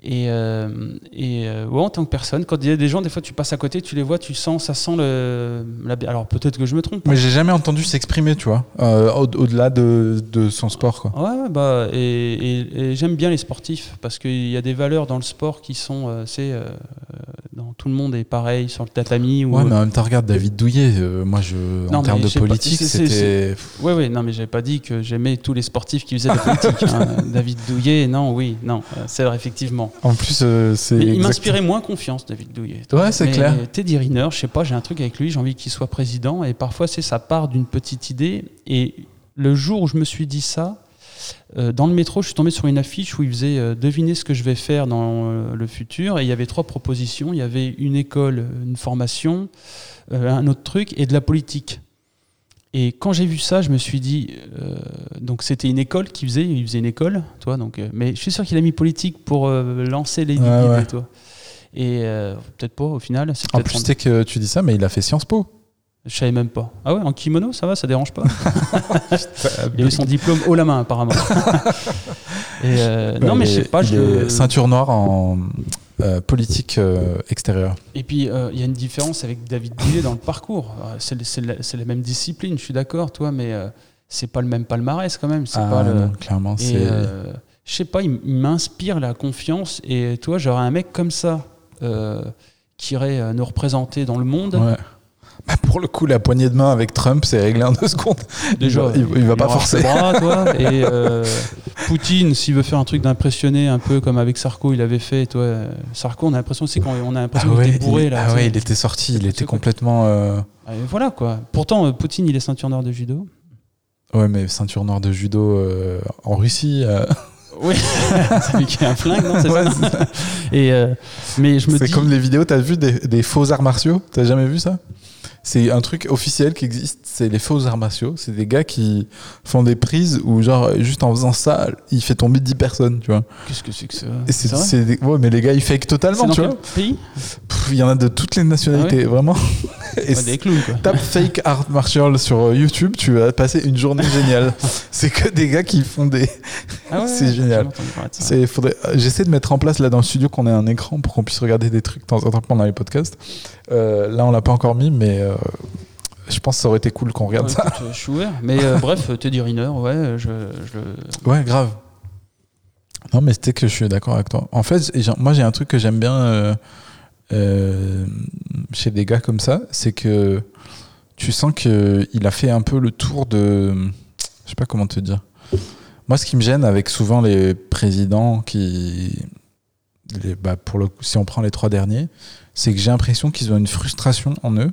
Et, euh, et euh, ouais, en tant que personne, quand il y a des gens, des fois, tu passes à côté, tu les vois, tu sens, ça sent le. la- alors peut-être que je me trompe. Mais j'ai jamais entendu s'exprimer, tu vois, euh, au- au-delà de, de son sport, quoi. Ouais, bah, et, et- et j'aime bien les sportifs parce qu'il y a des valeurs dans le sport qui sont, euh, c'est, euh, dans tout le monde est pareil sur le tatami. Ou, Ouais, mais en même temps, regarde David Douillet. euh, moi, je, Non, en termes de politique, c'était. Ouais, ouais, non, mais j'avais pas dit que j'aimais tous les sportifs qui faisaient de la politique. hein. *laughs* David Douillet, non, oui, non, euh, c'est vrai, En plus, euh, c'est. Il m'inspirait moins confiance, David Douillet. Ouais, c'est clair. Teddy Riner, je sais pas, j'ai un truc avec lui, j'ai envie qu'il soit président, et parfois, c'est ça part d'une petite idée. Et le jour où je me suis dit ça, euh, dans le métro, je suis tombé sur une affiche où il faisait euh, deviner ce que je vais faire dans euh, le futur, et il y avait trois propositions. Il y avait une école, une formation, un autre truc, et de la politique. Et quand j'ai vu ça, je me suis dit, euh, donc c'était une école qui faisait, il faisait une école, toi, donc, euh, mais je suis sûr qu'il a mis politique pour euh, lancer les ouais. toi. Et peut-être pas au final. c'est En plus, sais que tu dis ça, mais il a fait Sciences Po. Je savais même pas. Ah ouais, en kimono, ça va, ça dérange pas. *laughs* *laughs* il a eu son diplôme haut la main apparemment. *laughs* Et non, mais je sais pas. Je ceinture noire en euh, politique euh, extérieure. Et puis euh, il y a une différence avec David Douillet dans le parcours. C'est la, la même discipline, je suis d'accord, toi, mais c'est pas le même palmarès quand même. Ah, pas le. clairement, c'est. je sais pas, il, m'inspire la confiance. Et toi, j'aurais un mec comme ça, qui irait nous représenter dans le monde. Ouais. Bah, pour le coup, la poignée de main avec Trump, c'est réglé en deux secondes. Déjà, il, il va pas forcer. bras, toi, *laughs* et euh, Poutine, s'il veut faire un truc d'impressionner, un peu comme avec Sarko, il avait fait. Toi, Sarko, on a l'impression c'est qu'on on a Ah l'impression qu'il ouais, était bourré il, là. ah ouais, il était sorti, il était complètement. euh, Et voilà quoi. Pourtant, euh, Poutine, il est ceinture noire de judo. Ouais, mais ceinture noire de judo en Russie. *laughs* Oui, *laughs* c'est lui qui a un flingue, non C'est ouais. Et euh, mais je me C'est dis, comme les vidéos, t'as vu des, des faux arts martiaux? T'as jamais vu ça? C'est un truc officiel qui existe, c'est les faux arts martiaux. C'est des gars qui font des prises où, genre, juste en faisant ça, il fait tomber 10 personnes, tu vois. qu'est-ce que c'est que ça c'est, des- ouais, mais les gars, ils fake totalement, tu vois. pays Il y en a de toutes les nationalités, vraiment. Et Ouais, Des clowns quoi. Tape fake art martial sur euh, YouTube, tu vas passer une journée *laughs* géniale. c'est que des gars qui font des. Ah ouais, *laughs* c'est génial. C'est, faudrait... J'essaie de mettre en place là dans le studio qu'on ait un écran pour qu'on puisse regarder des trucs de temps en temps pendant les podcasts. Euh, là, on l'a pas encore mis, mais euh, je pense que ça aurait été cool qu'on regarde Ouais, ça. écoute, euh, je suis ouvert. Mais euh, bref, Teddy Riner, ouais, je, je- Ouais, grave. Non, mais c'était que je suis d'accord avec toi. En fait, moi, j'ai un truc que j'aime bien euh, euh, chez des gars comme ça, c'est que tu sens qu'il a fait un peu le tour de. Je sais pas comment te dire. Moi, ce qui me gêne avec souvent les présidents qui. les- bah, pour le, si on prend les trois derniers, c'est que j'ai l'impression qu'ils ont une frustration en eux.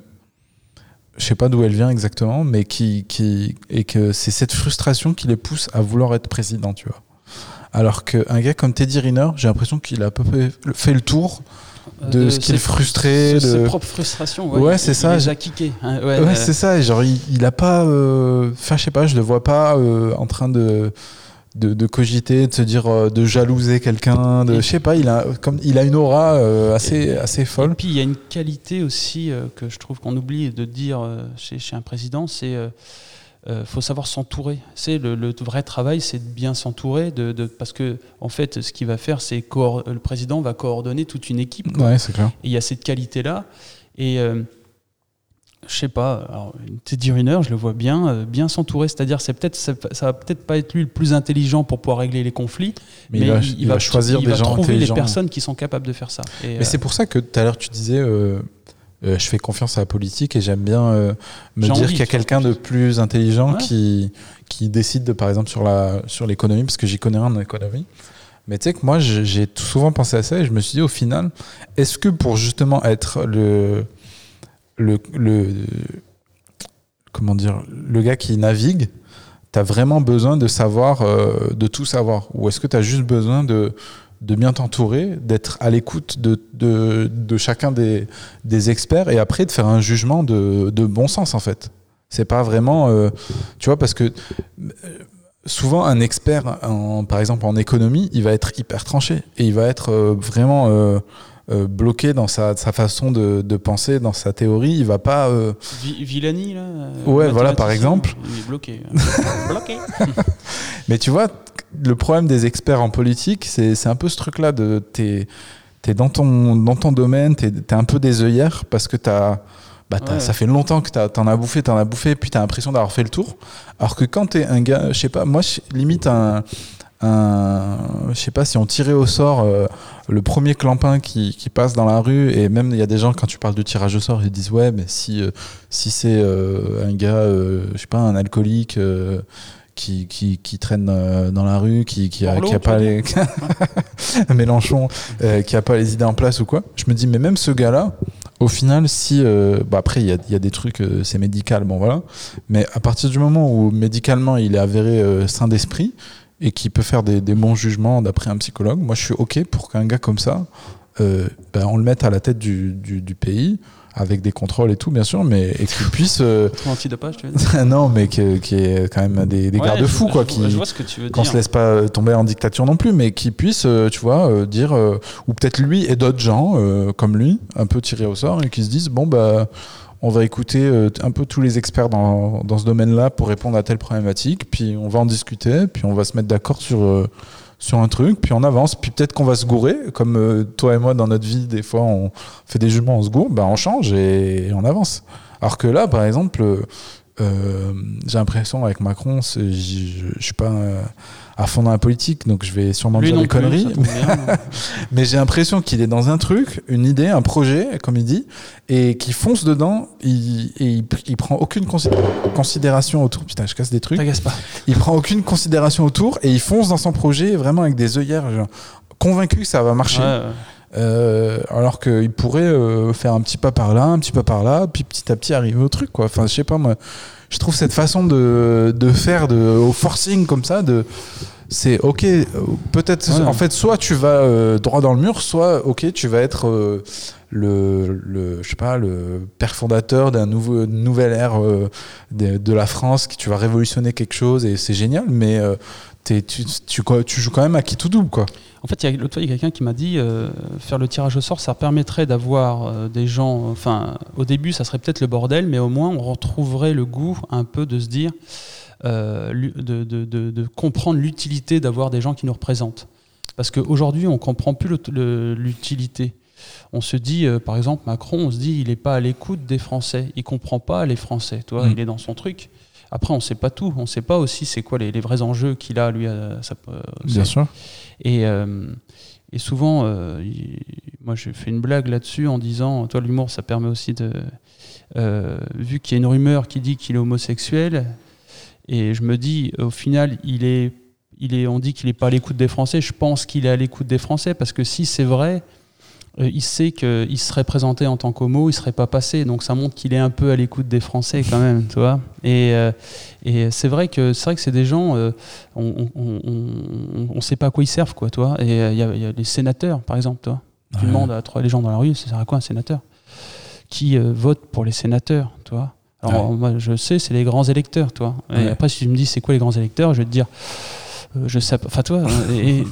Je sais pas d'où elle vient exactement, mais qui, qui et que c'est cette frustration qui les pousse à vouloir être président, tu vois. Alors qu'un gars comme Teddy Riner, j'ai l'impression qu'il a à peu près fait le tour de, ce qu'il est frustré. de ses propres frustrations. Ouais, il- c'est ça. les a kickés. hein, ouais, Ouais, euh, c'est ça. Genre, il, il a pas. euh, Enfin, je sais pas, je le vois pas euh, en train de, de, de cogiter, de se dire, euh, de jalouser quelqu'un. De, Et- je sais pas, il a, comme, il a une aura euh, assez, assez Et folle. puis il y a une qualité aussi euh, que je trouve qu'on oublie de dire euh, chez, chez un président, c'est faut savoir s'entourer. C'est le, le vrai travail, c'est de bien s'entourer, de, de- parce que en fait, ce qu'il va faire, c'est le président va coordonner toute une équipe. quoi. Ouais, c'est clair. Et il y a cette qualité-là. Et euh, je sais pas, alors, Teddy Riner, je le vois bien, euh, bien s'entourer. C'est-à-dire, c'est peut-être, ça, ça va peut-être pas être lui le plus intelligent pour pouvoir régler les conflits, Mais, mais, il, va, il, il va choisir il des va gens trouver les personnes qui sont capables de faire ça. Et, Mais euh, c'est pour ça que tout à l'heure tu disais, euh, je fais confiance à la politique et j'aime bien me dire qu'il y a quelqu'un de plus intelligent Ouais. qui, qui décide, de, par exemple, sur la sur l'économie, parce que j'y connais rien en économie. Mais tu sais que moi, j'ai souvent pensé à ça et je me suis dit, au final, est-ce que pour justement être le, le, le comment dire, le gars qui navigue, tu as vraiment besoin de savoir, euh, de tout savoir Ou est-ce que tu as juste besoin de, bien t'entourer, d'être à l'écoute de, chacun des, experts et après de faire un jugement de, bon sens en fait C'est pas vraiment. euh, tu vois, parce que euh, souvent un expert, en, par exemple en économie, il va être hyper tranché et il va être vraiment. Euh, bloqué dans sa, sa façon de, de penser, dans sa théorie, il va pas euh, Vi- Villani, là euh, Ouais, voilà, par exemple. Il est bloqué. *laughs* bloqué. *laughs* Mais tu vois, le problème des experts en politique, c'est c'est un peu ce truc-là de t'es es dans ton, dans ton domaine, t'es es un peu des œillères parce que t'as bah, Ouais. ça fait longtemps que t'as- t'en as bouffé, t'en as bouffé, puis t'as l'impression d'avoir fait le tour. Alors que quand t'es un gars, je sais pas, moi, je- limite un, un je sais pas, si on tirait au sort euh, le premier clampin qui, qui passe dans la rue, et même il y a des gens, quand tu parles de tirage au sort, ils disent ouais, mais si, euh, si c'est euh, un gars, je sais pas, un alcoolique. qui, qui, qui traîne dans la rue, qui, qui, a, qui pas les *laughs* Mélenchon, qui a pas les idées en place ou quoi. Je me dis mais même ce gars-là, au final, si euh, bah après il y a, y a des trucs, euh, c'est médical, bon voilà. Mais à partir du moment où médicalement il est avéré euh, sain d'esprit et qu'il peut faire des, des bons jugements d'après un psychologue, moi je suis ok pour qu'un gars comme ça, euh, ben, on le mette à la tête du, du, du pays avec des contrôles et tout bien sûr, mais et qu'il puisse euh, *laughs* antidopage, tu veux dire? *laughs* Non mais qu'il y ait quand même des, des Ouais, garde-fous quoi qui vois- je vois ce que tu veux qu'on dire. se laisse pas tomber en dictature non plus, mais qui puisse, euh, tu vois, euh, dire, euh, ou peut-être lui et d'autres gens euh, comme lui, un peu tirés au sort, et qui se disent, bon, bah, on va écouter euh, un peu tous les experts dans, ce domaine-là pour répondre à telle problématique, puis on va en discuter, puis on va se mettre d'accord sur, euh, un truc, puis on avance, puis peut-être qu'on va se gourer, comme euh, toi et moi dans notre vie, des fois on fait des jugements, on se gourre, bah, on change et, on avance. Alors que là, par exemple, euh, j'ai l'impression avec Macron, je je suis pas euh, à fond dans la politique, donc je vais sûrement Lui dire des conneries. *laughs* Mais j'ai l'impression qu'il est dans un truc, une idée, un projet, comme il dit, et qu'il fonce dedans. Il, et il, il prend aucune consi- considération autour. Putain, je casse des trucs. Pas. Il prend aucune considération autour et il fonce dans son projet vraiment avec des œillères, genre, convaincu que ça va marcher. Ouais, ouais. Euh, alors qu'il pourrait euh, faire un petit pas par là, un petit pas par là, puis petit à petit arriver au truc, quoi. Enfin, je sais pas, moi, je trouve cette façon de, de faire de, au forcing comme ça, de. C'est ok, euh, peut-être, Ouais. en fait, soit tu vas euh, droit dans le mur, soit ok, tu vas être euh, le, le, je sais pas, le père fondateur d'un nouveau, une nouvelle ère euh, de, de la France, qui tu vas révolutionner quelque chose et c'est génial, mais tu, tu, tu joues quand même à qui tout double, quoi. En fait, il y a- l'autre fois, il y a quelqu'un qui m'a dit euh, faire le tirage au sort, ça permettrait d'avoir euh, des gens. Enfin, au début, ça serait peut-être le bordel, mais au moins, on retrouverait le goût un peu de se dire, euh, de, de- de- de comprendre l'utilité d'avoir des gens qui nous représentent. Parce qu'aujourd'hui, on comprend plus l'utilité. On se dit, euh, par exemple, Macron, on se dit, il n'est pas à l'écoute des Français. Il comprend pas les Français. Toi, Mm. il est dans son truc. Après, on ne sait pas tout. On ne sait pas aussi c'est quoi les, les vrais enjeux qu'il a, lui, à sa- Bien sûr. et, euh, et souvent, euh, il- moi j'ai fait une blague là-dessus en disant, toi l'humour ça permet aussi de... euh, vu qu'il y a une rumeur qui dit qu'il est homosexuel, et je me dis, au final, il est, il est, on dit qu'il n'est pas à l'écoute des Français, je pense qu'il est à l'écoute des Français, parce que si c'est vrai, euh, il sait qu'il serait présenté en tant qu'homo, il serait pas passé, donc ça montre qu'il est un peu à l'écoute des Français quand même, tu vois. Et, euh, et c'est vrai que c'est vrai que c'est des gens, euh, on, on, on, on sait pas à quoi ils servent, quoi, toi. Et euh, il y, a- il y a les sénateurs, par exemple, toi. Tu Ouais. demandes à trois les gens dans la rue, ça sert à quoi un sénateur? Qui euh, vote pour les sénateurs, toi Alors Ouais. moi, je sais, c'est les grands électeurs, toi. Et Ouais. après, si tu me dis c'est quoi les grands électeurs, je vais te dire. Euh, je sais pas, enfin toi, *laughs* et, et-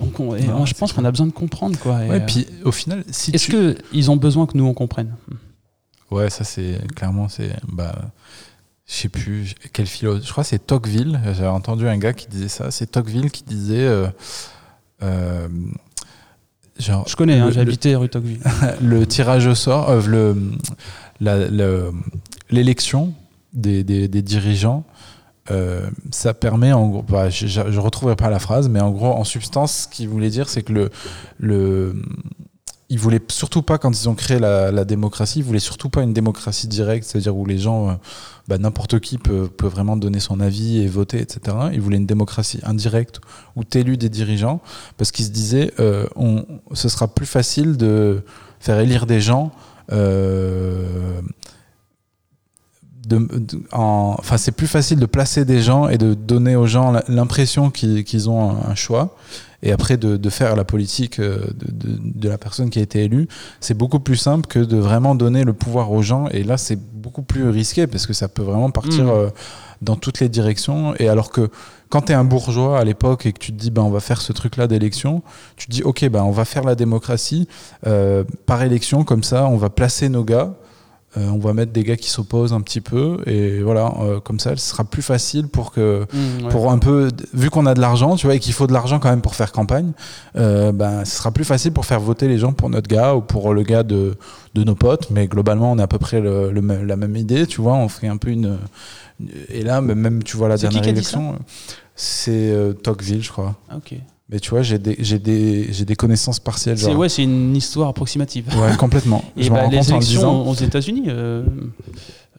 donc on- et Non, je pense qu'on a besoin de comprendre quoi. Et, Ouais, euh, puis au final, si est-ce tu... que ils ont besoin que nous on comprenne? Ouais, ça c'est clairement c'est bah je sais plus quel philo. Je crois que c'est Tocqueville. J'avais entendu un gars qui disait ça. C'est Tocqueville qui disait euh, euh, genre Je connais, hein, j'ai habité rue Tocqueville. *laughs* le tirage au sort, euh, le l'élection des, des, des dirigeants. Euh, ça permet en gros, bah, je, je, retrouverai pas la phrase, mais en gros, en substance, ce qu'il voulait dire, c'est que le, le, ils voulaient surtout pas, quand ils ont créé la, la démocratie, ils voulaient surtout pas une démocratie directe, c'est-à-dire où les gens, euh, bah, n'importe qui peut, peut vraiment donner son avis et voter, etc. Ils voulaient une démocratie indirecte où t'élus des dirigeants, parce qu'ils se disaient, euh, on, ce sera plus facile de faire élire des gens. De, de- en- enfin, c'est plus facile de placer des gens et de donner aux gens l'impression qu'ils ont un, un choix. Et après, de, de faire la politique euh, de, la personne qui a été élue, c'est beaucoup plus simple que de vraiment donner le pouvoir aux gens. Et là, c'est beaucoup plus risqué parce que ça peut vraiment partir Mhm. euh, dans toutes les directions. Et alors que quand tu es un bourgeois à l'époque et que tu te dis, ben, on va faire ce truc-là d'élection, tu te dis, OK, ben, on va faire la démocratie euh, par élection, comme ça, on va placer nos gars. Euh, on va mettre des gars qui s'opposent un petit peu et voilà euh, comme ça ce sera plus facile pour que Mmh, ouais. pour un peu vu qu'on a de l'argent tu vois et qu'il faut de l'argent quand même pour faire campagne euh, ben ce sera plus facile pour faire voter les gens pour notre gars ou pour le gars de, de nos potes mais globalement on a à peu près le, la même idée tu vois on ferait un peu une et là même tu vois la dernière élection c'est Tocqueville je crois Ah, ok. Mais tu vois j'ai des j'ai des j'ai des connaissances partielles C'est genre ouais, c'est une histoire approximative. ouais complètement *laughs* Et je bah, rends les élections aux États-Unis, euh,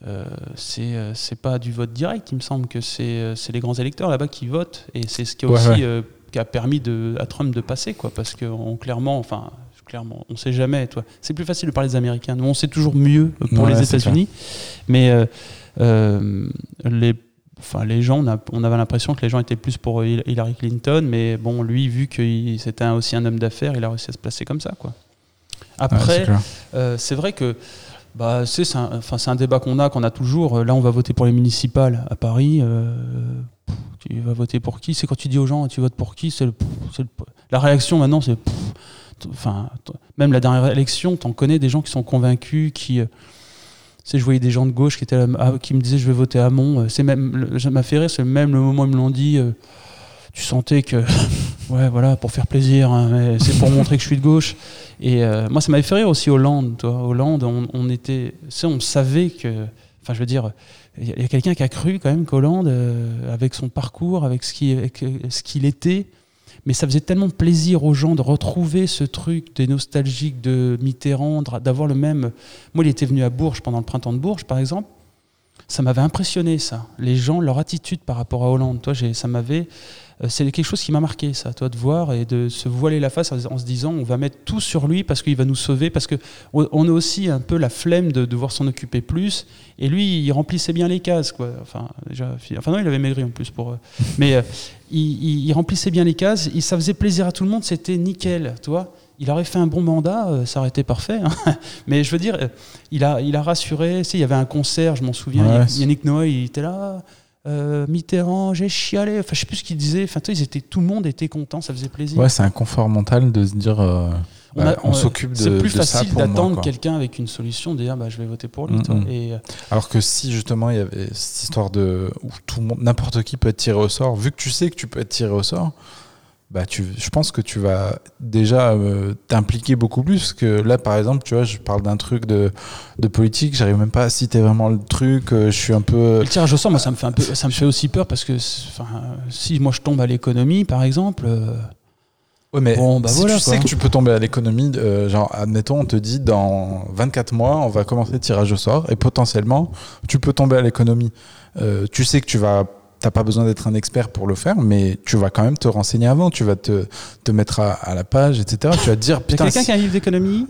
euh, c'est euh, c'est pas du vote direct. Il me semble que c'est euh, c'est les grands électeurs là-bas qui votent, et c'est ce qui a Ouais, aussi ouais. euh, qui a permis de, à Trump de passer, quoi, parce que on, clairement, enfin. Clairement, on sait jamais. Toi, c'est plus facile de parler des Américains. Nous, on sait toujours mieux pour Ouais, les États-Unis, mais les, enfin, les gens, on, a- on avait l'impression que les gens étaient plus pour Hil- Hillary Clinton, mais bon, lui, vu que c'était aussi un homme d'affaires, il a réussi à se placer comme ça, quoi. Ouais, c'est Après, euh, c'est vrai que bah, c'est un, enfin, un débat qu'on a, qu'on a toujours. Euh, Là, on va voter pour les municipales à Paris. euh, tu vas voter pour qui? C'est quand tu dis aux gens, tu votes pour qui? C'est le- c'est le- La réaction maintenant, c'est. Enfin, même la dernière élection, t'en connais des gens qui sont convaincus, qui. Je voyais des gens de gauche qui, étaient ah, qui me disaient je vais voter à Mont. Euh, C'est même, ça m'a fait rire, c'est même le moment où ils me l'ont dit. euh, tu sentais que, *laughs* ouais, voilà, pour faire plaisir, hein, c'est pour montrer que je suis de gauche. Et euh, moi, ça m'avait fait rire aussi Hollande. Toi. Hollande, on, était, on savait que, enfin, je veux dire, il y a quelqu'un qui a cru quand même qu'Hollande, avec son parcours, avec ce qu'il était, mais ça faisait tellement plaisir aux gens de retrouver ce truc des nostalgiques de Mitterrand, d'avoir le même. Moi, il était venu à Bourges pendant le printemps de Bourges, par exemple. Ça m'avait impressionné, ça. Les gens, leur attitude par rapport à Hollande. Toi, ça m'avait. Euh, c'est quelque chose qui m'a marqué, ça, toi, de voir et de se voiler la face en, se disant on va mettre tout sur lui parce qu'il va nous sauver, parce qu'on a aussi un peu la flemme de devoir s'en occuper plus. Et lui, il remplissait bien les cases, quoi. Enfin, déjà, enfin non, il avait maigri en plus pour. Euh, mais euh, il, remplissait bien les cases, ça faisait plaisir à tout le monde, c'était nickel, toi. Il aurait fait un bon mandat, ça aurait été parfait. Hein. *laughs* Mais je veux dire, il a, il a rassuré. Tu il y avait un concert, je m'en souviens. Yannick Noé, il était là. Euh, Mitterrand, j'ai chialé. Enfin, je sais plus ce qu'il disait. Enfin, ils étaient, tout le monde était content, ça faisait plaisir. Ouais, c'est un confort mental de se dire. Euh, on, bah, s'occupe de C'est plus de facile d'attendre quelqu'un avec une solution, de dire bah, je vais voter pour lui. Et, euh, Alors que si justement il y avait cette histoire de où tout le monde, n'importe qui peut être tiré au sort, vu que tu sais que tu peux être tiré au sort, bah tu, je pense que tu vas déjà euh, t'impliquer beaucoup plus que là par exemple tu vois je parle d'un truc de, de politique j'arrive même pas à citer vraiment le truc euh, je suis un peu le tirage au sort moi ça me fait un peu ça me fait aussi peur parce que si moi je tombe à l'économie par exemple euh, Ouais, mais bon, bah si tu sais que tu peux tomber à l'économie, genre, admettons, on te dit dans 24 mois, on va commencer le tirage au sort, et potentiellement, tu peux tomber à l'économie. tu sais que tu vas t'as pas besoin d'être un expert pour le faire, mais tu vas quand même te renseigner avant, tu vas te, te mettre à, la page, etc. Tu vas te dire, putain. quelqu'un qui a un livre d'économie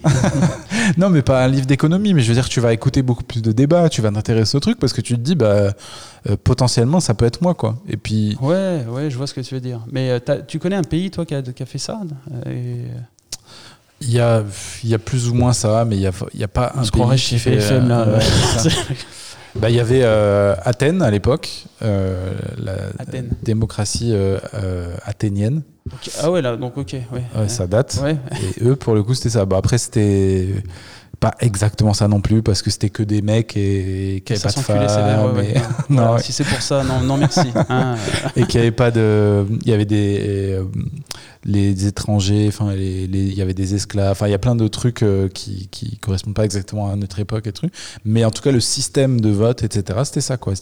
*laughs* Non, mais pas un livre d'économie, mais je veux dire, tu vas écouter beaucoup plus de débats, tu vas t'intéresser au truc parce que tu te dis, bah, euh, potentiellement, ça peut être moi, quoi. Et puis. Ouais, ouais, je vois ce que tu veux dire. Mais euh, tu connais un pays, toi, qui a, qui a fait ça et... Il y, a, il y a plus ou moins ça, mais il n'y a, il y a pas un pays qui fait, FM, là. *laughs* Bah, il y avait euh, Athènes à l'époque, euh, la démocratie euh, athénienne. Ah ouais, là, donc ok. Ouais, ça date. Et eux, pour le coup, c'était ça. Bah, après, c'était pas exactement ça non plus parce que c'était que des mecs et, qui n'avaient pas de femmes. mais... *laughs* non, Si c'est pour ça, non, non merci. Hein. *laughs* et qui avait pas de, il y avait des les étrangers, enfin il y avait des esclaves, enfin il y a plein de trucs euh, qui qui correspondent pas exactement à notre époque et trucs. Mais en tout cas le système de vote, etc. C'était ça quoi.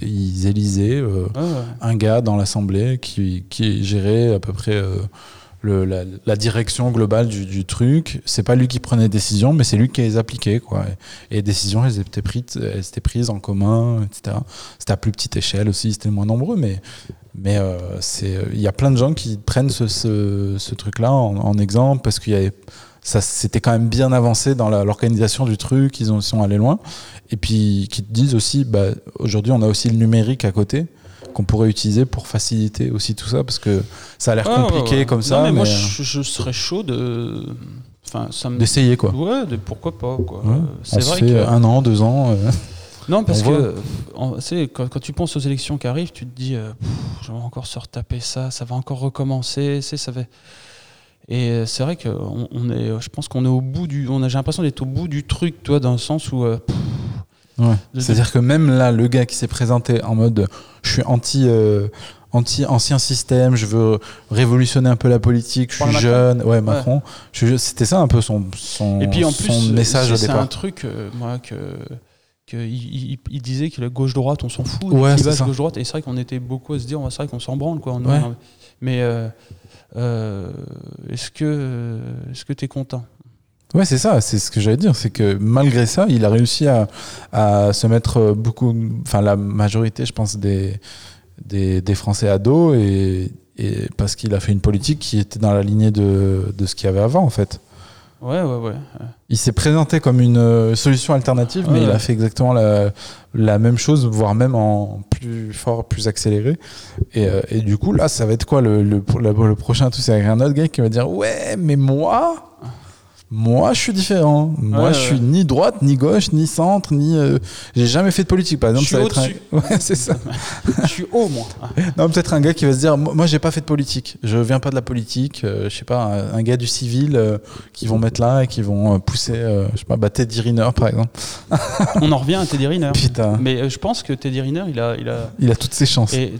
Ils élisaient euh, ah un gars dans l'assemblée qui qui gérait à peu près euh, la, direction globale du, du truc. C'est pas lui qui prenait les décisions, mais c'est lui qui les appliquait. Quoi. Et, les décisions, elles étaient, prises, en commun, etc. C'était à plus petite échelle aussi, c'était moins nombreux, mais, euh, il y a plein de gens qui prennent ce, truc-là en, exemple parce qu'il c'était quand même bien avancé dans l'organisation du truc, ils, ont, sont allés loin. Et puis qui te disent aussi, bah, aujourd'hui on a aussi le numérique à côté qu'on pourrait utiliser pour faciliter aussi tout ça parce que ça a l'air compliqué comme ça. mais, moi, je, je, serais chaud de. Enfin, D'essayer quoi. Ouais, de, pourquoi pas quoi. C'est vrai que... un an, deux ans. Euh, *laughs* non, parce que quand, quand, tu penses aux élections qui arrivent, tu te dis, euh, je vais encore se retaper ça, ça va encore recommencer, ça va. Et euh, c'est vrai que on, est, je pense qu'on est au bout du, on a, j'ai l'impression d'être au bout du truc, toi, dans le sens où c'est-à-dire que même là, le gars qui s'est présenté en mode je suis anti, euh, anti ancien système, je veux révolutionner un peu la politique, je suis jeune, ouais Macron, c'était ça un peu son son, Et puis en plus, message au départ. C'est un truc euh, moi que que il, disait que la gauche droite on s'en fout, ouais, gauche droite et c'est vrai qu'on était beaucoup à se dire c'est vrai qu'on s'en branle quoi. mais euh, est-ce que est-ce que tu es content? Ouais, c'est ça, c'est ce que j'allais dire, c'est que malgré ça, il a réussi à, à se mettre beaucoup, enfin la majorité, je pense, des, des, des Français à dos, et, et parce qu'il a fait une politique qui était dans la lignée de, de ce qu'il y avait avant, en fait. Ouais, ouais, ouais. Il s'est présenté comme une euh, solution alternative, mais il a fait exactement la, la, même chose, voire même en plus fort, plus accéléré. Et, euh, et du coup, là, ça va être quoi le, le, le, prochain tout C'est un autre gars qui va dire Ouais, mais moi, moi, je suis différent. Moi, je suis ni droite, ni gauche, ni centre, ni. Euh, j'ai jamais fait de politique, par exemple. Je suis haut dessus. *laughs* Ouais, c'est ça. *laughs* je suis haut, moi. non, peut-être un gars qui va se dire, moi, j'ai pas fait de politique. Je viens pas de la politique. Euh, je sais pas, un, gars du civil euh, qui vont mettre là et qui vont pousser, je sais pas, bah, Teddy Riner, par exemple. *laughs* On en revient à Teddy Riner. Putain. Mais je pense que Teddy Riner, il a, il a. Il a toutes ses chances. Et,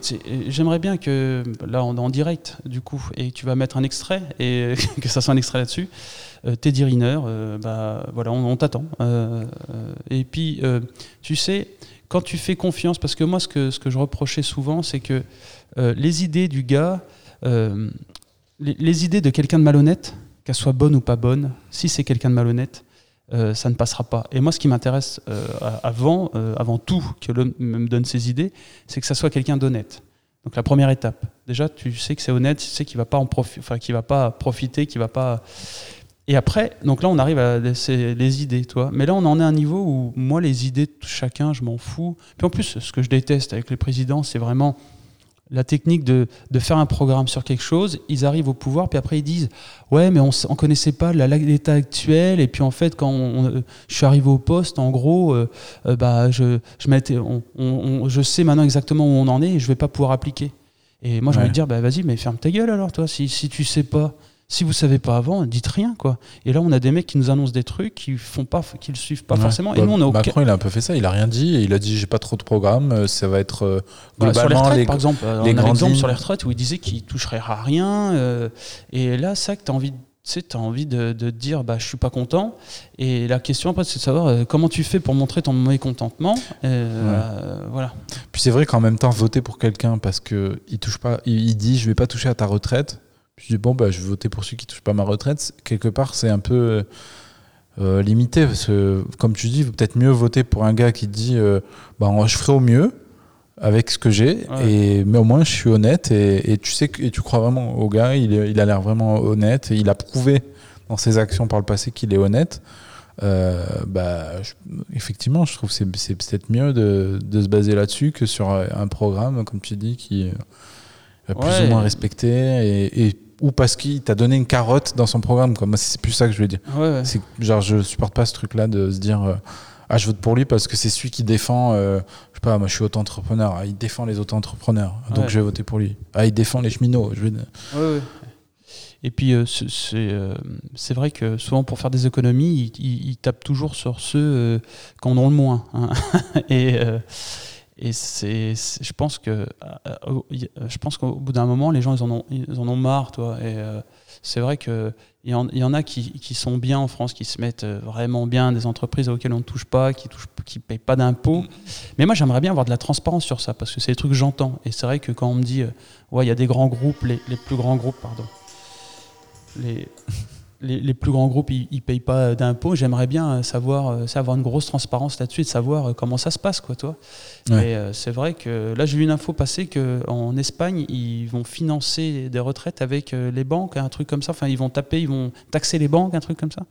j'aimerais bien que là, on est en direct, du coup, et tu vas mettre un extrait et que ça soit un extrait là-dessus. Euh, Teddy Riner, euh, bah, voilà, on, t'attend. Euh, et puis, tu sais, quand tu fais confiance, parce que moi, ce que, je reprochais souvent, c'est que les idées du gars, les, idées de quelqu'un de malhonnête, qu'elles soient bonnes ou pas bonnes, si c'est quelqu'un de malhonnête, ça ne passera pas. Et moi, ce qui m'intéresse avant, avant tout que l'homme me donne ses idées, c'est que ça soit quelqu'un d'honnête. Donc la première étape, déjà, tu sais que c'est honnête, tu sais qu'il va pas en profi- enfin qu'il va pas profiter, qu'il va pas. Et après, donc là, on arrive à les, les idées, toi. Mais là, on en est à un niveau où moi, les idées de chacun, je m'en fous. Puis en plus, ce que je déteste avec les présidents, c'est vraiment la technique de, de faire un programme sur quelque chose, ils arrivent au pouvoir, puis après ils disent ouais mais on ne connaissait pas l'état actuel, et puis en fait quand on- on- je suis arrivé au poste, en gros, euh, euh, bah, je, je, on- on- je sais maintenant exactement où on en est et je vais pas pouvoir appliquer. Et moi j'ai Ouais. envie de dire bah, vas-y mais ferme ta gueule alors toi, si, si tu sais pas. Si vous savez pas avant, dites rien quoi. Et là, on a des mecs qui nous annoncent des trucs qui font pas, qui le suivent pas Ouais. forcément. Et Bah, nous, on a aucun. Macron, il a un peu fait ça. Il a rien dit. et Il a dit j'ai pas trop de programme. euh, Ça va être euh, sur les retraites, les- par exemple, euh, les on a lignes. sur les retraites où il disait qu'il toucherait à rien. euh, et là, ça que tu as envie, de- tu as envie de, de te dire, bah, je suis pas content. Et la question après, c'est de savoir euh, comment tu fais pour montrer ton mécontentement. Euh, voilà. Puis c'est vrai qu'en même temps, voter pour quelqu'un parce que il touche pas, il, il dit je vais pas toucher à ta retraite. Je dis bon bah je vais voter pour celui qui touche pas ma retraite. Quelque part c'est un peu euh, limité parce que comme tu dis, peut-être mieux voter pour un gars qui dit euh, bah je ferai au mieux avec ce que j'ai Ouais. et mais au moins je suis honnête et, et tu sais que et tu crois vraiment au gars. Il, il a l'air vraiment honnête et il a prouvé dans ses actions par le passé qu'il est honnête. Euh, bah, je- effectivement, je trouve que c'est c'est peut-être mieux de, de se baser là-dessus que sur un programme, comme tu dis, qui est plus Ouais. ou moins respecté et, et- ou parce qu'il t'a donné une carotte dans son programme. Quoi. Moi, c'est plus ça que je veux dire. Ouais, ouais. C'est genre, je supporte pas ce truc-là de se dire euh, ah je vote pour lui parce que c'est celui qui défend. euh, je sais pas, moi je suis auto-entrepreneur. Ah, il défend les auto-entrepreneurs, donc Ouais. je vais voter pour lui. Ah, il défend les cheminots. Je vais... Ouais, ouais. Et puis, euh, c'est c'est, euh, c'est vrai que souvent, pour faire des économies, ils, ils- ils tapent toujours sur ceux euh, qui en ont le moins. hein. *laughs* et euh, et c'est, je pense que, euh, euh, je pense qu'au bout d'un moment, les gens, ils en ont, ils en ont marre, toi. Et euh, c'est vrai que il y, en, a qui, sont bien en France, qui se mettent vraiment bien, des entreprises auxquelles on ne touche pas, qui qui payent pas d'impôts. Mais moi, j'aimerais bien avoir de la transparence sur ça, parce que c'est des trucs que j'entends. Et c'est vrai que quand on me dit, ouais, il y a des grands groupes, les, les plus grands groupes, pardon, les, les, les plus grands groupes, ils, ils payent pas d'impôts. J'aimerais bien euh, savoir, euh, c'est avoir une grosse transparence là-dessus, et de savoir euh, comment ça se passe, quoi, toi. Ouais. Euh, c'est vrai que là, j'ai vu une info passer que en Espagne, ils vont financer des retraites avec euh, les banques, un truc comme ça. Enfin, ils vont taper, ils vont taxer les banques, un truc comme ça.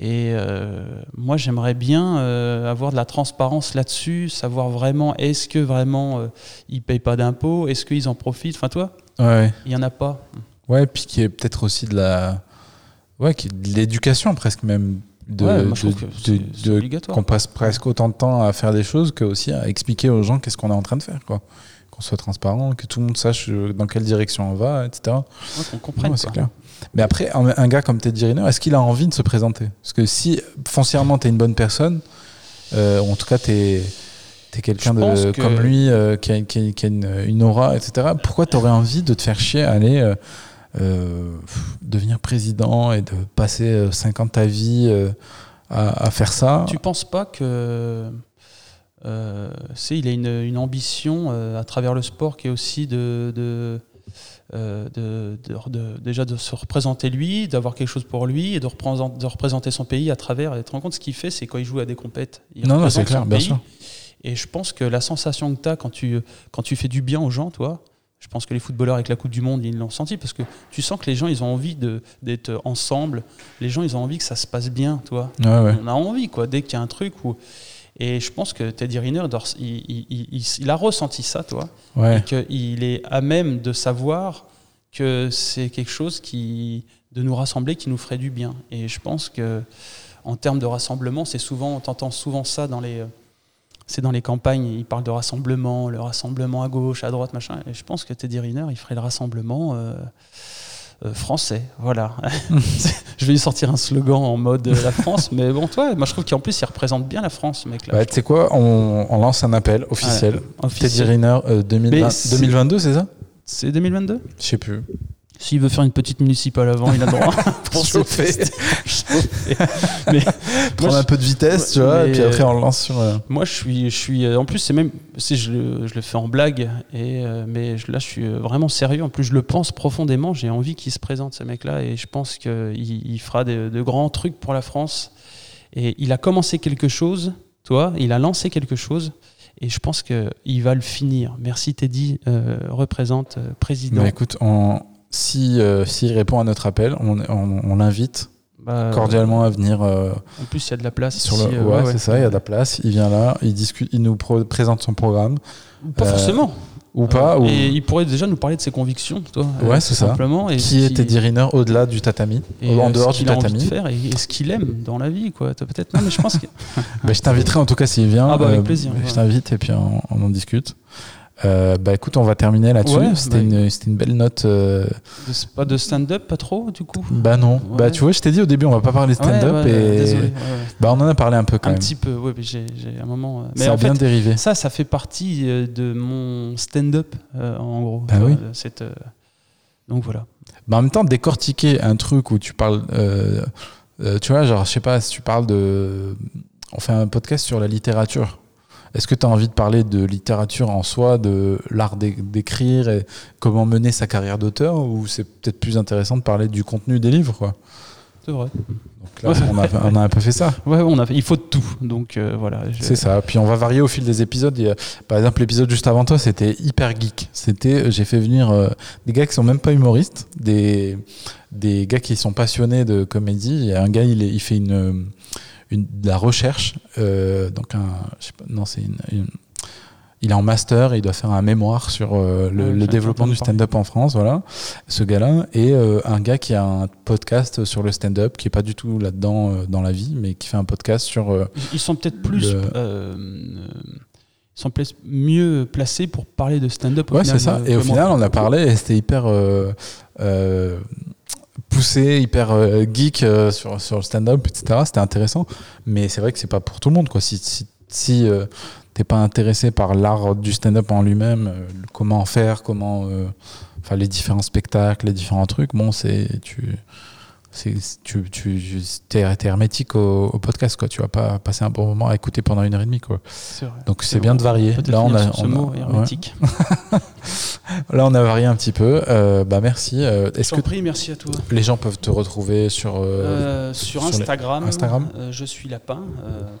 Et euh, moi, j'aimerais bien euh, avoir de la transparence là-dessus, savoir vraiment est-ce que vraiment euh, ils payent pas d'impôts, est-ce qu'ils en profitent. Enfin, toi, Ouais. il y en a pas. Ouais, puis qui est peut-être aussi de la. Ouais, qui est de l'éducation presque même. De, Ouais, moi, de- de- c'est- obligatoire. Qu'on passe presque autant de temps à faire des choses que aussi à expliquer aux gens qu'est-ce qu'on est en train de faire. quoi. Qu'on soit transparent, que tout le monde sache euh, dans quelle direction on va, etc. Ouais, qu'on comprenne. Ouais, c'est clair. Mais après, un, un gars comme Teddy Riner, est-ce qu'il a envie de se présenter? Parce que si foncièrement t'es une bonne personne, euh, en tout cas t'es es, quelqu'un de que- comme lui euh, qui a, qui a- qui a une, une aura, etc. Pourquoi t'aurais envie de te faire chier à aller euh, euh, devenir président et de passer euh, 5 ans vie euh, à, à faire ça Tu penses pas que euh, c'est, il a une, une ambition euh, à travers le sport qui est aussi de, de, euh, de- déjà de se représenter lui, d'avoir quelque chose pour lui et de représenter, son pays à travers. Et tu te rends compte ce qu'il fait, c'est quand il joue à des compètes. Il Non, non, c'est clair, bien sûr. Et je pense que la sensation que tu as quand tu, quand tu fais du bien aux gens, toi, je pense que les footballeurs avec la Coupe du Monde, ils l'ont senti parce que tu sens que les gens, ils ont envie d'être ensemble. Les gens, ils ont envie que ça se passe bien, toi. Ouais. On a envie, quoi, dès qu'il y a un truc où. Et je pense que Teddy Riner, il, doit- il, il- il- il a ressenti ça, toi, Ouais. et qu'il est à même de savoir que c'est quelque chose qui de nous rassembler, qui nous ferait du bien. Et je pense que en termes de rassemblement, c'est souvent, on entend souvent ça dans les, c'est dans les campagnes, ils parlent de rassemblement, le rassemblement à gauche, à droite, machin. Et je pense que Teddy Riner, il ferait le rassemblement. euh, euh, français, voilà. *laughs* je vais lui sortir un slogan en mode euh, la France, mais bon, toi, moi je trouve qu'en plus il représente bien la France, ce mec-là. Bah, tu sais quoi, on, on lance un appel officiel. Officiel. Teddy Riner euh, 2020 Mais c'est- 2022, c'est ça? C'est 2022 Je sais plus. S'il veut faire une petite municipale avant, il a le droit. *laughs* *laughs* Pour chauffer. mais *laughs* Prendre un peu de vitesse, tu vois, et puis après on le lance sur. euh, moi, je suis, je suis. euh, En plus, c'est même. Si je, le- je le fais en blague, et euh, mais je- là, je suis vraiment sérieux. En plus, je le pense profondément. J'ai envie qu'il se présente, ce mec-là, et je pense qu'il il fera de, de grands trucs pour la France. Et il a commencé quelque chose, toi. Il a lancé quelque chose. Et je pense qu'il va le finir. Merci Teddy, euh, représente euh, président. Bah écoute, on- si euh, s'il répond à notre appel, on, on, on l'invite Bah, cordialement à venir euh, En plus, il y a de la place sur ici, le. euh, ouais, ouais, ouais. c'est ça. Il y a de la place. Il vient là, il discute, il nous présente son programme Pas forcément. ou pas. ou Et il pourrait déjà nous parler de ses convictions, toi. Ouais, c'est ça. simplement. Et qui est Teddy Riner au-delà du tatami, et, en dehors ce du qu'il a envie tatami. de faire et, et ce qu'il aime dans la vie, quoi. Peut-être. Non, mais je pense que. *laughs* Bah, je t'inviterai en tout cas s'il vient. Ah bah, avec plaisir, Je t'invite et puis on, on en discute. Euh, bah écoute, on va terminer là-dessus. Ouais, c'était bah, une, c'était une belle note. euh, de- pas de stand-up, pas trop, du coup? Bah non. Ouais. Bah tu vois, je t'ai dit au début, on va pas parler stand-up Ouais, ouais, et Désolé. bah on en a parlé un peu quand Un même. petit peu, ouais, mais j'ai j'ai un moment. euh, Mais Ça a en bien fait, dérivé. ça, ça fait partie euh, de mon stand-up, euh, en gros. Bah oui. cette, Donc voilà. Bah, en même temps, décortiquer un truc où tu parles, tu vois, genre, je sais pas, si tu parles de. On fait un podcast sur la littérature. Est-ce que tu as envie de parler de littérature en soi, de l'art d'é- d'écrire et comment mener sa carrière d'auteur ou c'est peut-être plus intéressant de parler du contenu des livres quoi? C'est vrai. Donc là, on, a, on a un peu fait ça. *laughs* Ouais, on a, il faut de tout. Donc euh, voilà. je- C'est ça. Puis on va varier au fil des épisodes. A- par exemple, l'épisode juste avant toi, c'était hyper geek. C'était, j'ai fait venir euh, des gars qui sont même pas humoristes, des, des gars qui sont passionnés de comédie. Il y a un gars, il fait une, une, de la recherche. euh, donc un, je sais pas, non, c'est une, une- il est en master, et il doit faire un mémoire sur euh, le, Ouais, le j'ai développement du stand-up en France, voilà. Ce gars-là et euh, un gars qui a un podcast sur le stand-up, qui est pas du tout là-dedans dans la vie, mais qui fait un podcast sur Ils sont peut-être plus. Le- sont mieux placés pour parler de stand-up. au Ouais, c'est ça. Et au final, on a parlé et c'était hyper euh, euh, poussé, hyper euh, geek euh, sur, sur le stand-up, etc. C'était intéressant. Mais c'est vrai que c'est pas pour tout le monde. Quoi. Si, si, si euh, t'es pas intéressé par l'art du stand-up en lui-même, euh, comment en faire, comment. euh, Enfin, les différents spectacles, les différents trucs, bon, c'est. Tu. Tu, t'es hermétique au, au podcast, quoi. Tu vas pas passer un bon moment à écouter pendant une heure et demie, quoi. Vrai. Donc c'est bien de varier. Là, on a, on a- mot ouais. hermétique. *laughs* Là, on a varié un petit peu. Euh, bah, merci. Euh, Est-ce que prie, merci à toi. les gens peuvent te retrouver sur. euh, Euh, sur, sur les- Instagram, je suis lapin,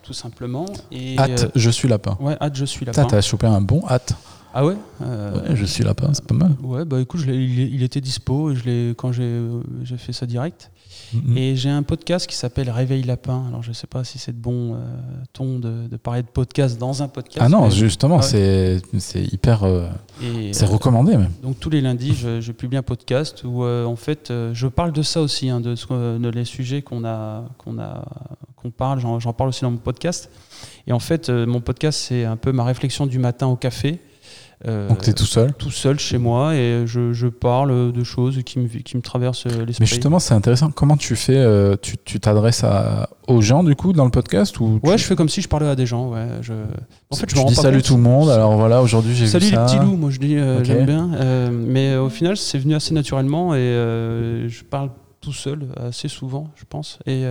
tout simplement. Et, hâte, je suis lapin. ouais, hâte, je suis lapin. t'as chopé un bon hâte. Ah ouais, euh, Ouais, je suis lapin, c'est pas mal. Ouais, bah écoute, je il, il était dispo je quand j'ai fait ça direct. Mhm. Et j'ai un podcast qui s'appelle Réveil Lapin. Alors je sais pas si c'est de bon euh, ton de, de parler de podcast dans un podcast. ah non, justement, Ouais. c'est hyper. euh, c'est recommandé même. Donc tous les lundis, je, je publie un podcast où en fait je parle de ça aussi, hein, de, de les sujets qu'on a, qu'on a, qu'on parle. J'en, parle aussi dans mon podcast. Et en fait, mon podcast c'est un peu ma réflexion du matin au café. Euh, Donc t'es tout seul. tout seul chez moi et je, je parle de choses qui me, qui me traversent euh, l'esprit. Mais justement, c'est intéressant. Comment tu fais euh, Tu tu t'adresses aux gens du coup dans le podcast ou tu- Ouais, je fais comme si je parlais à des gens. Ouais. Je... En fait, je tu me rends dis pas salut compte. tout le monde. Alors voilà, aujourd'hui j'ai vu Salut les ça. petits loups, moi je dis, euh, j'aime bien. Euh, mais au final, c'est venu assez naturellement et euh, je parle tout seul assez souvent, je pense. Et,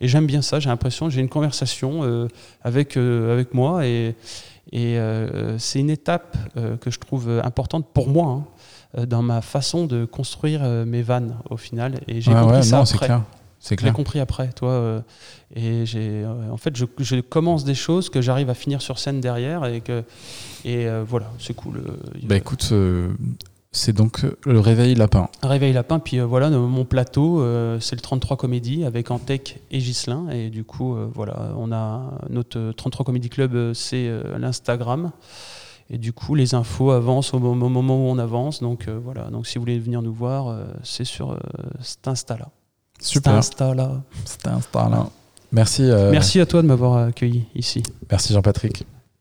et j'aime bien ça, j'ai l'impression, j'ai une conversation avec, avec moi et, et euh, c'est une étape euh, que je trouve importante pour moi. hein, euh, dans ma façon de construire euh, mes vannes au final et j'ai Ouais, compris ouais, ça non, après clair. C'est clair. compris après, toi. euh, et j'ai, euh, en fait, je, je commence des choses que j'arrive à finir sur scène derrière et que, et euh, voilà, c'est cool. euh, Bah écoute, euh, c'est donc euh, le réveil lapin. Réveil lapin, puis euh, voilà, no- mon plateau, euh, c'est le 33 Comédie avec Antec et Gislin. Et du coup, euh, voilà, on a notre euh, 33 Comédie Club, euh, c'est euh, l'Instagram. Et du coup, les infos avancent au mo- au moment où on avance. Donc euh, voilà, donc si vous voulez venir nous voir, euh, c'est sur euh, cet Insta-là. Cet Super. Insta-là. C'était un star là. Merci. euh, Merci à toi de m'avoir accueilli ici. Merci Jean-Patrick.